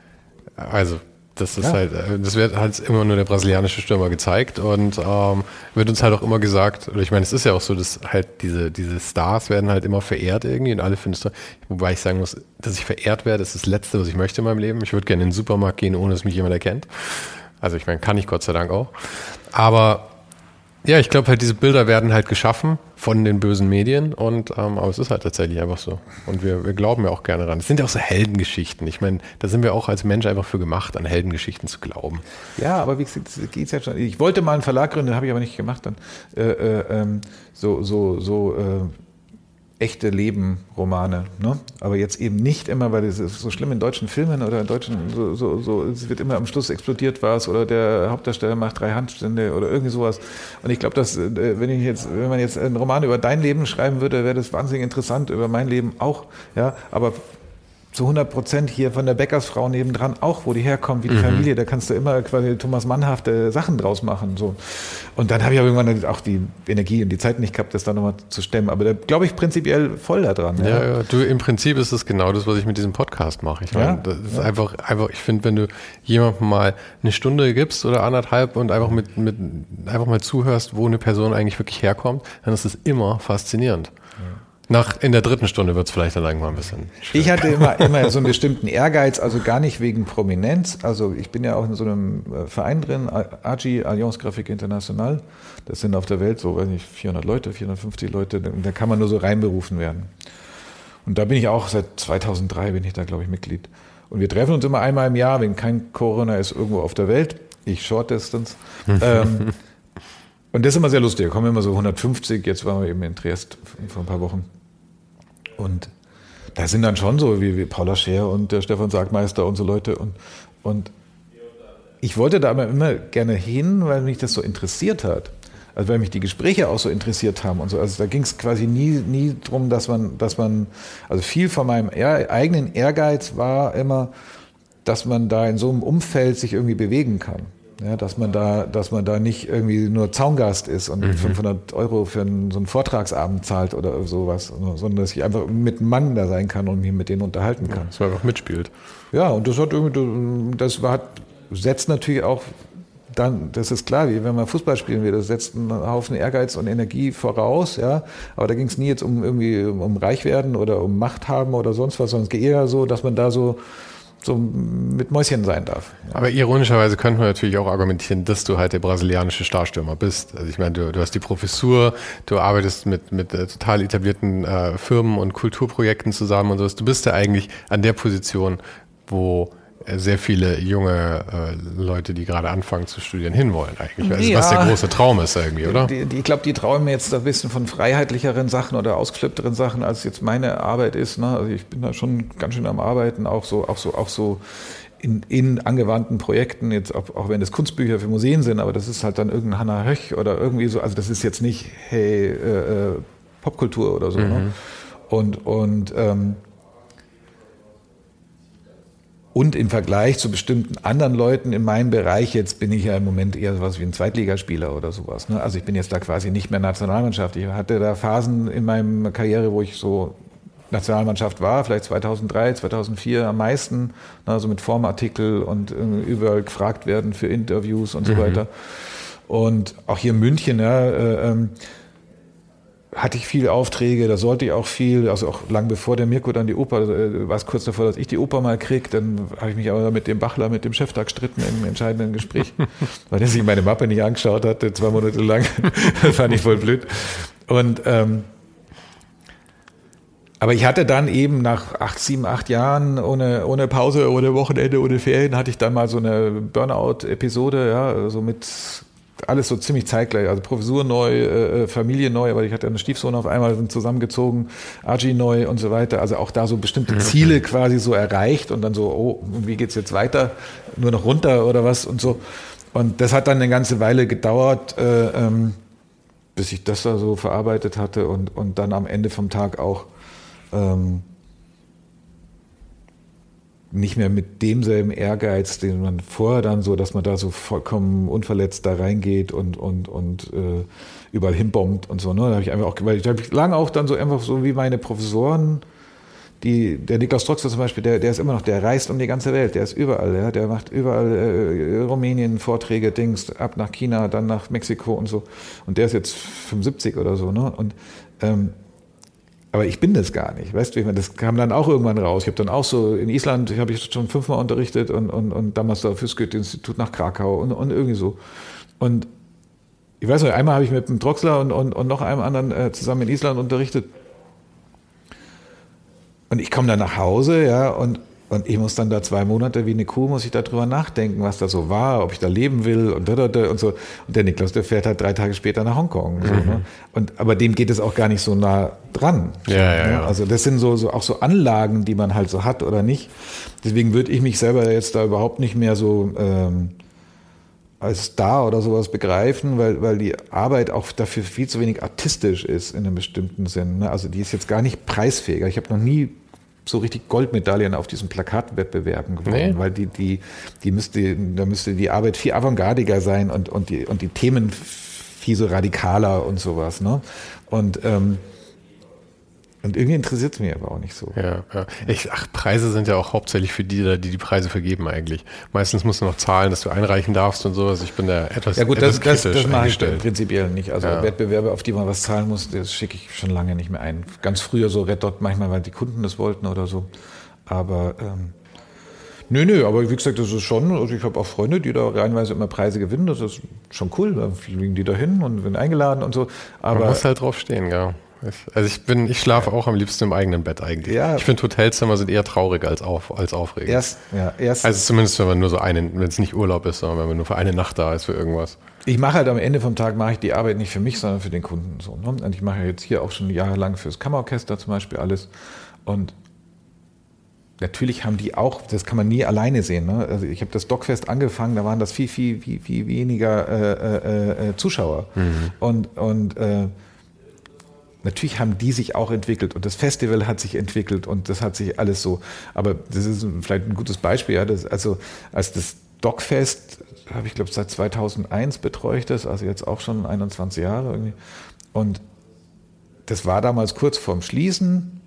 Also das ist ja. halt, äh, das wird halt immer nur der brasilianische Stürmer gezeigt und ähm, wird uns halt auch immer gesagt, oder ich meine, es ist ja auch so, dass halt diese, diese Stars werden halt immer verehrt irgendwie und alle finden wobei ich sagen muss, dass ich verehrt werde, ist das Letzte, was ich möchte in meinem Leben. Ich würde gerne in den Supermarkt gehen, ohne dass mich jemand erkennt. Also ich meine, kann ich Gott sei Dank auch. Aber ja, ich glaube halt, diese Bilder werden halt geschaffen von den bösen Medien und ähm, aber es ist halt tatsächlich einfach so. Und wir, wir glauben ja auch gerne ran. Es sind ja auch so Heldengeschichten. Ich meine, da sind wir auch als Mensch einfach für gemacht, an Heldengeschichten zu glauben. Ja, aber wie gesagt, geht's ja schon. Ich wollte mal einen Verlag gründen, habe ich aber nicht gemacht dann. Äh, äh, ähm, so, so, so äh, echte Leben-Romane. Ne? Aber jetzt eben nicht immer, weil es ist so schlimm in deutschen Filmen oder in deutschen, so, so, so, es wird immer am Schluss explodiert was oder der Hauptdarsteller macht drei Handstände oder irgendwie sowas. Und ich glaube, dass, äh, wenn ich jetzt, wenn man jetzt einen Roman über dein Leben schreiben würde, wäre das wahnsinnig interessant, über mein Leben auch. Ja, aber zu 100 Prozent hier von der Bäckersfrau nebendran auch, wo die herkommt, wie die mhm. Familie, da kannst du immer quasi Thomas Mannhafte Sachen draus machen. So. Und dann habe ich aber irgendwann auch die Energie und die Zeit nicht gehabt, das da nochmal zu stemmen. Aber da glaube ich prinzipiell voll daran. Ja, ja, ja, du, im Prinzip ist es genau das, was ich mit diesem Podcast mache. Ich meine, ja, das ist ja. einfach, einfach, ich finde, wenn du jemandem mal eine Stunde gibst oder anderthalb und einfach mit, mit, einfach mal zuhörst, wo eine Person eigentlich wirklich herkommt, dann ist es immer faszinierend. Nach, in der dritten Stunde wird es vielleicht dann irgendwann ein bisschen schwierig. Ich hatte immer, immer so einen bestimmten Ehrgeiz, also gar nicht wegen Prominenz. Also ich bin ja auch in so einem äh, Verein drin, AGI, Alliance Graphique International. Das sind auf der Welt so, weiß nicht, 400 Leute, 450 Leute. Da kann man nur so reinberufen werden. Und da bin ich auch seit 2003 bin ich da, glaube ich, Mitglied. Und wir treffen uns immer einmal im Jahr, wenn kein Corona ist, irgendwo auf der Welt. Ich Short Distance. ähm, und das ist immer sehr lustig. Da kommen immer so 150. Jetzt waren wir eben in Triest vor ein paar Wochen. Und da sind dann schon so wie, wie Paula Scher und der Stefan Sargmeister und so Leute. Und, und ich wollte da aber immer gerne hin, weil mich das so interessiert hat. Also weil mich die Gespräche auch so interessiert haben und so. Also da ging es quasi nie, nie drum, dass man, dass man, also viel von meinem eigenen Ehrgeiz war immer, dass man da in so einem Umfeld sich irgendwie bewegen kann. Ja, dass man da, dass man da nicht irgendwie nur Zaungast ist und mhm. 500 Euro für einen, so einen Vortragsabend zahlt oder sowas, sondern dass ich einfach mit einem Mann da sein kann und mich mit denen unterhalten kann. Ja, dass man einfach mitspielt. Ja, und das hat irgendwie, das war, setzt natürlich auch dann, das ist klar, wie wenn man Fußball spielen will, das setzt einen Haufen Ehrgeiz und Energie voraus, ja. Aber da ging es nie jetzt um irgendwie um reich werden oder um Macht haben oder sonst was, sondern es geht eher so, dass man da so so mit Mäuschen sein darf. Aber ironischerweise könnte man natürlich auch argumentieren, dass du halt der brasilianische Starstürmer bist. Also ich meine, du, du hast die Professur, du arbeitest mit, mit äh, total etablierten äh, Firmen und Kulturprojekten zusammen und so. Du bist ja eigentlich an der Position, wo sehr viele junge äh, Leute, die gerade anfangen zu studieren, hinwollen eigentlich. Also, ja, was der große Traum ist irgendwie, oder? Die, die, ich glaube, die träumen jetzt ein bisschen von freiheitlicheren Sachen oder ausgeflippteren Sachen, als jetzt meine Arbeit ist. Ne? Also ich bin da schon ganz schön am Arbeiten, auch so, auch so, auch so in, in angewandten Projekten, jetzt auch, auch wenn es Kunstbücher für Museen sind, aber das ist halt dann irgendein Hannah Höch oder irgendwie so, also das ist jetzt nicht, hey, äh, äh Popkultur oder so. Ne? Mhm. Ne? Und, und ähm, und im Vergleich zu bestimmten anderen Leuten in meinem Bereich, jetzt bin ich ja im Moment eher sowas wie ein Zweitligaspieler oder sowas. Ne? Also ich bin jetzt da quasi nicht mehr Nationalmannschaft. Ich hatte da Phasen in meiner Karriere, wo ich so Nationalmannschaft war, vielleicht 2003, 2004 am meisten, ne? also mit Formartikel und äh, überall gefragt werden für Interviews und so mhm. weiter. Und auch hier in München, ja, äh, ähm, hatte ich viele Aufträge, da sollte ich auch viel, also auch lang bevor der Mirko dann die Oper, äh, war es kurz davor, dass ich die Oper mal krieg, dann habe ich mich aber mit dem Bachler, mit dem Chef da gestritten im entscheidenden Gespräch, weil der sich meine Mappe nicht angeschaut hatte, zwei Monate lang. das fand ich voll blöd. Und ähm, aber ich hatte dann eben nach acht, sieben, acht Jahren ohne, ohne Pause, ohne Wochenende, ohne Ferien, hatte ich dann mal so eine Burnout-Episode, ja, so mit alles so ziemlich zeitgleich. Also Professur neu, äh, äh, Familie neu, aber ich hatte einen Stiefsohn auf einmal sind zusammengezogen, Agi neu und so weiter. Also auch da so bestimmte Ziele quasi so erreicht und dann so, oh, wie geht's jetzt weiter? Nur noch runter oder was und so. Und das hat dann eine ganze Weile gedauert, äh, ähm, bis ich das da so verarbeitet hatte und, und dann am Ende vom Tag auch ähm, nicht mehr mit demselben Ehrgeiz, den man vorher dann so, dass man da so vollkommen unverletzt da reingeht und, und, und äh, überall hinbombt und so. Ne? Da habe ich einfach auch, weil ich habe lange auch dann so einfach so wie meine Professoren, die, der Niklas Troxler zum Beispiel, der, der ist immer noch, der reist um die ganze Welt, der ist überall, ja, der macht überall äh, Rumänien Vorträge, Dings, ab nach China, dann nach Mexiko und so. Und der ist jetzt 75 oder so, ne? Und ähm, aber ich bin das gar nicht, weißt du, das kam dann auch irgendwann raus. Ich habe dann auch so in Island, habe ich schon fünfmal unterrichtet und, und, und damals da fürs Goethe-Institut nach Krakau und, und irgendwie so. Und ich weiß nicht, einmal habe ich mit dem Droxler und, und, und noch einem anderen äh, zusammen in Island unterrichtet. Und ich komme dann nach Hause, ja, und, und ich muss dann da zwei Monate wie eine Kuh, muss ich darüber nachdenken, was da so war, ob ich da leben will und da, da, da und so. Und der Niklas, der fährt halt drei Tage später nach Hongkong. So, mhm. ne? und, aber dem geht es auch gar nicht so nah dran. Ja, ja, ne? ja. Also das sind so, so auch so Anlagen, die man halt so hat oder nicht. Deswegen würde ich mich selber jetzt da überhaupt nicht mehr so ähm, als Star oder sowas begreifen, weil, weil die Arbeit auch dafür viel zu wenig artistisch ist in einem bestimmten Sinn. Ne? Also die ist jetzt gar nicht preisfähiger. Ich habe noch nie so richtig Goldmedaillen auf diesen Plakatwettbewerben gewonnen, nee. weil die, die, die müsste, da müsste die Arbeit viel avantgardiger sein und, und, die, und die Themen viel so radikaler und sowas. Ne? Und ähm, und irgendwie interessiert es mich aber auch nicht so. Ja, ja. Ich, ach, Preise sind ja auch hauptsächlich für die, die die Preise vergeben eigentlich. Meistens musst du noch zahlen, dass du einreichen darfst und sowas. Ich bin da etwas Ja gut, etwas das, das, das mache ich prinzipiell nicht. Also ja. Wettbewerbe, auf die man was zahlen muss, das schicke ich schon lange nicht mehr ein. Ganz früher so Red Dot manchmal, weil die Kunden das wollten oder so. Aber ähm, Nö, nö, aber wie gesagt, das ist schon, also ich habe auch Freunde, die da reinweise immer Preise gewinnen, das ist schon cool, da fliegen die da hin und werden eingeladen und so. Aber Man muss halt drauf stehen, ja. Also ich bin, ich schlafe auch am liebsten im eigenen Bett eigentlich. Ja. Ich finde Hotelzimmer sind eher traurig als, auf, als aufregend. Erst, ja, erst. Also zumindest wenn man nur so einen, wenn es nicht Urlaub ist, sondern wenn man nur für eine Nacht da ist für irgendwas. Ich mache halt am Ende vom Tag mache ich die Arbeit nicht für mich, sondern für den Kunden. So, ne? Und ich mache jetzt hier auch schon jahrelang fürs Kammerorchester zum Beispiel alles. Und natürlich haben die auch, das kann man nie alleine sehen. Ne? Also ich habe das Dockfest angefangen, da waren das viel, viel, viel, viel weniger äh, äh, äh, Zuschauer. Mhm. Und, und äh, natürlich haben die sich auch entwickelt und das Festival hat sich entwickelt und das hat sich alles so. Aber das ist vielleicht ein gutes Beispiel. Ja, das, also als das Dogfest, habe ich glaube seit 2001 betreue ich das, also jetzt auch schon 21 Jahre irgendwie. Und das war damals kurz vorm Schließen.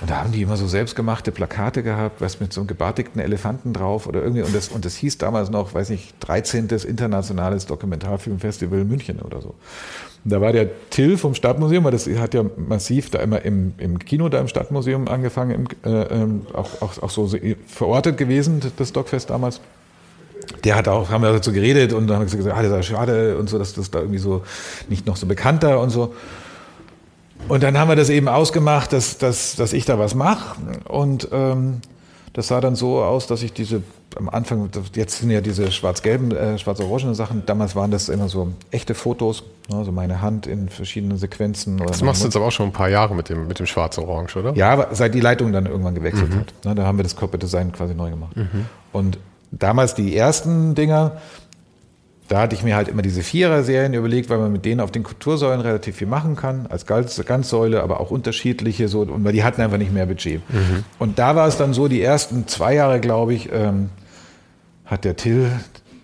Und da haben die immer so selbstgemachte Plakate gehabt, was mit so einem gebartigten Elefanten drauf oder irgendwie. Und das, und das hieß damals noch, weiß nicht, 13. Internationales Dokumentarfilmfestival München oder so. Und da war der Till vom Stadtmuseum, weil das hat ja massiv da immer im, im Kino da im Stadtmuseum angefangen, im, äh, ähm, auch, auch, auch so verortet gewesen, das Dogfest damals. Der hat auch, haben wir dazu geredet und dann haben wir gesagt, ah, das ist schade und so, dass das da irgendwie so nicht noch so bekannter und so. Und dann haben wir das eben ausgemacht, dass, dass, dass ich da was mache. Und ähm, das sah dann so aus, dass ich diese am Anfang, jetzt sind ja diese schwarz-gelben, äh, schwarz-orangenen Sachen, damals waren das immer so echte Fotos, also meine Hand in verschiedenen Sequenzen. das machst du jetzt aber auch schon ein paar Jahre mit dem, mit dem schwarz-orange, oder? Ja, aber seit die Leitung dann irgendwann gewechselt mhm. hat. Ne, da haben wir das Corporate Design quasi neu gemacht. Mhm. Und damals die ersten Dinger, da hatte ich mir halt immer diese Vierer-Serien überlegt, weil man mit denen auf den Kultursäulen relativ viel machen kann, als Ganzsäule, aber auch unterschiedliche, so, und weil die hatten einfach nicht mehr Budget. Mhm. Und da war es dann so, die ersten zwei Jahre, glaube ich, ähm, hat der Till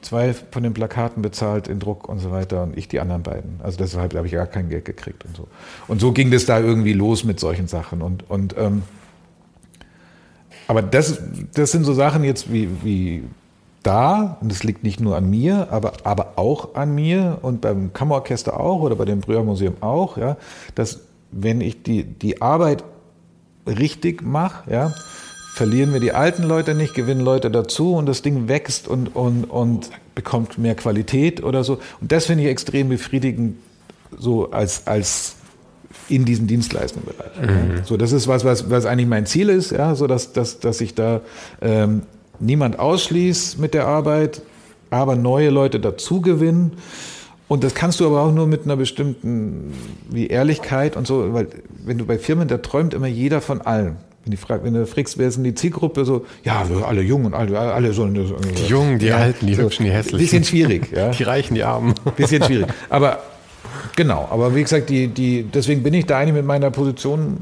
zwei von den Plakaten bezahlt in Druck und so weiter und ich die anderen beiden. Also deshalb habe ich gar kein Geld gekriegt und so. Und so ging das da irgendwie los mit solchen Sachen. Und, und ähm, aber das, das sind so Sachen jetzt wie, wie da, und das liegt nicht nur an mir, aber, aber auch an mir und beim Kammerorchester auch oder bei dem Brührmuseum auch, ja, dass wenn ich die, die Arbeit richtig mache, ja, verlieren wir die alten Leute nicht, gewinnen Leute dazu und das Ding wächst und, und, und bekommt mehr Qualität oder so. Und das finde ich extrem befriedigend, so als, als in diesem Dienstleistungsbereich. Mhm. So, das ist was, was, was eigentlich mein Ziel ist, ja, so dass, dass, dass ich da ähm, niemand ausschließt mit der Arbeit, aber neue Leute dazu gewinnen. Und das kannst du aber auch nur mit einer bestimmten wie Ehrlichkeit und so, weil wenn du bei Firmen, da träumt immer jeder von allem. Wenn, die frag, wenn du fragst, wer ist denn die Zielgruppe, so, ja, alle Jungen und alle, alle sollen das. Die Jungen, die ja, Alten, die so, Hübschen, die Hässlichen. Bisschen schwierig, ja. Die Reichen, die Armen. Bisschen schwierig. Aber Genau, aber wie gesagt, die, die, deswegen bin ich da eigentlich mit meiner Position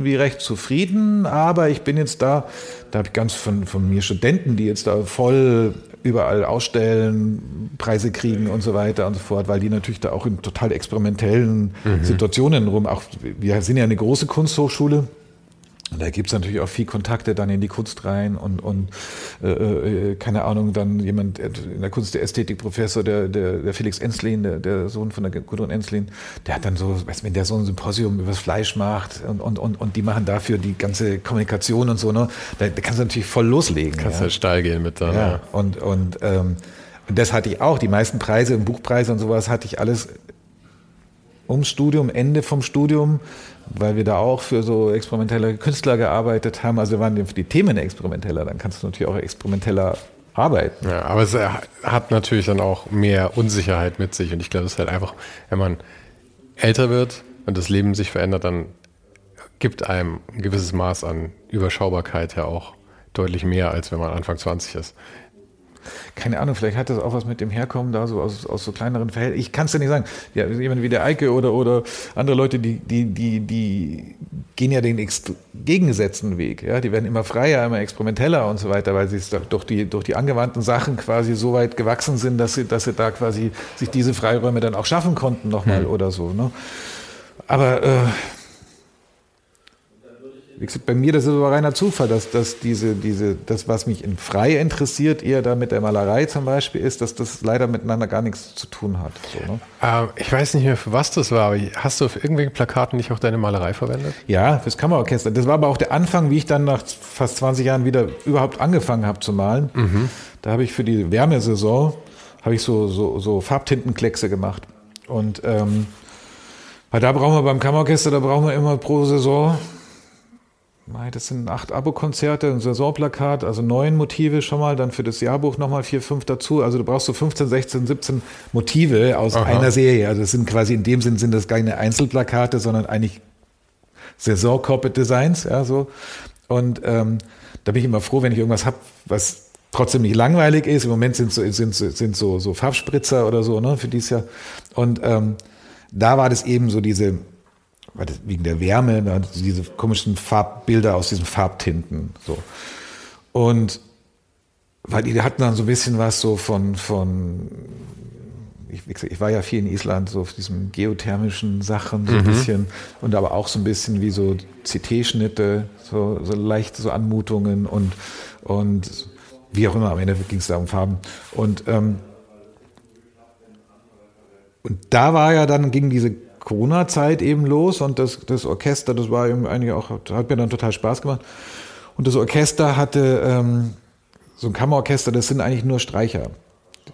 irgendwie recht zufrieden, aber ich bin jetzt da, da habe ich ganz von, von mir Studenten, die jetzt da voll überall ausstellen, Preise kriegen und so weiter und so fort, weil die natürlich da auch in total experimentellen mhm. Situationen rum, auch wir sind ja eine große Kunsthochschule, und da gibt's natürlich auch viel Kontakte dann in die Kunst rein und, und äh, äh, keine Ahnung, dann jemand in der Kunst der Ästhetikprofessor, der, der, der Felix Enslin, der, der Sohn von der Gudrun Enslin, der hat dann so, weißt, wenn der so ein Symposium übers Fleisch macht und, und, und, und die machen dafür die ganze Kommunikation und so, ne, da, da kannst du natürlich voll loslegen. Kannst ja. halt steil gehen mit da. Ja, und, und, ähm, und das hatte ich auch. Die meisten Preise und Buchpreise und sowas hatte ich alles ums Studium, Ende vom Studium weil wir da auch für so experimentelle Künstler gearbeitet haben. Also wir waren für die Themen experimenteller, dann kannst du natürlich auch experimenteller arbeiten. Ja, aber es hat natürlich dann auch mehr Unsicherheit mit sich und ich glaube, es ist halt einfach, wenn man älter wird und das Leben sich verändert, dann gibt einem ein gewisses Maß an Überschaubarkeit ja auch deutlich mehr, als wenn man Anfang 20 ist keine Ahnung, vielleicht hat das auch was mit dem Herkommen da so aus, aus so kleineren Verhältnissen. Ich kann es ja nicht sagen. Ja, jemand wie der Eike oder, oder andere Leute, die, die, die, die gehen ja den gegengesetzten Weg. Ja, die werden immer freier, immer experimenteller und so weiter, weil sie durch die, durch die angewandten Sachen quasi so weit gewachsen sind, dass sie, dass sie da quasi sich diese Freiräume dann auch schaffen konnten nochmal hm. oder so. Ne? Aber äh, wie gesagt, bei mir, das ist aber reiner Zufall, dass, dass diese, diese, das, was mich in frei interessiert, eher da mit der Malerei zum Beispiel ist, dass das leider miteinander gar nichts zu tun hat. So, ne? ähm, ich weiß nicht mehr, für was das war, aber hast du auf irgendwelchen Plakaten nicht auch deine Malerei verwendet? Ja, fürs Kammerorchester. Das war aber auch der Anfang, wie ich dann nach fast 20 Jahren wieder überhaupt angefangen habe zu malen. Mhm. Da habe ich für die Wärmesaison habe ich so, so, so Farbtintenkleckse gemacht. Und ähm, weil da brauchen wir beim Kammerorchester, da brauchen wir immer pro Saison das sind acht Abo-Konzerte, ein Saisonplakat, also neun Motive schon mal, dann für das Jahrbuch nochmal vier, fünf dazu. Also du brauchst so 15, 16, 17 Motive aus Aha. einer Serie. Also das sind quasi in dem Sinn sind das keine Einzelplakate, sondern eigentlich Saison-Corporate-Designs, ja, so. Und ähm, da bin ich immer froh, wenn ich irgendwas habe, was trotzdem nicht langweilig ist. Im Moment sind so, sind, sind so, so Farbspritzer oder so, ne, für dieses Jahr. Und ähm, da war das eben so diese wegen der Wärme, ne, diese komischen Farbbilder aus diesen Farbtinten. So. Und weil die hatten dann so ein bisschen was so von, von ich, ich war ja viel in Island, so auf diesen geothermischen Sachen, so ein mhm. bisschen, und aber auch so ein bisschen wie so CT-Schnitte, so, so leichte so Anmutungen und, und wie auch immer, am Ende ging es da um Farben. Und, ähm, und da war ja dann, ging diese Corona-Zeit eben los und das, das Orchester, das war eben eigentlich auch, hat mir dann total Spaß gemacht. Und das Orchester hatte ähm, so ein Kammerorchester, das sind eigentlich nur Streicher.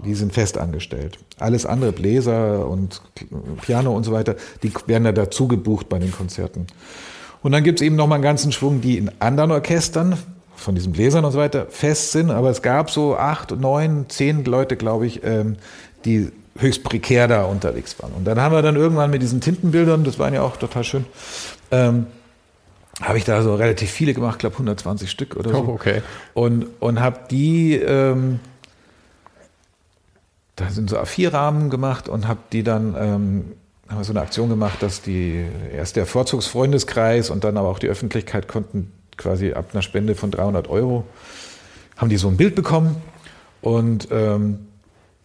Die sind fest angestellt. Alles andere, Bläser und Piano und so weiter, die werden da dazu gebucht bei den Konzerten. Und dann gibt es eben noch mal einen ganzen Schwung, die in anderen Orchestern, von diesen Bläsern und so weiter, fest sind. Aber es gab so acht, neun, zehn Leute, glaube ich, ähm, die höchst prekär da unterwegs waren. Und dann haben wir dann irgendwann mit diesen Tintenbildern, das waren ja auch total schön, ähm, habe ich da so relativ viele gemacht, glaube 120 Stück oder so. Oh, okay. Und, und habe die, ähm, da sind so A4-Rahmen gemacht und habe die dann, ähm, haben wir so eine Aktion gemacht, dass die erst der Vorzugsfreundeskreis und dann aber auch die Öffentlichkeit konnten quasi ab einer Spende von 300 Euro, haben die so ein Bild bekommen und ähm,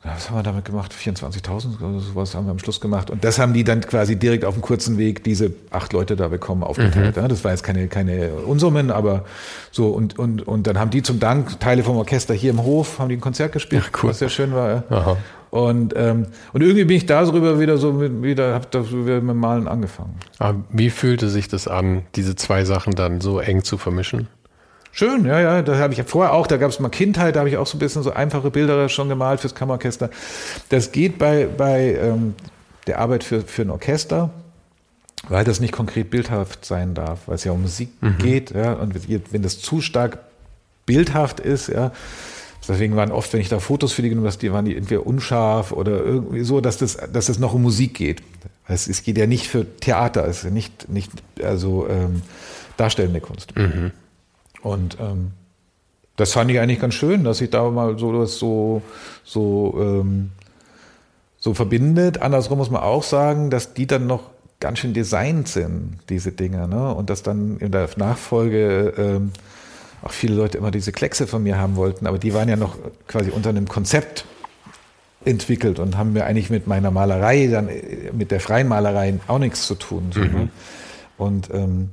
was haben wir damit gemacht? 24.000 oder sowas haben wir am Schluss gemacht. Und das haben die dann quasi direkt auf dem kurzen Weg diese acht Leute da bekommen, aufgeteilt. Mhm. Das war jetzt keine, keine Unsummen, aber so. Und, und, und dann haben die zum Dank Teile vom Orchester hier im Hof, haben die ein Konzert gespielt, ja, cool. was sehr schön war. Ja. Und, ähm, und irgendwie bin ich darüber wieder so mit, wieder, hab da wieder mit Malen angefangen. Aber wie fühlte sich das an, diese zwei Sachen dann so eng zu vermischen? Schön, ja, ja. Da habe ich vorher auch, da gab es mal Kindheit, da habe ich auch so ein bisschen so einfache Bilder schon gemalt fürs Kammerorchester. Das geht bei, bei ähm, der Arbeit für, für ein Orchester, weil das nicht konkret bildhaft sein darf, weil es ja um Musik mhm. geht, ja. Und wenn das zu stark bildhaft ist, ja, Deswegen waren oft, wenn ich da Fotos für die genommen habe, die waren die entweder unscharf oder irgendwie so, dass das, dass das noch um Musik geht. Es, es geht ja nicht für Theater, es ist ja nicht, nicht also ähm, darstellende Kunst. Mhm. Und ähm, das fand ich eigentlich ganz schön, dass sich da mal so das so, so, ähm, so verbindet. Andersrum muss man auch sagen, dass die dann noch ganz schön designt sind, diese Dinge. Ne? Und dass dann in der Nachfolge ähm, auch viele Leute immer diese Kleckse von mir haben wollten, aber die waren ja noch quasi unter einem Konzept entwickelt und haben mir eigentlich mit meiner Malerei, dann äh, mit der freien Malerei auch nichts zu tun. So, ne? mhm. Und, ähm,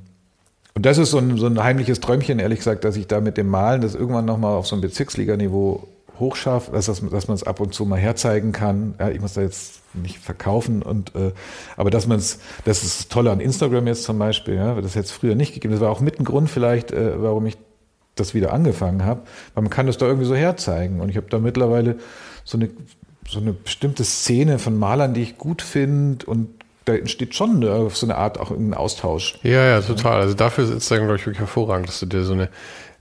und das ist so ein, so ein heimliches Träumchen, ehrlich gesagt, dass ich da mit dem Malen das irgendwann nochmal auf so ein Bezirksliganiveau hochschaffe, dass, dass, dass man es ab und zu mal herzeigen kann. Ja, ich muss da jetzt nicht verkaufen und äh, aber dass man es, das ist das Tolle an Instagram jetzt zum Beispiel, ja, das jetzt früher nicht gegeben. Das war auch mit ein Grund vielleicht, äh, warum ich das wieder angefangen habe, weil man kann das da irgendwie so herzeigen. Und ich habe da mittlerweile so eine, so eine bestimmte Szene von Malern, die ich gut finde und da entsteht schon eine, so eine Art auch ein Austausch. Ja, ja, total. Also dafür ist es, glaube ich, wirklich hervorragend, dass du dir so eine,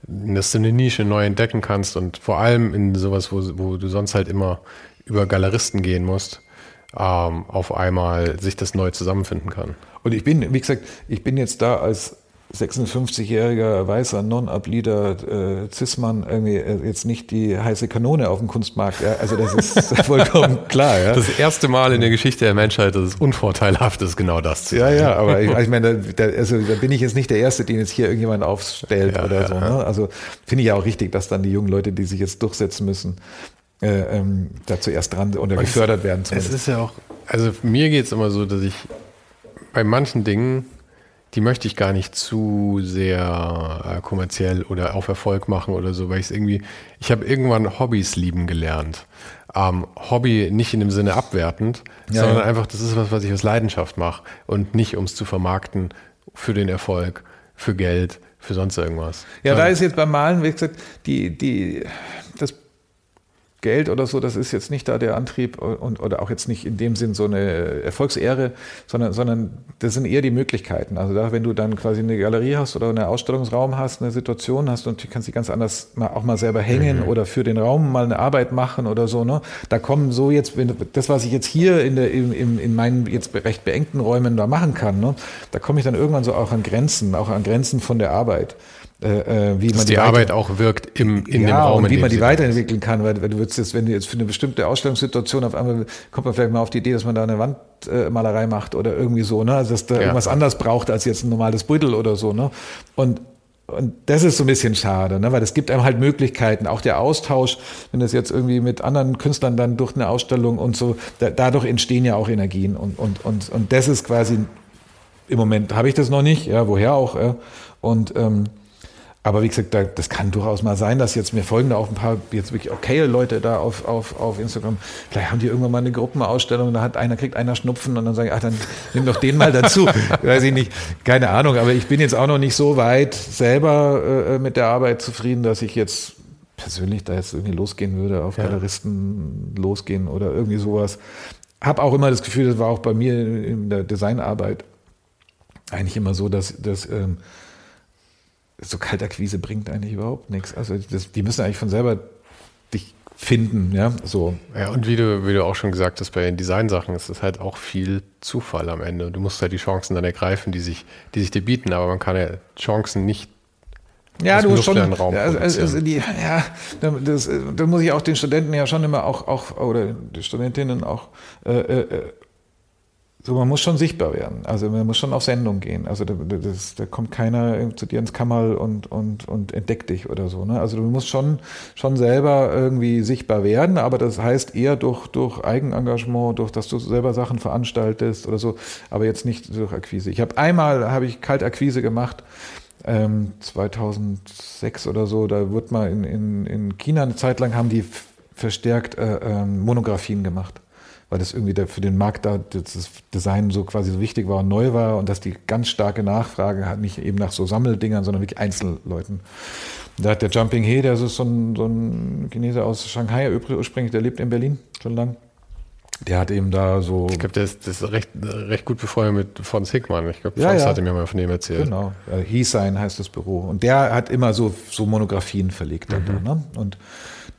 dass du eine Nische neu entdecken kannst und vor allem in sowas, wo, wo du sonst halt immer über Galeristen gehen musst, ähm, auf einmal sich das neu zusammenfinden kann. Und ich bin, wie gesagt, ich bin jetzt da als 56-jähriger weißer Non-Up-Leader äh, Cis-Mann irgendwie äh, jetzt nicht die heiße Kanone auf dem Kunstmarkt. Ja? Also das ist vollkommen klar. Ja? Das erste Mal in der Geschichte der Menschheit, dass es unvorteilhaft ist, genau das zu Ja, ja, aber ich, ich meine, da, also, da bin ich jetzt nicht der Erste, den jetzt hier irgendjemand aufstellt ja, oder so. Ne? Also finde ich ja auch richtig, dass dann die jungen Leute, die sich jetzt durchsetzen müssen, äh, ähm, da zuerst dran oder gefördert werden. Zumindest. Es ist ja auch, also mir geht es immer so, dass ich bei manchen Dingen die möchte ich gar nicht zu sehr äh, kommerziell oder auf Erfolg machen oder so, weil ich es irgendwie, ich habe irgendwann Hobbys lieben gelernt. Ähm, Hobby nicht in dem Sinne abwertend, ja, sondern ja. einfach, das ist was, was ich aus Leidenschaft mache und nicht, um es zu vermarkten für den Erfolg, für Geld, für sonst irgendwas. Ja, da ist jetzt beim Malen, wie gesagt, die, die, Geld oder so, das ist jetzt nicht da der Antrieb und, oder auch jetzt nicht in dem Sinn so eine Erfolgsehre, sondern, sondern das sind eher die Möglichkeiten. Also da, wenn du dann quasi eine Galerie hast oder einen Ausstellungsraum hast, eine Situation hast und du kannst die ganz anders mal, auch mal selber hängen mhm. oder für den Raum mal eine Arbeit machen oder so, ne? Da kommen so jetzt, wenn, das, was ich jetzt hier in, der, in, in meinen jetzt recht beengten Räumen da machen kann, ne? da komme ich dann irgendwann so auch an Grenzen, auch an Grenzen von der Arbeit. Äh, äh, wie Dass man die, die Arbeit auch wirkt im, in ja, dem Raum. Und wie man die weiterentwickeln kann, weil, weil du würdest jetzt, wenn du jetzt für eine bestimmte Ausstellungssituation auf einmal kommt man vielleicht mal auf die Idee, dass man da eine Wandmalerei äh, macht oder irgendwie so, ne? Also dass da ja. irgendwas anders braucht als jetzt ein normales Brüttel oder so, ne? Und und das ist so ein bisschen schade, ne? weil es gibt einem halt Möglichkeiten, auch der Austausch, wenn das jetzt irgendwie mit anderen Künstlern dann durch eine Ausstellung und so, da, dadurch entstehen ja auch Energien und, und, und, und das ist quasi, im Moment habe ich das noch nicht, ja, woher auch, ja? und ähm, aber wie gesagt, das kann durchaus mal sein, dass jetzt mir folgen da auch ein paar jetzt wirklich okay Leute da auf, auf, auf Instagram. Vielleicht haben die irgendwann mal eine Gruppenausstellung, da hat einer, kriegt einer Schnupfen und dann sage ich, ach, dann nimm doch den mal dazu. Weiß ich nicht. Keine Ahnung. Aber ich bin jetzt auch noch nicht so weit selber äh, mit der Arbeit zufrieden, dass ich jetzt persönlich da jetzt irgendwie losgehen würde, auf ja. Galeristen losgehen oder irgendwie sowas. Hab auch immer das Gefühl, das war auch bei mir in der Designarbeit eigentlich immer so, dass, dass ähm, so Kaltakquise bringt eigentlich überhaupt nichts. Also das, die müssen eigentlich von selber dich finden, ja, so. Ja, und wie du, wie du auch schon gesagt hast, bei den Designsachen ist es halt auch viel Zufall am Ende. Du musst halt die Chancen dann ergreifen, die sich, die sich dir bieten, aber man kann ja Chancen nicht ja, du musst schon, Raum also, also die, ja, das, da muss ich auch den Studenten ja schon immer auch, auch oder die Studentinnen auch äh, äh, so, man muss schon sichtbar werden. Also man muss schon auf Sendung gehen. Also da, das, da kommt keiner zu dir ins Kammerl und, und, und entdeckt dich oder so. Ne? Also du musst schon, schon selber irgendwie sichtbar werden, aber das heißt eher durch, durch Eigenengagement, durch dass du selber Sachen veranstaltest oder so, aber jetzt nicht durch Akquise. Ich habe einmal habe ich Kaltakquise gemacht, ähm, 2006 oder so, da wird mal in, in, in China eine Zeit lang haben die verstärkt äh, äh, Monographien gemacht weil das irgendwie für den Markt da das Design so quasi so wichtig war und neu war und dass die ganz starke Nachfrage hat, nicht eben nach so Sammeldingern, sondern wirklich Einzelleuten. Da hat der Jumping He, der ist so ein, so ein Chinese aus Shanghai ursprünglich, der lebt in Berlin schon lang. Der hat eben da so. Ich glaube, der ist, das ist recht, recht gut befreundet mit Fons Hickmann. Ich glaube, ja, Fons ja. hatte mir mal von dem erzählt. Genau. He Sein heißt das Büro. Und der hat immer so, so Monographien verlegt. Mhm. Da, ne? Und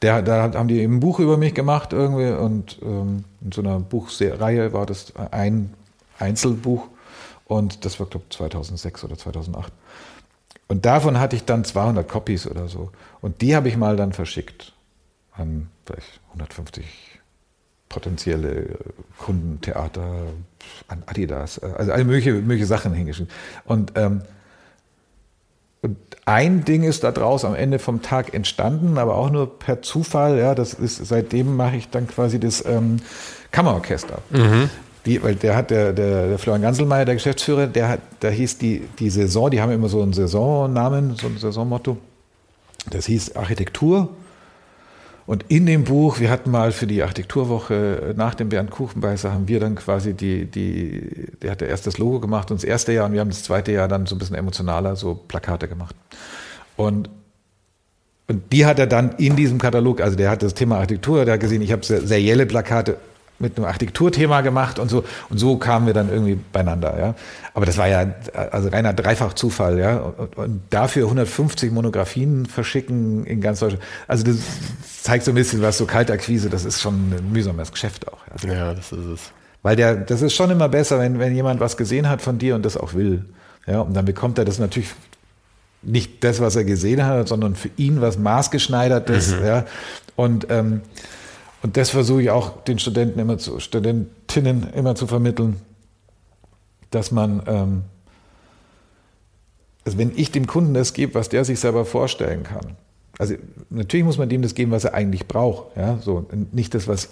der, da haben die eben ein Buch über mich gemacht irgendwie und ähm, in so einer Buchreihe war das ein Einzelbuch und das war, glaube ich, 2006 oder 2008. Und davon hatte ich dann 200 Copies oder so. Und die habe ich mal dann verschickt an vielleicht 150 potenzielle Kunden, Theater, an Adidas, also alle mögliche, mögliche Sachen hingeschrieben. Und, ähm, und ein Ding ist da draus am Ende vom Tag entstanden, aber auch nur per Zufall. Ja, das ist seitdem mache ich dann quasi das ähm, Kammerorchester. Mhm. Die, weil der hat der, der, der Florian Ganselmeier, der Geschäftsführer, der hat, da hieß die, die Saison, die haben immer so einen Saisonnamen, so ein Saisonmotto. Das hieß Architektur. Und in dem Buch, wir hatten mal für die Architekturwoche nach dem Bernd Kuchenbeißer, haben wir dann quasi die, die, der hat erst das Logo gemacht und das erste Jahr und wir haben das zweite Jahr dann so ein bisschen emotionaler so Plakate gemacht. Und, und die hat er dann in diesem Katalog, also der hat das Thema Architektur, der hat gesehen, ich habe serielle Plakate mit einem Architekturthema gemacht und so. Und so kamen wir dann irgendwie beieinander, ja. Aber das war ja also reiner Dreifach-Zufall, ja. Und, und, dafür 150 Monografien verschicken in ganz Deutschland. Also das zeigt so ein bisschen was, so Kaltakquise, das ist schon ein mühsames Geschäft auch. Ja, ja das ist es. Weil der, das ist schon immer besser, wenn, wenn jemand was gesehen hat von dir und das auch will. Ja, und dann bekommt er das natürlich nicht das, was er gesehen hat, sondern für ihn was maßgeschneidertes, mhm. ja. Und ähm, und das versuche ich auch den Studenten immer zu, Studentinnen immer zu vermitteln, dass man, ähm, also wenn ich dem Kunden das gebe, was der sich selber vorstellen kann. Also natürlich muss man dem das geben, was er eigentlich braucht. Ja, so nicht das, was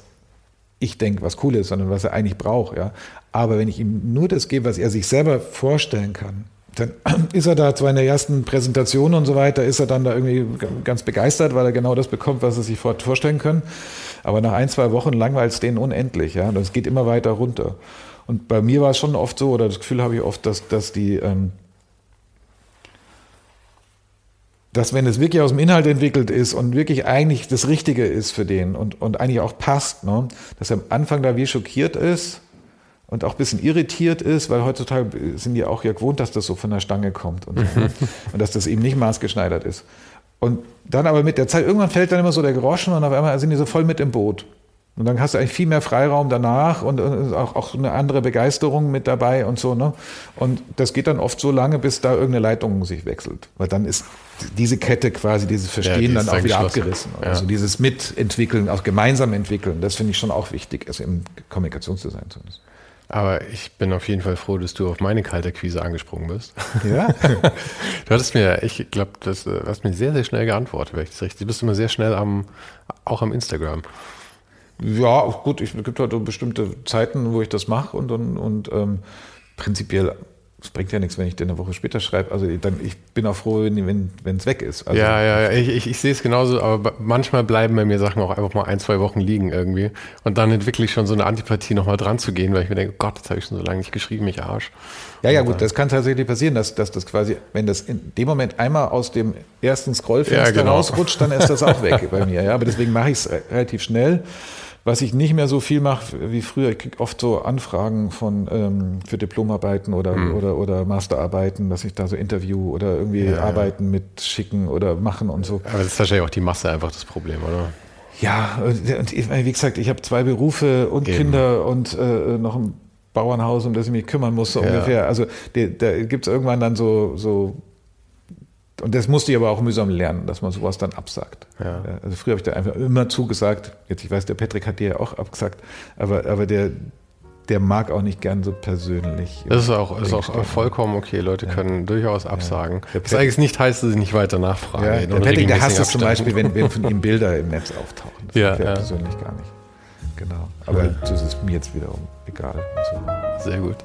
ich denke, was cool ist, sondern was er eigentlich braucht. Ja, aber wenn ich ihm nur das gebe, was er sich selber vorstellen kann, dann ist er da zwar in der ersten Präsentation und so weiter, ist er dann da irgendwie ganz begeistert, weil er genau das bekommt, was er sich vorstellen kann. Aber nach ein, zwei Wochen langweilt es denen unendlich. Ja? Und es geht immer weiter runter. Und bei mir war es schon oft so, oder das Gefühl habe ich oft, dass, dass die, ähm, dass wenn es wirklich aus dem Inhalt entwickelt ist und wirklich eigentlich das Richtige ist für den und, und eigentlich auch passt, ne? dass er am Anfang da wie schockiert ist und auch ein bisschen irritiert ist, weil heutzutage sind die auch ja gewohnt, dass das so von der Stange kommt und, so, und dass das eben nicht maßgeschneidert ist. Und dann aber mit der Zeit, irgendwann fällt dann immer so der Groschen und auf einmal sind die so voll mit im Boot. Und dann hast du eigentlich viel mehr Freiraum danach und, auch, auch eine andere Begeisterung mit dabei und so. Ne? Und das geht dann oft so lange, bis da irgendeine Leitung sich wechselt. Weil dann ist diese Kette quasi, dieses Verstehen ja, die dann auch wieder abgerissen. Ja. Also dieses Mitentwickeln, auch gemeinsam entwickeln, das finde ich schon auch wichtig, also im Kommunikationsdesign zumindest. Aber ich bin auf jeden Fall froh, dass du auf meine kalte Quise angesprungen bist. Ja. du hattest mir, ich glaube, du äh, hast mir sehr, sehr schnell geantwortet, wenn ich das richtig. Du bist immer sehr schnell am, auch am Instagram. Ja, gut, es gibt halt bestimmte Zeiten, wo ich das mache und, und, und ähm, prinzipiell es bringt ja nichts, wenn ich dir eine Woche später schreibe. Also dann, ich bin auch froh, wenn es weg ist. Also, ja, ja, ja, ich, ich, ich sehe es genauso, aber manchmal bleiben bei mir Sachen auch einfach mal ein, zwei Wochen liegen irgendwie. Und dann entwickle ich schon so eine Antipathie, nochmal dran zu gehen, weil ich mir denke, Gott, das habe ich schon so lange nicht geschrieben, ich Arsch. Ja, ja, gut, das kann tatsächlich passieren, dass, dass das quasi, wenn das in dem Moment einmal aus dem ersten Scrollfenster ja, genau. rausrutscht, dann ist das auch weg bei mir. Ja, aber deswegen mache ich es relativ schnell. Was ich nicht mehr so viel mache wie früher, ich kriege oft so Anfragen von ähm, für Diplomarbeiten oder, mhm. oder, oder Masterarbeiten, dass ich da so Interview oder irgendwie ja, Arbeiten ja. schicken oder machen und so. Aber das ist wahrscheinlich auch die Masse einfach das Problem, oder? Ja, und wie gesagt, ich habe zwei Berufe und Eben. Kinder und äh, noch ein Bauernhaus, um das ich mich kümmern muss, so ja. ungefähr. Also da gibt es irgendwann dann so, so und das musste ich aber auch mühsam lernen, dass man sowas dann absagt. Ja. Also früher habe ich da einfach immer zugesagt. Jetzt, ich weiß, der Patrick hat dir ja auch abgesagt, aber, aber der, der mag auch nicht gern so persönlich. Das ist auch, ist auch vollkommen okay. Leute ja. können durchaus absagen. Ja. Das eigentlich nicht heißt, dass ich nicht weiter nachfrage. Ja, der Patrick, der hasst es zum Beispiel, wenn, wenn von ihm Bilder im Netz auftauchen. Das ja, ja. persönlich gar nicht. Genau. Aber ja. das ist mir jetzt wiederum egal. Sehr gut.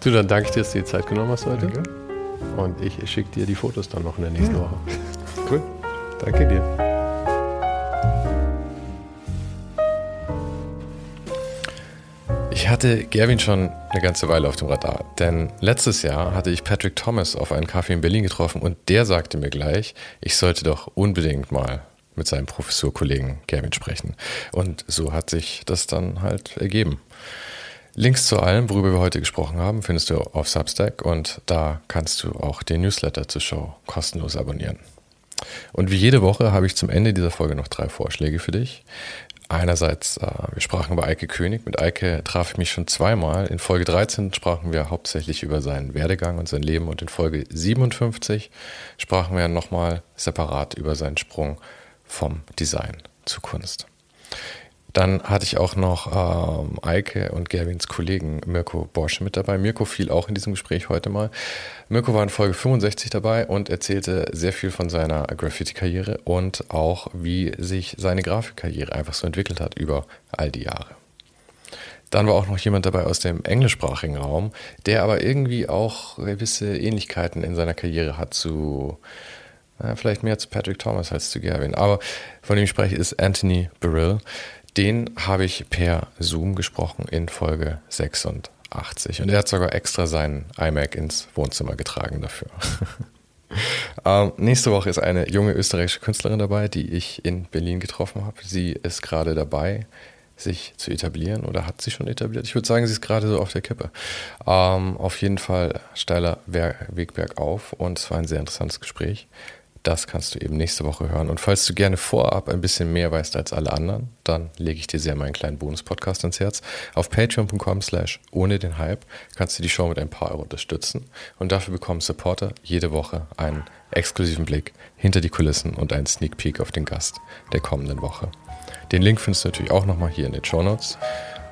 Du, dann danke ich dir, dass du dir Zeit genommen hast heute. Danke. Und ich schicke dir die Fotos dann noch in der nächsten Woche. Cool. Danke dir. Ich hatte Gerwin schon eine ganze Weile auf dem Radar, denn letztes Jahr hatte ich Patrick Thomas auf einen Kaffee in Berlin getroffen und der sagte mir gleich, ich sollte doch unbedingt mal mit seinem Professorkollegen Gerwin sprechen. Und so hat sich das dann halt ergeben. Links zu allem, worüber wir heute gesprochen haben, findest du auf Substack und da kannst du auch den Newsletter zur Show kostenlos abonnieren. Und wie jede Woche habe ich zum Ende dieser Folge noch drei Vorschläge für dich. Einerseits, äh, wir sprachen über Eike König. Mit Eike traf ich mich schon zweimal. In Folge 13 sprachen wir hauptsächlich über seinen Werdegang und sein Leben und in Folge 57 sprachen wir nochmal separat über seinen Sprung vom Design zur Kunst. Dann hatte ich auch noch ähm, Eike und Gerwins Kollegen Mirko Borsche mit dabei. Mirko fiel auch in diesem Gespräch heute mal. Mirko war in Folge 65 dabei und erzählte sehr viel von seiner Graffiti-Karriere und auch, wie sich seine Grafikkarriere einfach so entwickelt hat über all die Jahre. Dann war auch noch jemand dabei aus dem englischsprachigen Raum, der aber irgendwie auch gewisse Ähnlichkeiten in seiner Karriere hat zu, äh, vielleicht mehr zu Patrick Thomas als zu Gerwin. Aber von dem ich spreche, ist Anthony Burrill. Den habe ich per Zoom gesprochen in Folge 86. Und er hat sogar extra seinen iMac ins Wohnzimmer getragen dafür. ähm, nächste Woche ist eine junge österreichische Künstlerin dabei, die ich in Berlin getroffen habe. Sie ist gerade dabei, sich zu etablieren oder hat sie schon etabliert? Ich würde sagen, sie ist gerade so auf der Kippe. Ähm, auf jeden Fall steiler Weg bergauf und es war ein sehr interessantes Gespräch. Das kannst du eben nächste Woche hören. Und falls du gerne vorab ein bisschen mehr weißt als alle anderen, dann lege ich dir sehr meinen kleinen Bonus-Podcast ans Herz. Auf patreon.com slash ohne den Hype kannst du die Show mit ein paar Euro unterstützen. Und dafür bekommen Supporter jede Woche einen exklusiven Blick hinter die Kulissen und einen Sneak Peek auf den Gast der kommenden Woche. Den Link findest du natürlich auch nochmal hier in den Show Notes.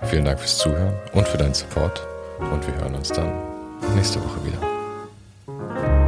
Vielen Dank fürs Zuhören und für deinen Support. Und wir hören uns dann nächste Woche wieder.